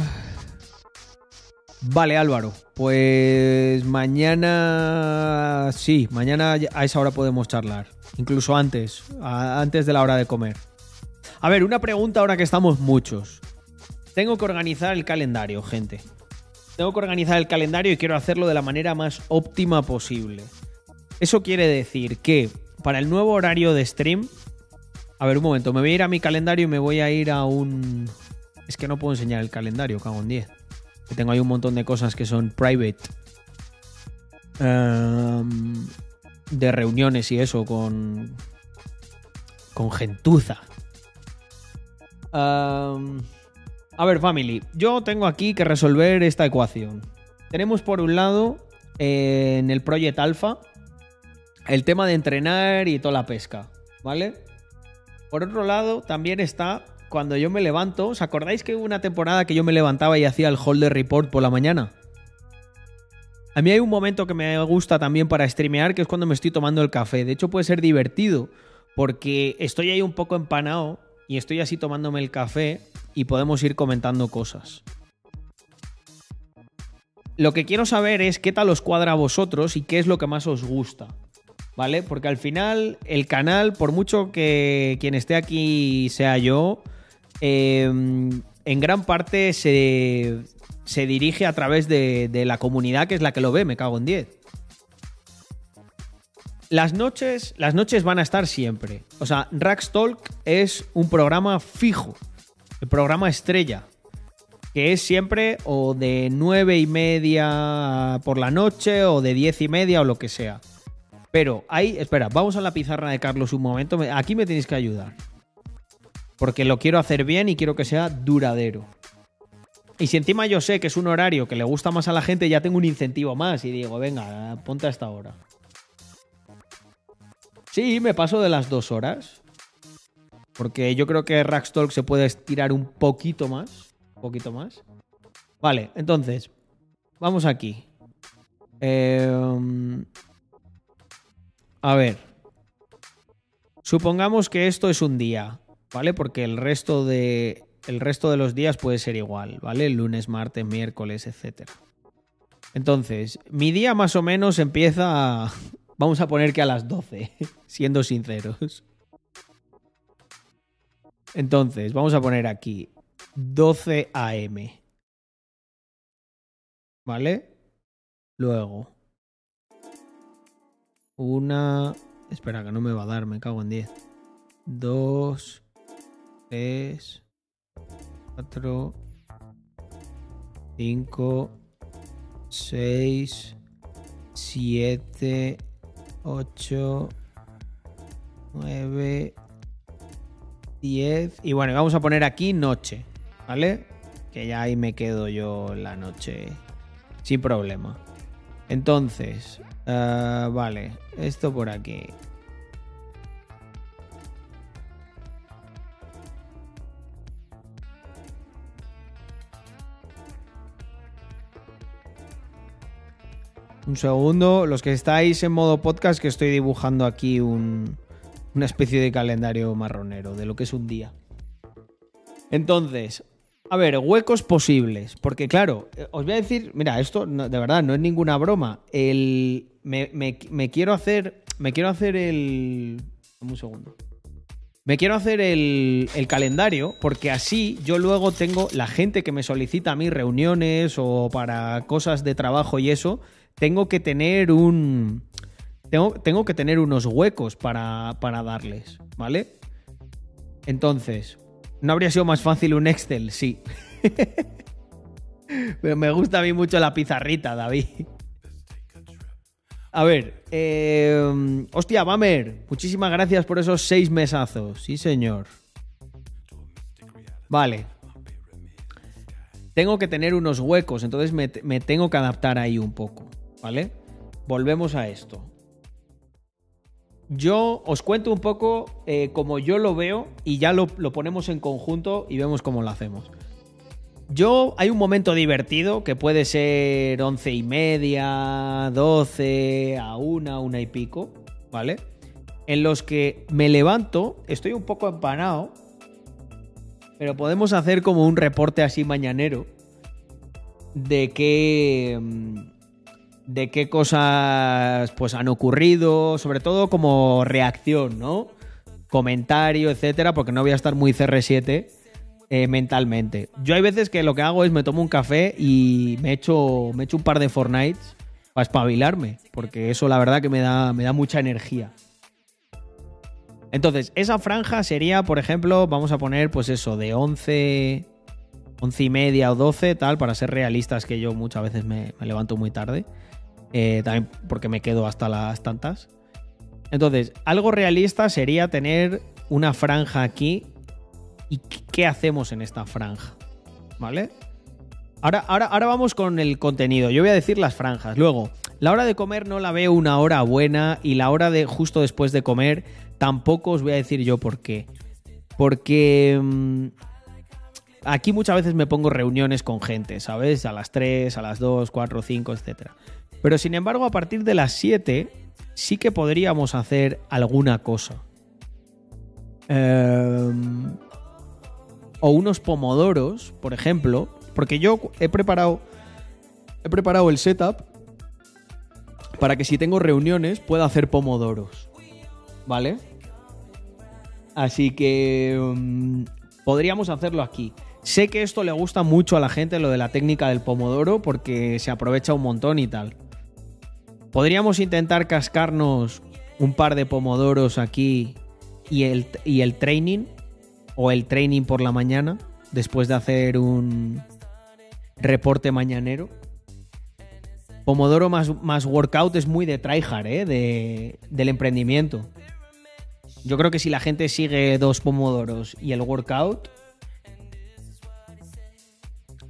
Vale, Álvaro. Pues mañana. Sí, mañana a esa hora podemos charlar. Incluso antes. antes de la hora de comer. A ver, una pregunta ahora que estamos muchos. Tengo que organizar el calendario, gente. Tengo que organizar el calendario y quiero hacerlo de la manera más óptima posible. Eso quiere decir que para el nuevo horario de stream. A ver, un momento, me voy a ir a mi calendario y me voy a ir a un. Es que no puedo enseñar el calendario, cago en 10. Que tengo ahí un montón de cosas que son private. Ehm, de reuniones y eso con. con gentuza. Ehm, a ver, family. Yo tengo aquí que resolver esta ecuación. Tenemos por un lado en el Project Alpha el tema de entrenar y toda la pesca, ¿vale? Por otro lado, también está cuando yo me levanto. ¿Os acordáis que hubo una temporada que yo me levantaba y hacía el holder report por la mañana? A mí hay un momento que me gusta también para streamear, que es cuando me estoy tomando el café. De hecho, puede ser divertido, porque estoy ahí un poco empanado y estoy así tomándome el café y podemos ir comentando cosas. Lo que quiero saber es qué tal os cuadra a vosotros y qué es lo que más os gusta. ¿Vale? Porque al final el canal, por mucho que quien esté aquí sea yo, eh, en gran parte se, se dirige a través de, de la comunidad que es la que lo ve, me cago en 10. Las noches, las noches van a estar siempre. O sea, Rax Talk es un programa fijo, el programa estrella. que es siempre o de nueve y media por la noche o de diez y media o lo que sea. Pero ahí, espera, vamos a la pizarra de Carlos un momento. Me- Aquí me tenéis que ayudar. Porque lo quiero hacer bien y quiero que sea duradero. Y si encima yo sé que es un horario que le gusta más a la gente, ya tengo un incentivo más y digo, venga, ponte a esta hora. Sí, me paso de las dos horas. Porque yo creo que Rackstalk se puede estirar un poquito más. Un poquito más. Vale, entonces, vamos aquí. Eh, a ver. Supongamos que esto es un día, ¿vale? Porque el resto de. El resto de los días puede ser igual, ¿vale? Lunes, martes, miércoles, etc. Entonces, mi día más o menos empieza. a- [laughs] Vamos a poner que a las 12, [laughs] siendo sinceros. Entonces, vamos a poner aquí 12 AM. ¿Vale? Luego. Una. Espera, que no me va a dar, me cago en 10. Dos. Tres. Cuatro. Cinco. Seis. Siete. Ocho. Nueve. 10. Y bueno, vamos a poner aquí noche, ¿vale? Que ya ahí me quedo yo la noche sin problema. Entonces, ah, vale, esto por aquí. Un segundo, los que estáis en modo podcast, que estoy dibujando aquí un, una especie de calendario marronero de lo que es un día. Entonces, a ver, huecos posibles. Porque claro, eh, os voy a decir, mira, esto de verdad no es ninguna broma. El, me, me- quiero hacer, me quiero hacer el... Un segundo. Me quiero hacer el, el calendario porque así yo luego tengo la gente que me solicita a mí reuniones o para cosas de trabajo y eso, tengo que tener un... Tengo, tengo que tener unos huecos para, para darles, ¿vale? Entonces, ¿no habría sido más fácil un Excel? Sí. [laughs] Pero me gusta a mí mucho la pizarrita, David. A ver, eh, hostia, Bamer, muchísimas gracias por esos seis mesazos. Sí, señor. Vale. Tengo que tener unos huecos, entonces me, me tengo que adaptar ahí un poco, ¿vale? Volvemos a esto. Yo os cuento un poco eh, como yo lo veo y ya lo, lo ponemos en conjunto y vemos cómo lo hacemos. Yo, hay un momento divertido que puede ser once y media, 12, a una, una y pico, ¿vale? En los que me levanto, estoy un poco empanado, pero podemos hacer como un reporte así mañanero de qué, mm, de qué cosas pues han ocurrido, sobre todo como reacción, ¿no? Comentario, etcétera, porque no voy a estar muy CR7 eh, mentalmente. Yo hay veces que lo que hago es me tomo un café y me echo, me echo un par de Fortnite para espabilarme, porque eso la verdad que me da, me da mucha energía. Entonces, esa franja sería, por ejemplo, vamos a poner pues eso, de 11, 11 y media o 12, tal, para ser realistas, que yo muchas veces me levanto muy tarde, eh, también porque me quedo hasta las tantas. Entonces, algo realista sería tener una franja aquí y qué- hacemos en esta franja, ¿vale? Ahora, ahora, ahora vamos con el contenido. Yo voy a decir las franjas. Luego, la hora de comer no la veo una hora buena y la hora de justo después de comer tampoco os voy a decir yo por qué. Porque mm, aquí muchas veces me pongo reuniones con gente, ¿sabes? A las 3, a las 2, 4, 5, etc. Pero sin embargo, a partir de las 7 sí que podríamos hacer alguna cosa. Em, o unos pomodoros, por ejemplo, porque yo he preparado he preparado el setup para que si tengo reuniones pueda hacer pomodoros. ¿Vale? Así que mm, podríamos hacerlo aquí. Sé que esto le gusta mucho a la gente, lo de la técnica del pomodoro, porque se aprovecha un montón y tal. Podríamos intentar cascarnos un par de pomodoros aquí y el, y el training, o el training por la mañana, después de hacer un, reporte mañanero. Pomodoro más, más workout es muy de tryhard, ¿eh? De, del emprendimiento. Yo creo que si la gente sigue dos pomodoros y el workout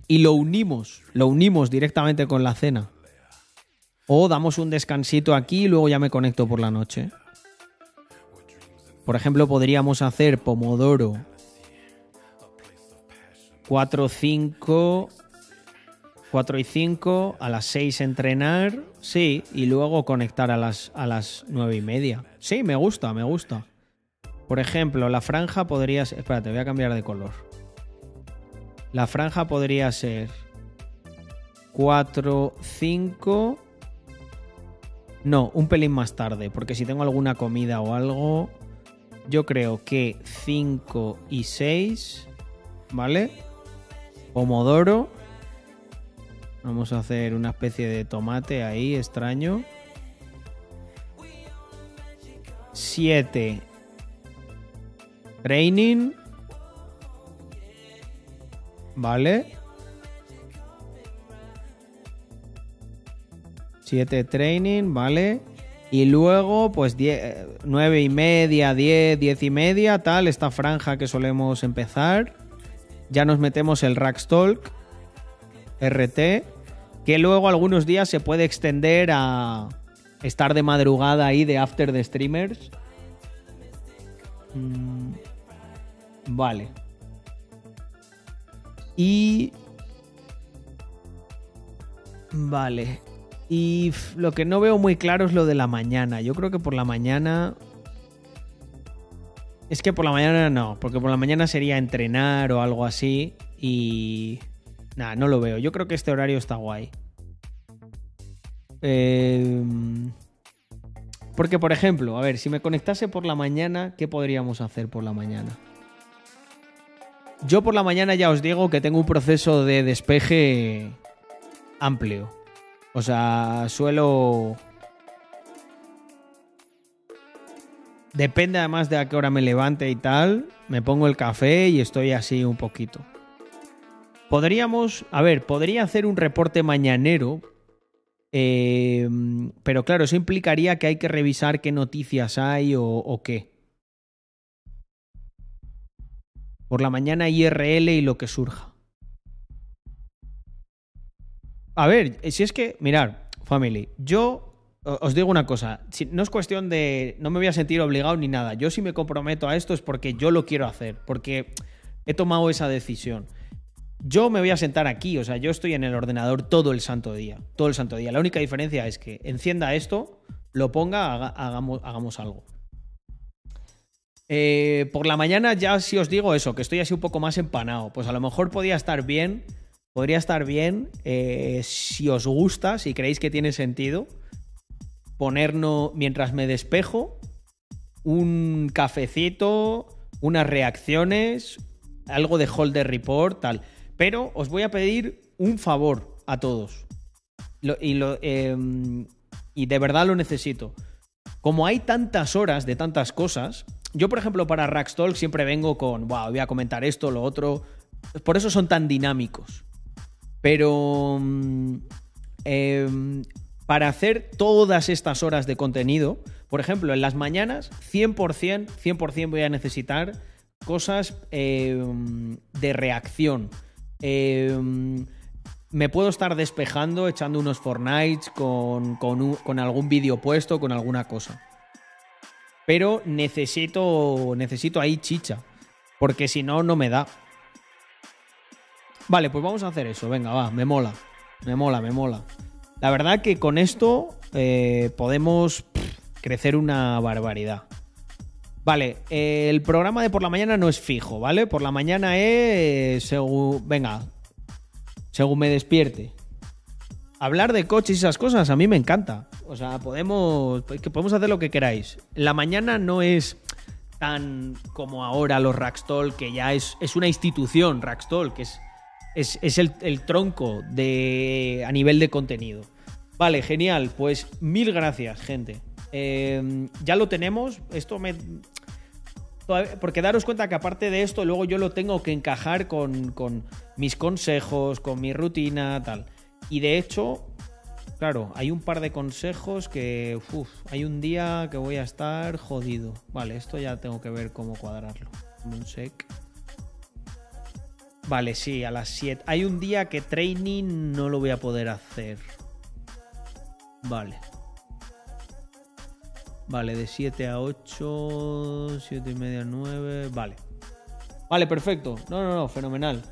y lo unimos, lo unimos directamente con la cena. O damos un descansito aquí y luego ya me conecto por la noche. Por ejemplo, podríamos hacer pomodoro 4, 5, 4 y 5, a las 6 entrenar, sí, y luego conectar a las, a las 9 y media. Sí, me gusta, me gusta. Por ejemplo, la franja podría ser... Espérate, voy a cambiar de color. La franja podría ser 4, 5... No, un pelín más tarde, porque si tengo alguna comida o algo, yo creo que 5 y 6, ¿vale? Pomodoro. Vamos a hacer una especie de tomate ahí, extraño. 7. Training. Vale. 7 training, vale. Y luego, pues 9 y media, 10, 10 y media, tal, esta franja que solemos empezar. Ya nos metemos el Rackstalk, RT, que luego algunos días se puede extender a estar de madrugada ahí de after de streamers. Mm, vale. Y... Vale. Y lo que no veo muy claro es lo de la mañana. Yo creo que por la mañana... Es que por la mañana no, porque por la mañana sería entrenar o algo así y... Nada, no lo veo. Yo creo que este horario está guay. Eh, Porque, por ejemplo, a ver, si me conectase por la mañana, ¿qué podríamos hacer por la mañana? Yo por la mañana ya os digo que tengo un proceso de despeje amplio. O sea, suelo... Depende además de a qué hora me levante y tal. Me pongo el café y estoy así un poquito. Podríamos, a ver, podría hacer un reporte mañanero. eh, pero claro, eso implicaría que hay que revisar qué noticias hay o, o qué. Por la mañana IRL y lo que surja. A ver, si es que, mirar, family, yo os digo una cosa, si- no es cuestión de, no me voy a sentir obligado ni nada, yo si me comprometo a esto es porque yo lo quiero hacer, porque he tomado esa decisión. Yo me voy a sentar aquí, o sea, yo estoy en el ordenador todo el santo día, todo el santo día. La única diferencia es que encienda esto, lo ponga, haga- hagamos, algo. Eh, por la mañana ya sí os digo eso, que estoy así un poco más empanado. Pues a lo mejor podría estar bien, podría estar bien eh, si os gusta, si creéis que tiene sentido, ponernos, mientras me despejo, un cafecito, unas reacciones, algo de holder report, tal. Pero os voy a pedir un favor a todos. Y, em, y de verdad lo necesito. Como hay tantas horas de tantas cosas, yo por ejemplo para Rackstalk siempre vengo con, wow, voy a comentar esto, lo otro. Por eso son tan dinámicos. Pero mm, em, para hacer todas estas horas de contenido, por ejemplo, en las mañanas, 100%, 100% voy a necesitar cosas em, de reacción. Em, me puedo estar despejando, echando unos Fortnites con, con algún vídeo puesto, con alguna cosa. Pero necesito, necesito ahí chicha, porque si no, no me da. Vale, pues vamos a hacer eso. Venga, va, me mola. Me mola, me mola. La verdad que con esto eh, podemos crecer una barbaridad. Vale, eh, el programa de por la mañana no es fijo, ¿vale? Por la mañana es según... Venga, según me despierte. Hablar de coches y esas cosas a mí me encanta. O sea, podemos, pues, que podemos hacer lo que queráis. La mañana no es tan como ahora los Rackstall, que ya es, es una institución, Rackstall, que es, es, es el, el tronco de, a nivel de contenido. Vale, genial. Pues mil gracias, gente. Eh, ya lo tenemos. Esto me. porque daros cuenta que aparte de esto, luego yo lo tengo que encajar con, con mis consejos, con mi rutina, tal. Y de hecho, claro, hay un par de consejos que. uf, hay un día que voy a estar jodido. Vale, esto ya tengo que ver cómo cuadrarlo. Un sec. Vale, sí, a las 7. Hay un día que training no lo voy a poder hacer. Vale. Vale, de 7 a 8, 7 y media a 9. Vale. Vale, perfecto. No, no, no, fenomenal.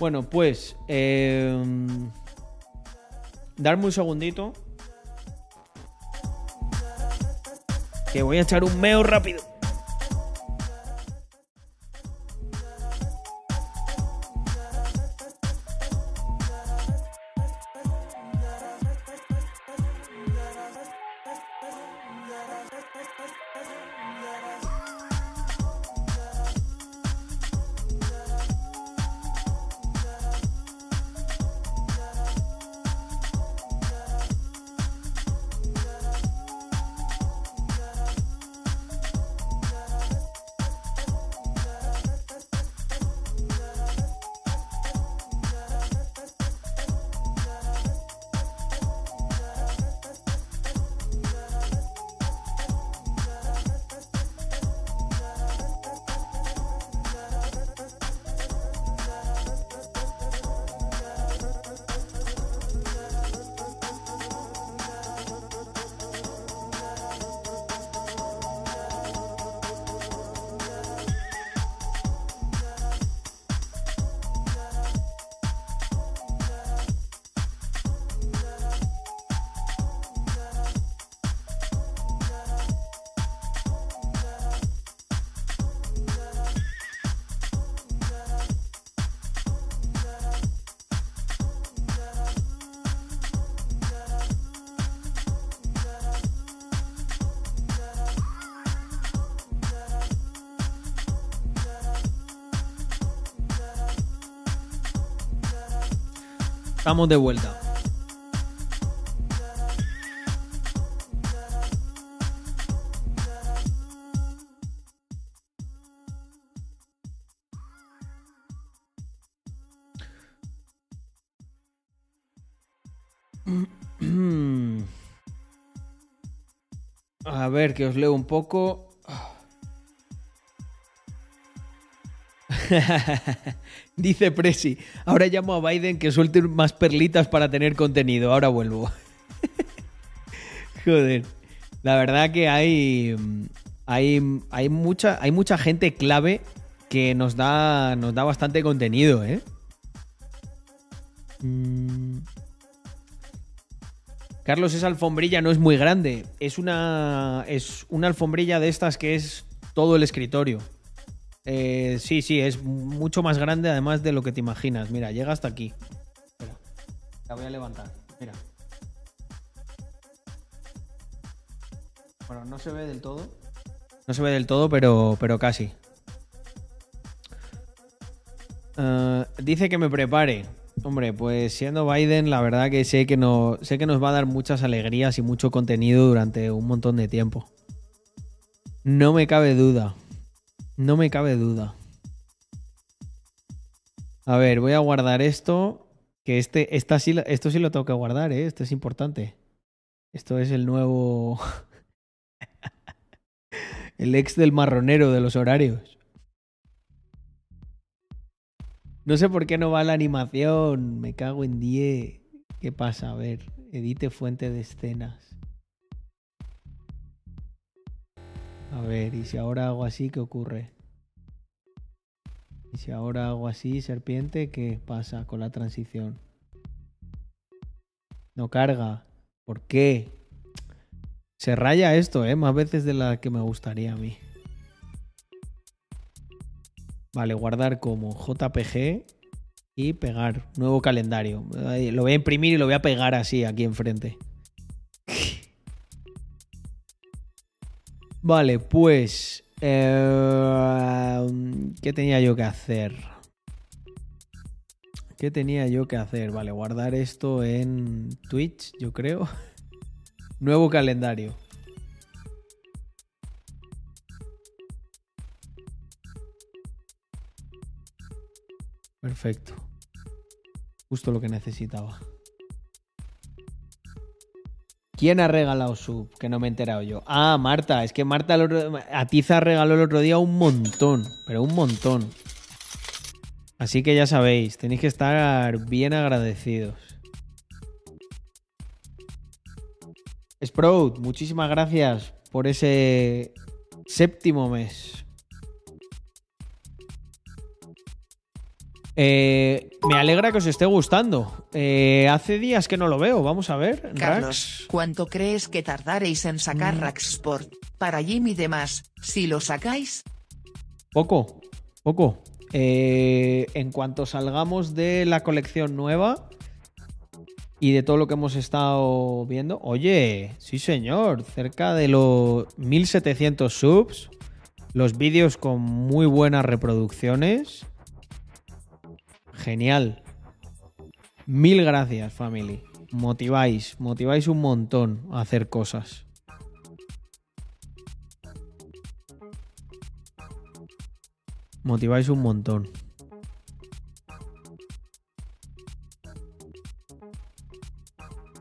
Bueno, pues. Eh, darme un segundito. Que voy a echar un meo rápido. Estamos de vuelta. [clears throat] A ver, que os leo un poco. [laughs] Dice Presi, ahora llamo a Biden que suelte más perlitas para tener contenido. Ahora vuelvo. [laughs] Joder. La verdad que hay, hay, hay, mucha, hay mucha gente clave que nos da, nos da bastante contenido, ¿eh? Mm. Carlos, esa alfombrilla no es muy grande. Es una, es una alfombrilla de estas que es todo el escritorio. Eh, sí, sí, es mucho más grande además de lo que te imaginas. Mira, llega hasta aquí. Espera, la voy a levantar. Mira. Bueno, no se ve del todo. No se ve del todo, pero, pero casi. Eh, dice que me prepare. Hombre, pues siendo Biden, la verdad que sé que, no, sé que nos va a dar muchas alegrías y mucho contenido durante un montón de tiempo. No me cabe duda. No me cabe duda. A ver, voy a guardar esto. Que este, esto sí lo tengo que guardar, ¿eh? Esto es importante. Esto es el nuevo. [laughs] el ex del marronero de los horarios. No sé por qué no va la animación. Me cago en 10. ¿Qué pasa? A ver, edite fuente de escenas. A ver, y si ahora hago así, ¿qué ocurre? Y si ahora hago así, serpiente, ¿qué pasa con la transición? No carga. ¿Por qué? Se raya esto, ¿eh? Más veces de la que me gustaría a mí. Vale, guardar como JPG y pegar. Nuevo calendario. Lo voy a imprimir y lo voy a pegar así aquí enfrente. Vale, pues... Eh, ¿Qué tenía yo que hacer? ¿Qué tenía yo que hacer? Vale, guardar esto en Twitch, yo creo. [laughs] Nuevo calendario. Perfecto. Justo lo que necesitaba. ¿Quién ha regalado sub? Que no me he enterado yo. Ah, Marta. Es que Marta el otro- a Tiza regaló el otro día un montón. Pero un montón. Así que ya sabéis, tenéis que estar bien agradecidos. Sprout, muchísimas gracias por ese séptimo mes. Eh, me alegra que os esté gustando. Eh, hace días que no lo veo. Vamos a ver. Carlos, ¿cuánto crees que tardaréis en sacar Mm. Rax Sport? Para Jimmy y demás, si lo sacáis, Poco, poco. Eh, en cuanto salgamos de la colección nueva y de todo lo que hemos estado viendo, oye, sí señor, cerca de los 1700 subs, los vídeos con muy buenas reproducciones. Genial. Mil gracias, family. Motiváis, motiváis un montón a hacer cosas. Motiváis un montón.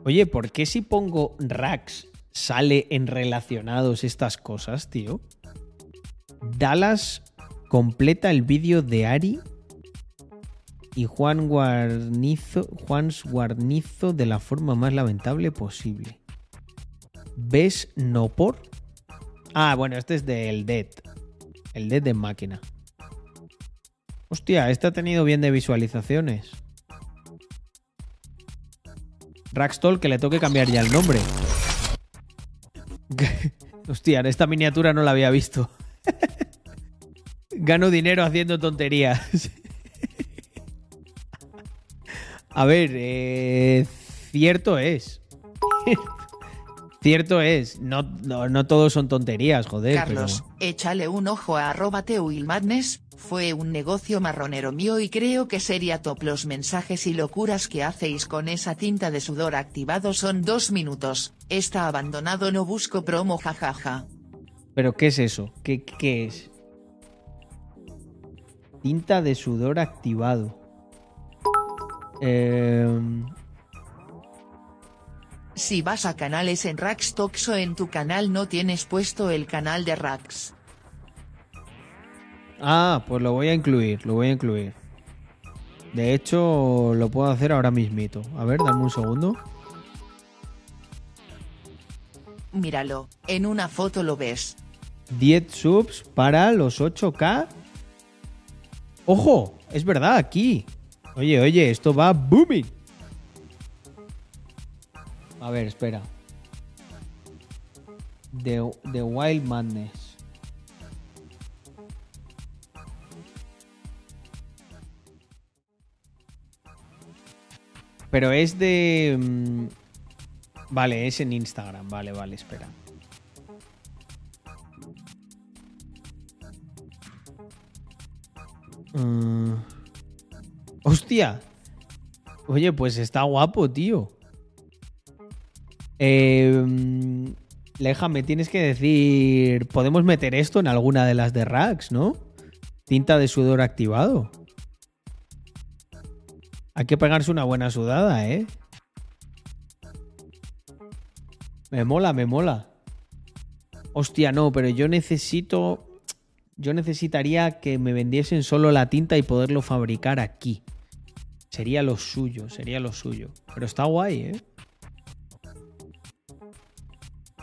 Oye, ¿por qué si pongo racks sale en relacionados estas cosas, tío? Dallas completa el vídeo de Ari y Juan Guarnizo, Juan Guarnizo de la forma más lamentable posible. ¿Ves no por? Ah, bueno, este es del Dead. El Dead de máquina. Hostia, este ha tenido bien de visualizaciones. Raxtol, que le toque cambiar ya el nombre. [laughs] Hostia, esta miniatura no la había visto. [laughs] Gano dinero haciendo tonterías. A ver, eh, cierto es. cierto es. No, no, no todos son tonterías, joder. Carlos, échale un ojo a arroba Madness, fue un negocio marronero mío y creo que sería top los mensajes y locuras que hacéis con esa tinta de sudor activado son dos minutos, está abandonado no busco promo jajaja. Pero, ¿pero ¿qué es eso? ¿Qué, ¿Qué es? Tinta de sudor activado. Eh, Si vas a canales en Rax Toxo en tu canal no tienes puesto el canal de Rax. Ah, pues lo voy a incluir, lo voy a incluir. De hecho, lo puedo hacer ahora mismito. A ver, dame un segundo. Míralo, en una foto lo ves. 10 subs para los 8K. ¡Ojo! Es verdad, aquí. Oye, oye, esto va booming. A ver, espera. The, The Wild Madness. Pero es de... mm, Vale, es en Instagram. Vale, vale, espera. Mm. Hostia. Oye, pues está guapo, tío. Eh, mm, Leja, me tienes que decir. Podemos meter esto en alguna de las de Rax, ¿no? Tinta de sudor activado. Hay que pegarse una buena sudada, ¿eh? Me mola, me mola. Hostia, no, pero yo necesito. Yo necesitaría que me vendiesen solo la tinta y poderlo fabricar aquí. Sería lo suyo, sería lo suyo. Pero está guay,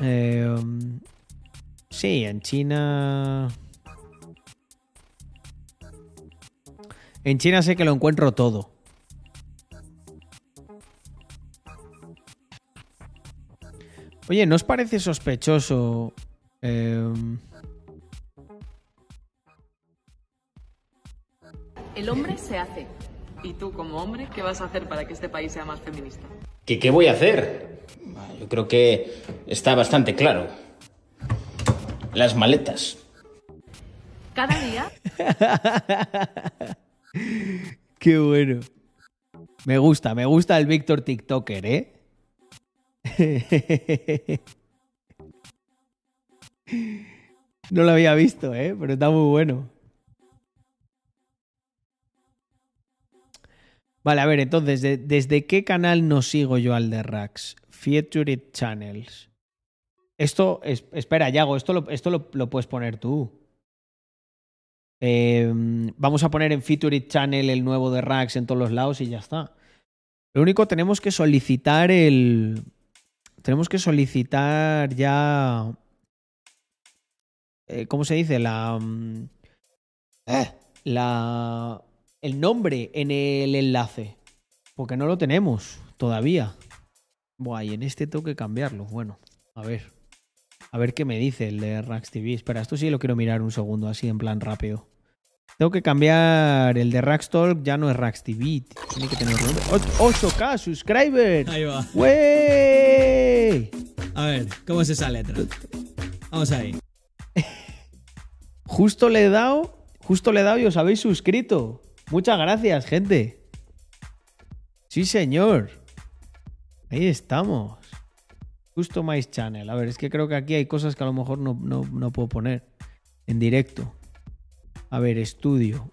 ¿eh? Um, sí, en China. En China sé que lo encuentro todo. Oye, ¿no os parece sospechoso? eh, El hombre se hace. ¿Y tú, como hombre, qué vas a hacer para que este país sea más feminista? ¿Qué, qué voy a hacer? Yo creo que está bastante claro. Las maletas. Cada día [laughs] Qué bueno. Me gusta, me gusta el Víctor TikToker, ¿eh? [laughs] No lo había visto, ¿eh? Pero está muy bueno. Vale, a ver, entonces, de- ¿desde qué canal no sigo yo al de Rax? Featured Channels. Esto, es- espera, Yago, esto, lo, esto lo, lo puedes poner tú. Eh, vamos a poner en Featured Channel el nuevo de Rax en todos los lados y ya está. Lo único, tenemos que solicitar el. Tenemos que solicitar ya. eh, ¿Cómo se dice? La. mm, eh, la. El nombre en el enlace. Porque no lo tenemos todavía. Buah, y en este tengo que cambiarlo. Bueno, a ver. A ver qué me dice el de Rax TV. Espera, esto sí lo quiero mirar un segundo, así en plan rápido. Tengo que cambiar el de Rax Talk, ya no es Rax TV. Tiene que tener otro nombre. ¡Ot- 8K subscribers. Ahí va. ¡Wey! A ver, ¿cómo es esa letra? Vamos ahí. [laughs] Justo le he dado, justo le he dado y os habéis suscrito. Muchas gracias, gente. Sí, señor. Ahí estamos. Customize Channel. A ver, es que creo que aquí hay cosas que a lo mejor no, no, no puedo poner en directo. A ver, estudio.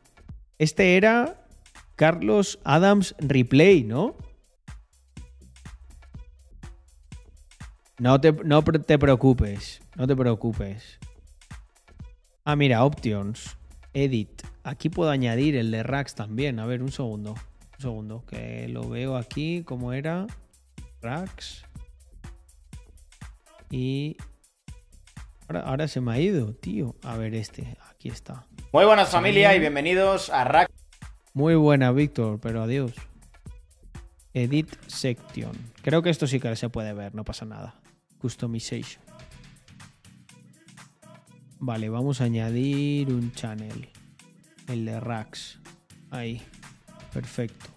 Este era Carlos Adams Replay, ¿no? No te, no te preocupes, no te preocupes. Ah, mira, Options, Edit. Aquí puedo añadir el de Rax también. A ver, un segundo. Un segundo, que lo veo aquí, ¿cómo era? Rax. Y... Ahora, ahora se me ha ido, tío. A ver, este, aquí está. Muy buenas familia y bienvenidos a Rack. Muy buena, Víctor, pero adiós. Edit Section. Creo que esto sí que se puede ver, no pasa nada. Customization. Vale, vamos a añadir un channel. El de Rax. Ahí. Perfecto.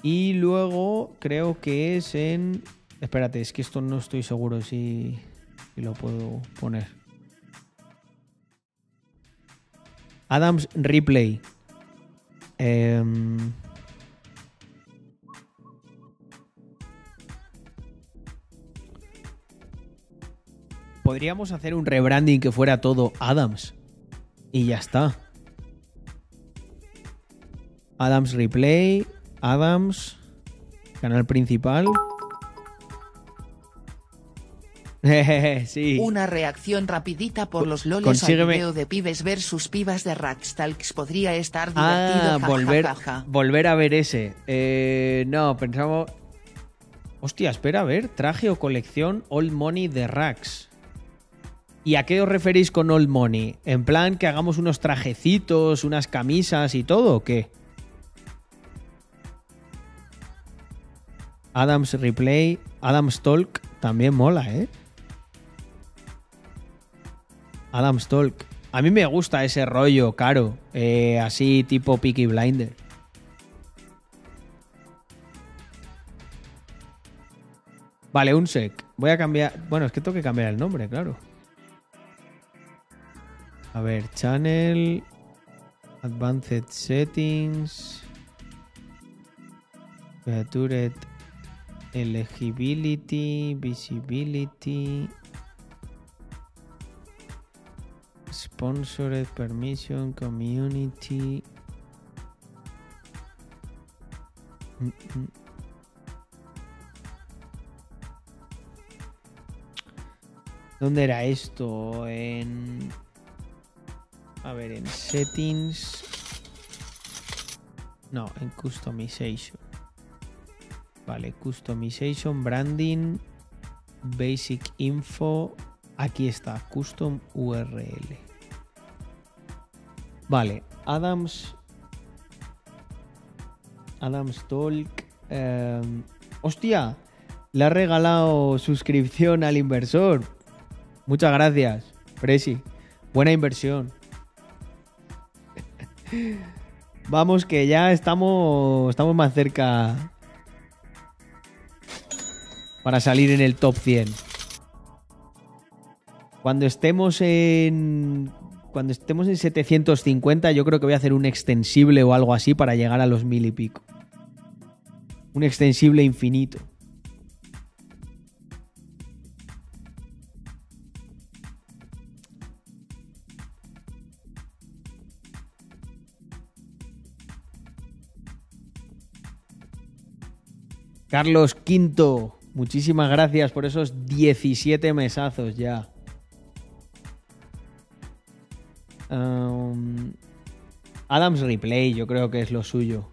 Y luego creo que es en... Espérate, es que esto no estoy seguro si, si lo puedo poner. Adams Replay. Em, Podríamos hacer un rebranding que fuera todo Adams. Y ya está. Adams Replay, Adams, canal principal. [laughs] sí. Una reacción rapidita por los loles consígueme- al video de pibes versus pibas de Rackstalks podría estar divertido. Ah, ja, volver, ja, ja, ja. volver a ver ese. Eh, no, pensamos. Hostia, espera, a ver. Traje o colección Old Money de Rax. ¿Y a qué os referís con Old Money? ¿En plan que hagamos unos trajecitos, unas camisas y todo o qué? Adams Replay, Adams Talk también mola, ¿eh? Adams Talk. A mí me gusta ese rollo caro, eh, así tipo Peaky Blinder. Vale, un sec. Voy a cambiar. Bueno, es que tengo que cambiar el nombre, claro. A ver, channel. Advanced settings. Featured eligibility, visibility. Sponsored permission, community. Mm, mm. ¿Dónde era esto? En. A ver, en settings. No, en customization. Vale, customization, branding, basic info. Aquí está, custom URL. Vale, Adams. Adams Talk. em, hostia, le ha regalado suscripción al inversor. Muchas gracias, Presi. Buena inversión. Vamos que ya estamos, estamos más cerca para salir en el top 100. Cuando estemos en cuando estemos en 750, yo creo que voy a hacer un extensible o algo así para llegar a los mil y pico. Un extensible infinito. Carlos Quinto, muchísimas gracias por esos 17 mesazos ya. Adams Replay, yo creo que es lo suyo.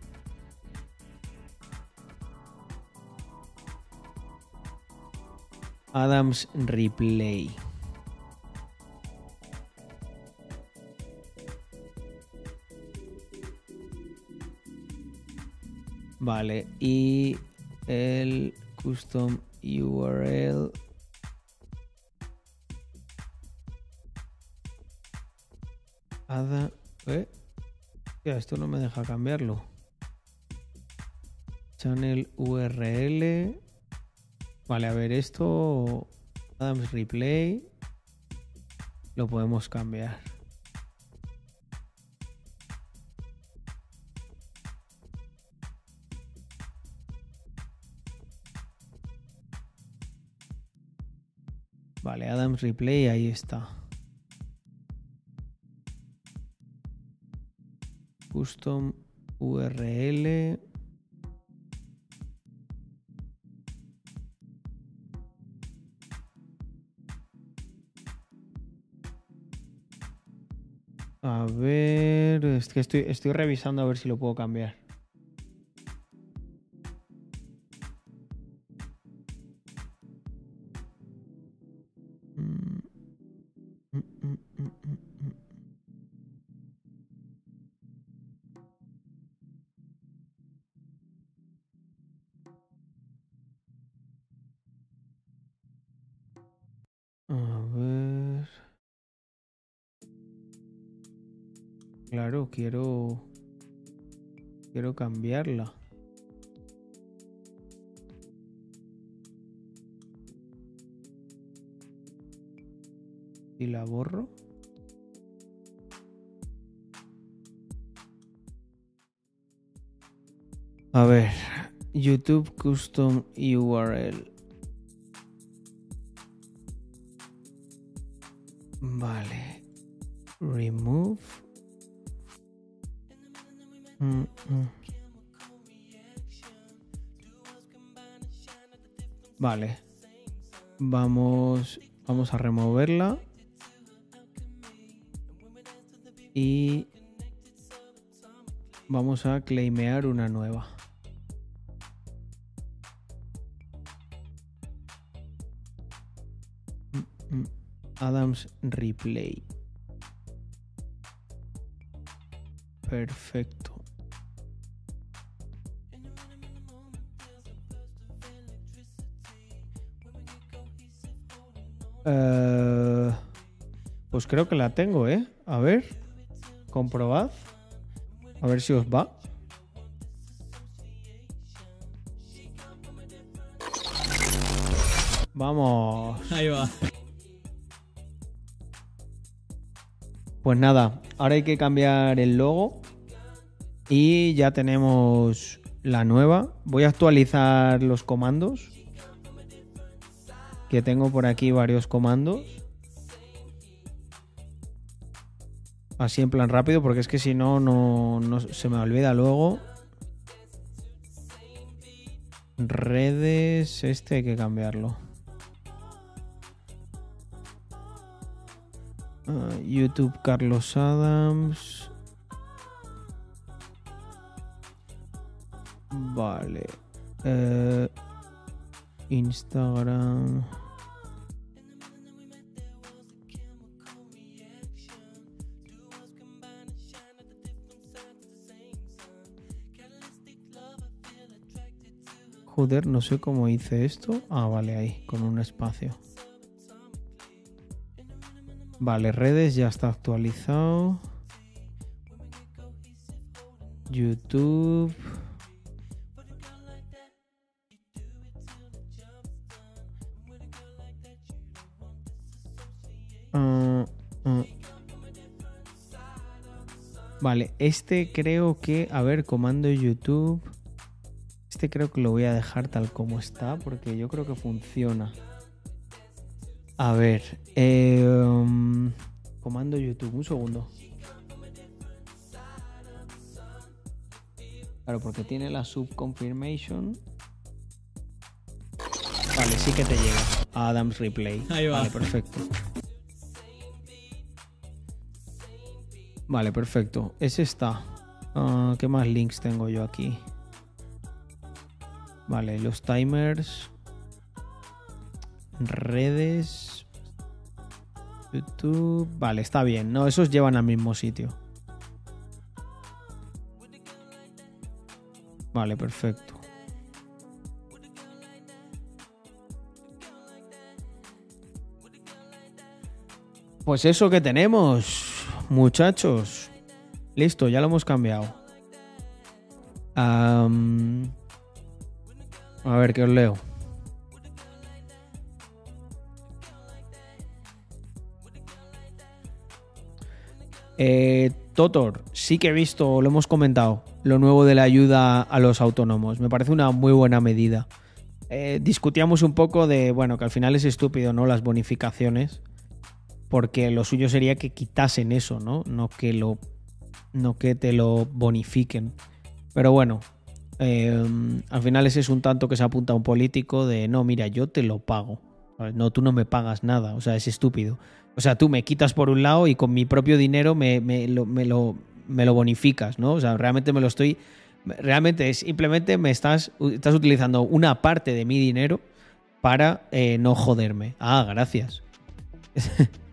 Adams Replay. Vale, y el custom URL. Ada, ¿eh? Esto no me deja cambiarlo. Channel URL. Vale, a ver, esto. Adams Replay. Lo podemos cambiar. Vale, Adams Replay, ahí está. Custom URL. A ver, es que estoy, estoy revisando a ver si lo puedo cambiar. Quiero. Quiero cambiarla. Y la borro. A ver, YouTube Custom URL. Vale. Remove. Mm, mm. Vale. Vamos, vamos a removerla. Y vamos a claimear una nueva. Mm. Adams Replay. Perfecto. Eh, pues creo que la tengo, ¿eh? A ver, comprobad. A ver si os va. Vamos. Ahí va. Pues nada, ahora hay que cambiar el logo y ya tenemos la nueva. Voy a actualizar los comandos. Que tengo por aquí varios comandos. Así en plan rápido, porque es que si no, no, no se me olvida luego. Redes, este hay que cambiarlo. Ah, YouTube Carlos Adams. Vale. Eh, Instagram. Joder, no sé cómo hice esto. Ah, vale, ahí, con un espacio. Vale, redes ya está actualizado. YouTube. Ah, ah. Vale, este creo que, a ver, comando YouTube. Este creo que lo voy a dejar tal como está porque yo creo que funciona. A ver, eh, um, comando YouTube, un segundo. Claro, porque tiene la sub confirmation. vale, sí que te llega Adams Replay. Ahí va. Vale, perfecto. Vale, perfecto. Ese está. Ah, ¿Qué más links tengo yo aquí? Vale, los timers. Redes. YouTube. Vale, está bien. No, esos llevan al mismo sitio. Vale, perfecto. Pues eso que tenemos, muchachos. Listo, ya lo hemos cambiado. Am, a ver, ¿qué os leo? Eh, Totor, sí que he visto, lo hemos comentado, lo nuevo de la ayuda a los autónomos. Me parece una muy buena medida. Eh, discutíamos un poco de, bueno, que al final es estúpido, ¿no? Las bonificaciones. Porque lo suyo sería que quitasen eso, ¿no? No que lo. No que te lo bonifiquen. Pero bueno. Eh, al final ese es un tanto que se apunta a un político de no, mira, yo te lo pago. No, tú no me pagas nada. O sea, es estúpido. O sea, tú me quitas por un lado y con mi propio dinero me, me, lo, me lo bonificas, ¿no? O sea, realmente me lo estoy. Realmente es simplemente me estás, estás utilizando una parte de mi dinero para eh, no joderme. Ah, gracias. [laughs]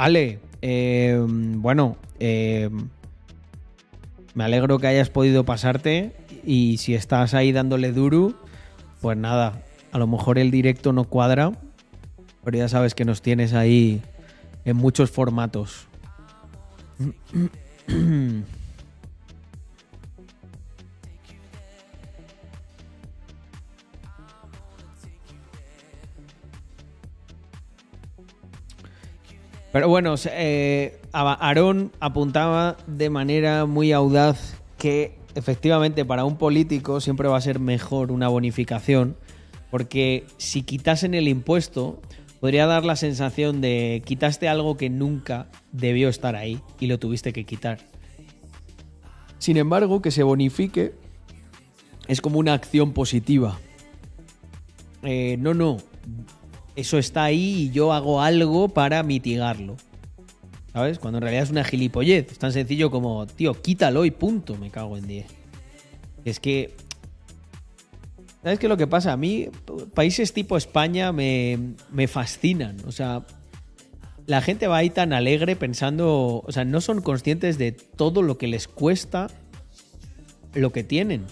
Ale, eh, bueno, eh, me alegro que hayas podido pasarte y si estás ahí dándole duro, pues nada, a lo mejor el directo no cuadra, pero ya sabes que nos tienes ahí en muchos formatos. [clears throat] Pero bueno, eh, Aarón apuntaba de manera muy audaz que efectivamente para un político siempre va a ser mejor una bonificación, porque si quitasen el impuesto, podría dar la sensación de quitaste algo que nunca debió estar ahí y lo tuviste que quitar. Sin embargo, que se bonifique es como una acción positiva. Eh, no, no, eso está ahí y yo hago algo para mitigarlo. ¿Sabes? Cuando en realidad es una gilipollez. Es tan sencillo como, tío, quítalo y punto, me cago en 10. Es que. ¿Sabes qué es lo que pasa? A mí, países tipo España me, me fascinan. O sea, la gente va ahí tan alegre pensando. O sea, no son conscientes de todo lo que les cuesta lo que tienen.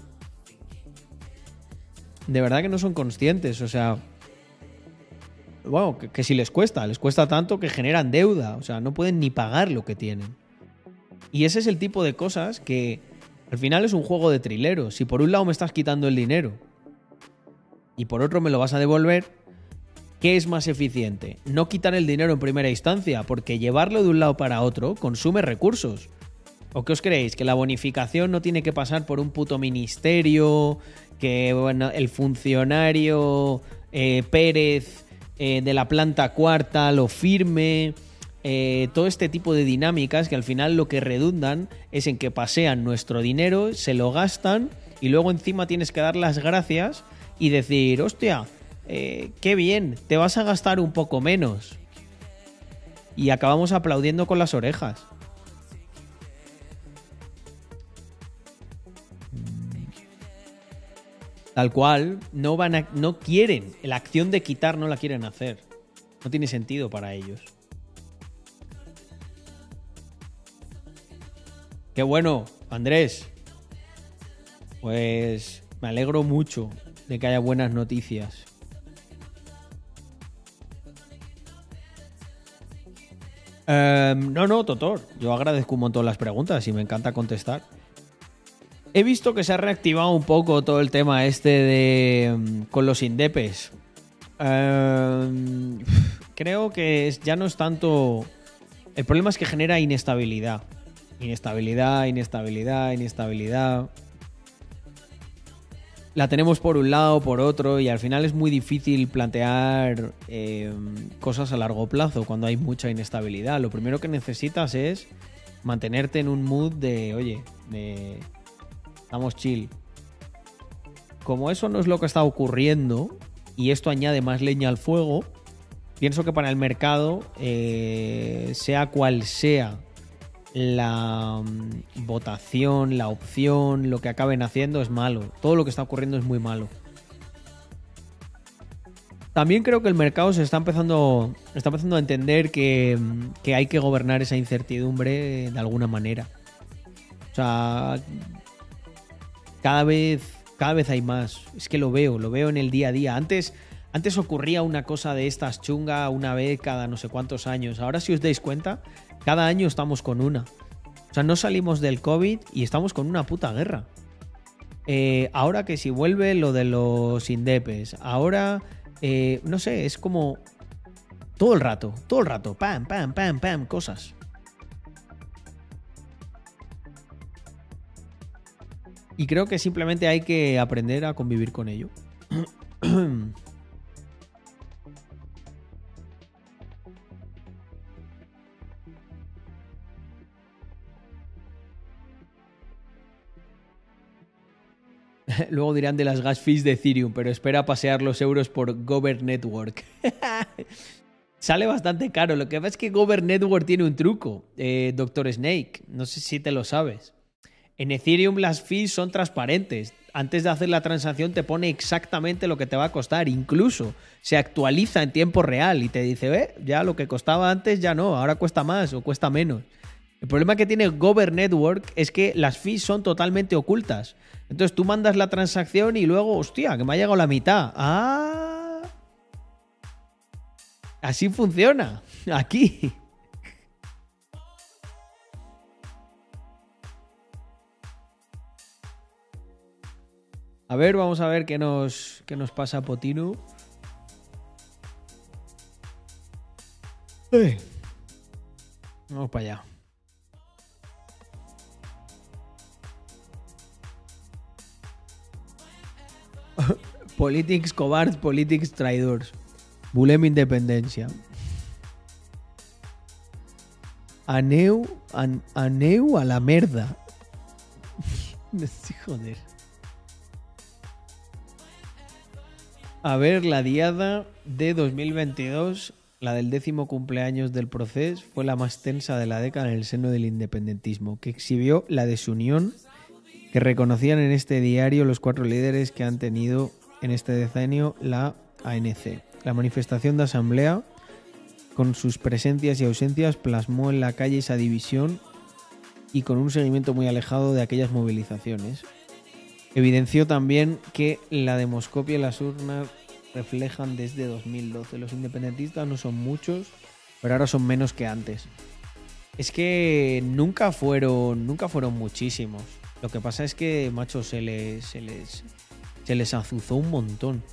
De verdad que no son conscientes. O sea, bueno, que, si les cuesta, les cuesta tanto que generan deuda, o sea, no pueden ni pagar lo que tienen. Y ese es el tipo de cosas que al final es un juego de trileros. Si por un lado me estás quitando el dinero y por otro me lo vas a devolver, ¿qué es más eficiente? No quitar el dinero en primera instancia, porque llevarlo de un lado para otro consume recursos. ¿O qué os creéis? ¿Que la bonificación no tiene que pasar por un puto ministerio? ¿Que bueno, el funcionario eh, Pérez eh, de la planta cuarta lo firme? Eh, todo este tipo de dinámicas que al final lo que redundan es en que pasean nuestro dinero, se lo gastan y luego encima tienes que dar las gracias y decir, hostia, eh, qué bien, te vas a gastar un poco menos. Y acabamos aplaudiendo con las orejas. Tal cual, no van a, no quieren, la acción de quitar no la quieren hacer. No tiene sentido para ellos. Qué bueno, Andrés. Pues me alegro mucho de que haya buenas noticias. Em, no, no, Totor. Yo agradezco un montón las preguntas y me encanta contestar. He visto que se ha reactivado un poco todo el tema este de mm, con los indepes. Em, creo que ya no es tanto. El problema es que genera inestabilidad. Inestabilidad, inestabilidad, inestabilidad. La tenemos por un lado, por otro, y al final es muy difícil plantear eh, cosas a largo plazo cuando hay mucha inestabilidad. Lo primero que necesitas es mantenerte en un mood de, oye, de, estamos chill. Como eso no es lo que está ocurriendo y esto añade más leña al fuego, pienso que para el mercado, eh, sea cual sea la mm, votación, la opción, lo que acaben haciendo es malo. Todo lo que está ocurriendo es muy malo. También creo que el mercado se está empezando, está empezando a entender que, mm, que hay que gobernar esa incertidumbre de alguna manera. O sea, cada vez, cada vez hay más. Es que lo veo, lo veo en el día a día. Antes, antes ocurría una cosa de estas chunga una vez cada no sé cuántos años. Ahora si os dais cuenta, cada año estamos con una. O sea, no salimos del COVID y estamos con una puta guerra. Eh, ahora que si vuelve lo de los indepes, ahora, eh, no sé, es como todo el rato, todo el rato, pam, pam, pam, pam, cosas. Y creo que simplemente hay que aprender a convivir con ello. [clears throat] Luego dirán de las gas fees de Ethereum, pero espera pasear los euros por Gover Network. [laughs] Sale bastante caro. Lo que pasa es que Gover Network tiene un truco, eh, Doctor Snake. No sé si te lo sabes. En Ethereum las fees son transparentes. Antes de hacer la transacción te pone exactamente lo que te va a costar. Incluso se actualiza en tiempo real y te dice, eh, ya lo que costaba antes ya no, ahora cuesta más o cuesta menos. El problema que tiene Gover Network es que las fees son totalmente ocultas. Entonces tú mandas la transacción y luego, hostia, que me ha llegado la mitad. Ah. Así funciona. Aquí. A ver, vamos a ver qué nos, qué nos pasa Potinu. Vamos para allá. [laughs] Politics cobards, politics traidors. Volem independència. Aneu, an, aneu a la merda. [laughs] Joder. A ver, la diada de 2022, la del décimo cumpleaños del proceso, fue la más tensa de la década en el seno del independentismo, que exhibió la desunión que reconocían en este diario los cuatro líderes que han tenido en este decenio la ANC. La manifestación de asamblea, con sus presencias y ausencias, plasmó en la calle esa división y con un seguimiento muy alejado de aquellas movilizaciones. Evidenció también que la demoscopia y las urnas reflejan desde 2012. Los independentistas no son muchos, pero ahora son menos que antes. Es que nunca fueron, nunca fueron muchísimos. Lo que pasa es que, macho, se les, se les, se les azuzó un montón.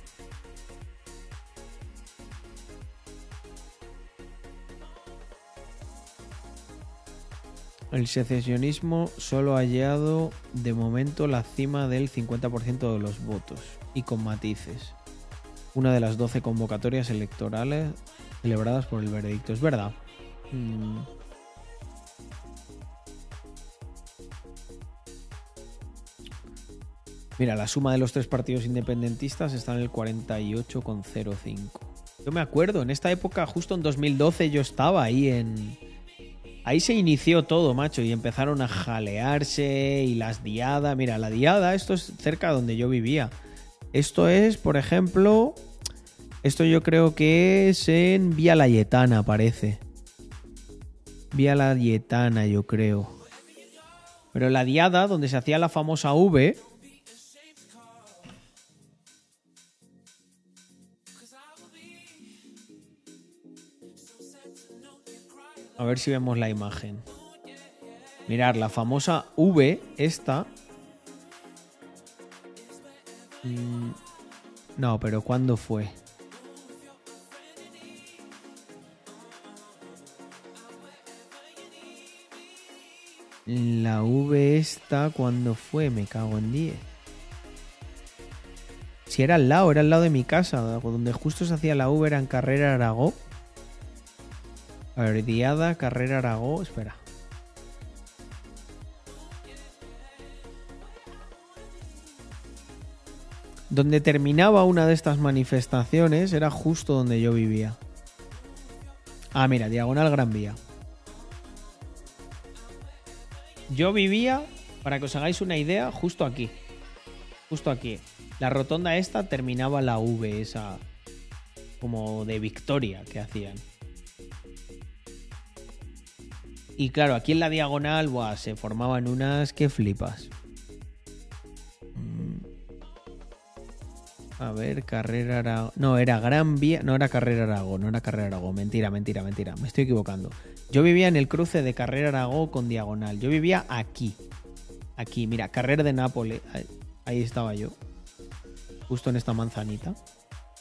El secesionismo solo ha hallado de momento la cima del 50% de los votos y con matices. Una de las 12 convocatorias electorales celebradas por el veredicto. Es verdad. Mm. Mira, la suma de los tres partidos independentistas está en el 48,05. Yo me acuerdo, en esta época, justo en 2012, yo estaba ahí en. Ahí se inició todo, macho, y empezaron a jalearse y las diadas. Mira, la diada, esto es cerca de donde yo vivía. Esto es, por ejemplo, esto yo creo que es en Vía Layetana, parece. Vía Layetana, yo creo. Pero la diada, donde se hacía la famosa V, A ver si vemos la imagen. Mirar, la famosa V, esta. Mm, no, pero ¿cuándo fue? La V esta, ¿cuándo fue? Me cago en 10. Si era al lado, era al lado de mi casa, donde justo se hacía la V, era en Carrera Aragó. A ver, Diada, Carrera Aragó, espera. Donde terminaba una de estas manifestaciones era justo donde yo vivía. Ah, mira, diagonal Gran Vía. Yo vivía, para que os hagáis una idea, justo aquí. Justo aquí. La rotonda esta terminaba la V, esa como de victoria que hacían. Y claro, aquí en la diagonal, buah, se formaban unas que flipas. A ver, Carrera Aragón. No, era Gran Vía. No era Carrera Aragón, no era Carrera Aragón. Mentira, mentira, mentira. Me estoy equivocando. Yo vivía en el cruce de Carrera Aragón con Diagonal. Yo vivía aquí. Aquí, mira, Carrera de Nápoles. Ahí estaba yo. Justo en esta manzanita.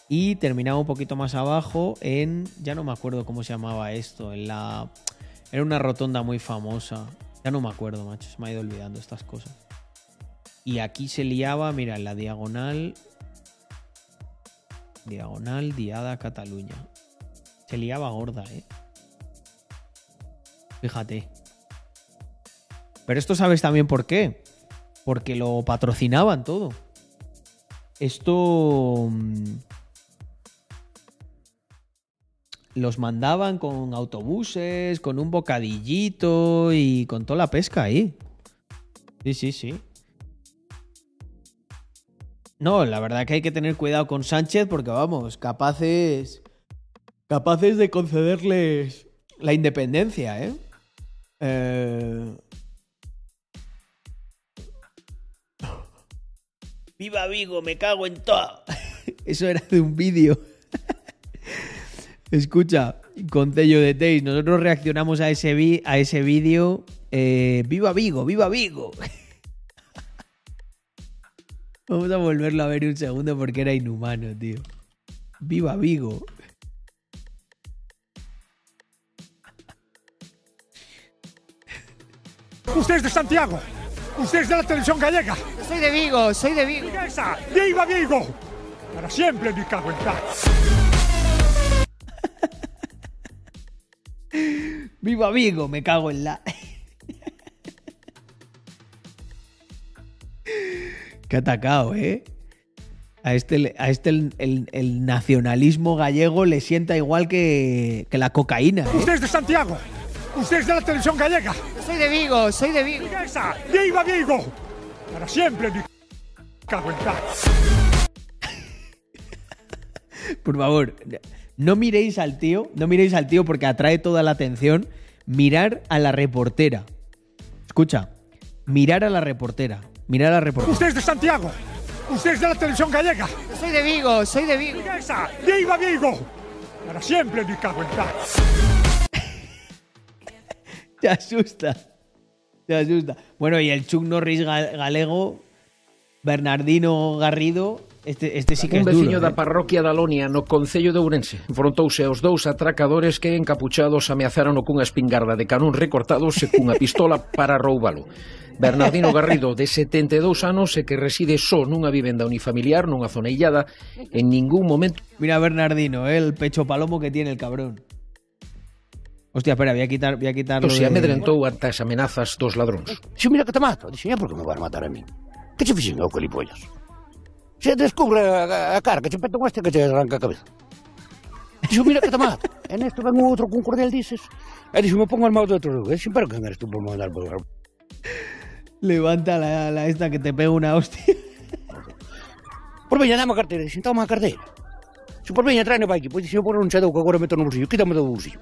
Y terminaba un poquito más abajo en. Ya no me acuerdo cómo se llamaba esto. En la. Era una rotonda muy famosa. Ya no me acuerdo, macho. Se me ha ido olvidando estas cosas. Y aquí se liaba, mira, en la diagonal. Diagonal Diada Cataluña. Se liaba gorda, eh. Fíjate. Pero esto sabes también por qué. Porque lo patrocinaban todo. Esto. mm, Los mandaban con autobuses, con un bocadillito y con toda la pesca ahí. Sí, sí, sí. No, la verdad que hay que tener cuidado con Sánchez porque vamos, capaces. capaces de concederles la independencia, ¿eh? Eh, ¡Viva Vigo! ¡Me cago en todo! [laughs] Eso era de un vídeo. [laughs] Escucha, Concello de Teis, nosotros reaccionamos a ese, vi- a ese vídeo. eh, ¡Viva Vigo! ¡Viva Vigo! [laughs] Vamos a volverlo a ver un segundo porque era inhumano, tío. ¡Viva Vigo! Usted es de Santiago. Usted es de la televisión gallega. Soy de Vigo, soy de Vigo. ¡Esa! ¡Viva Vigo! Para siempre me cago en. ¡Viva Vigo! Me cago en la. Qué atacado, ¿eh? A este, a este el, el- el nacionalismo gallego le sienta igual que, que la cocaína. ¿eh? Usted es de Santiago. Usted es de la televisión gallega. Soy de Vigo, soy de Vigo. ¡Esa! ¡Viva Vigo! Para siempre me cago. Por favor, no miréis al tío, no miréis al tío porque atrae toda la atención. Mirar a la reportera. Escucha, mirar a la reportera. Mira la reportera. Usted es de Santiago. Usted es de la televisión gallega. Yo soy de Vigo, soy de Vigo. ¡Esa! ¡Viva Vigo! Para siempre, mi cago [laughs] Te asusta. Te asusta. Bueno, y el Chuck Norris galego, Bernardino Garrido, Este, este sí que Un veciño duro, da ¿eh? parroquia da Lonia no Concello de Ourense Enfrontouse aos dous atracadores que encapuchados ameazaron cunha espingarda de canón recortados e cunha pistola para roubalo Bernardino Garrido, de 72 anos e que reside só nunha vivenda unifamiliar nunha zona illada en ningún momento. Mira Bernardino, el pecho palomo que tiene el cabrón. Hostia, espera, voy a quitar, voy a quitarlo. Se de... amedrentou ante as amenazas dos ladróns. Si, mira que te mato. Dixo, por que me vas matar a mí? Que che fixen ao colipollas? Se descubre a, a cara, que che peta un este que che arranca a cabeza. Dixo, mira que te mato. e nesto ven un outro cun cordial, dices. E dixo, me pongo al mal de outro. Dixo, pero quen eres tú por mandar por... Levanta la, la esta que te pega una hostia. Por veña, dame a carteira. Dixen, toma a carteira. Se por veña, tráeme para aquí. Pois dixen, por un chado que agora meto no bolsillo. Quítame do bolsillo.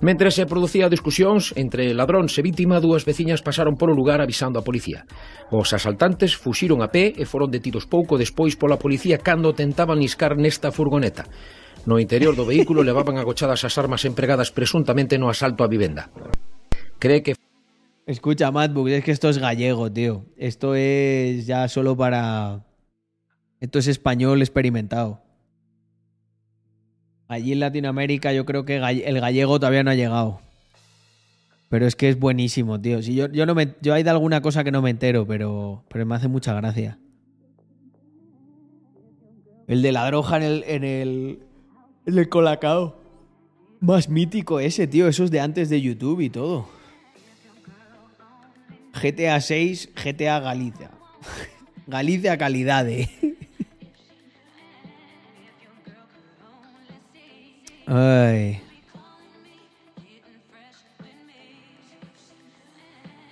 Mentre se producía discusións entre ladróns e vítima, dúas veciñas pasaron polo lugar avisando a policía. Os asaltantes fuxiron a pé e foron detidos pouco despois pola policía cando tentaban liscar nesta furgoneta. No interior do vehículo [laughs] levaban agochadas as armas empregadas presuntamente no asalto á vivenda. Cree que Escucha, Madbook, es que esto es gallego, tío. Esto es ya solo para. Esto es español experimentado. Allí en Latinoamérica yo creo que el gallego todavía no ha llegado. Pero es que es buenísimo, tío. Si yo, yo no me, yo hay de alguna cosa que no me entero, pero, pero me hace mucha gracia. El de la droga en el, en el, en el colacao. Más mítico ese, tío. Eso es de antes de YouTube y todo. GTA 6, GTA Galicia. Galicia calidad. Eh. Ay.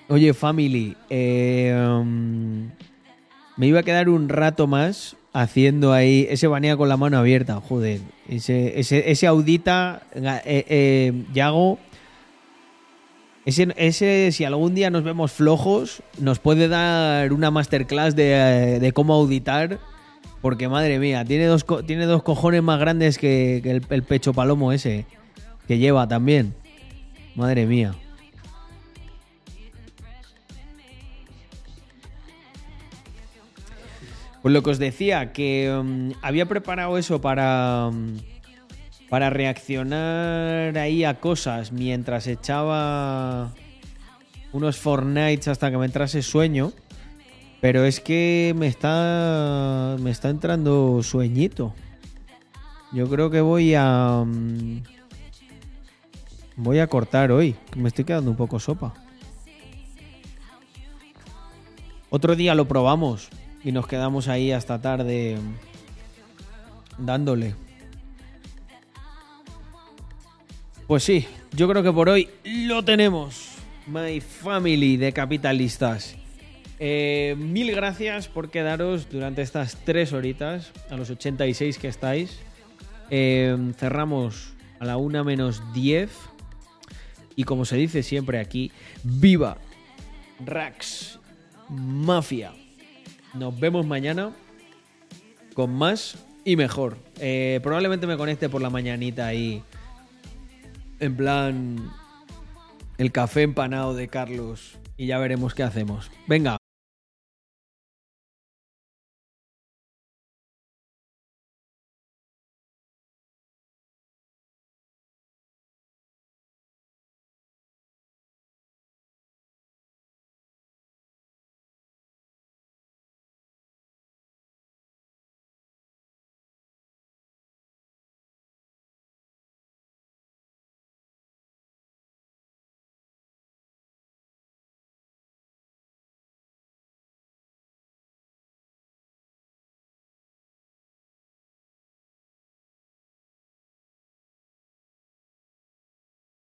Oye, family, em, me iba a quedar un rato más haciendo ahí ese banea con la mano abierta, joder. Ese, ese, ese audita, eh, eh, Yago, ese, ese, si algún día nos vemos flojos, nos puede dar una masterclass de, de cómo auditar. Porque madre mía, tiene dos, tiene dos cojones más grandes que, el pecho palomo ese que lleva también. Madre mía. Pues lo que os decía, que mm, había preparado eso para, mm, para reaccionar ahí a cosas mientras echaba unos Fortnites hasta que me entrase sueño. Pero es que me está, me está entrando sueñito. Yo creo que voy a... mm, Voy a cortar hoy, me estoy quedando un poco sopa. Otro día lo probamos y nos quedamos ahí hasta tarde mm, dándole. Pues sí, yo creo que por hoy lo tenemos. My Family de Capitalistas. Eh, mil gracias por quedaros durante estas tres horitas, a los 86 que estáis. Eh, cerramos a la 1 menos 10. Y como se dice siempre aquí, viva Rax Mafia. Nos vemos mañana con más y mejor. Eh, probablemente me conecte por la mañanita ahí. En plan, el café empanado de Carlos. Y ya veremos qué hacemos. Venga.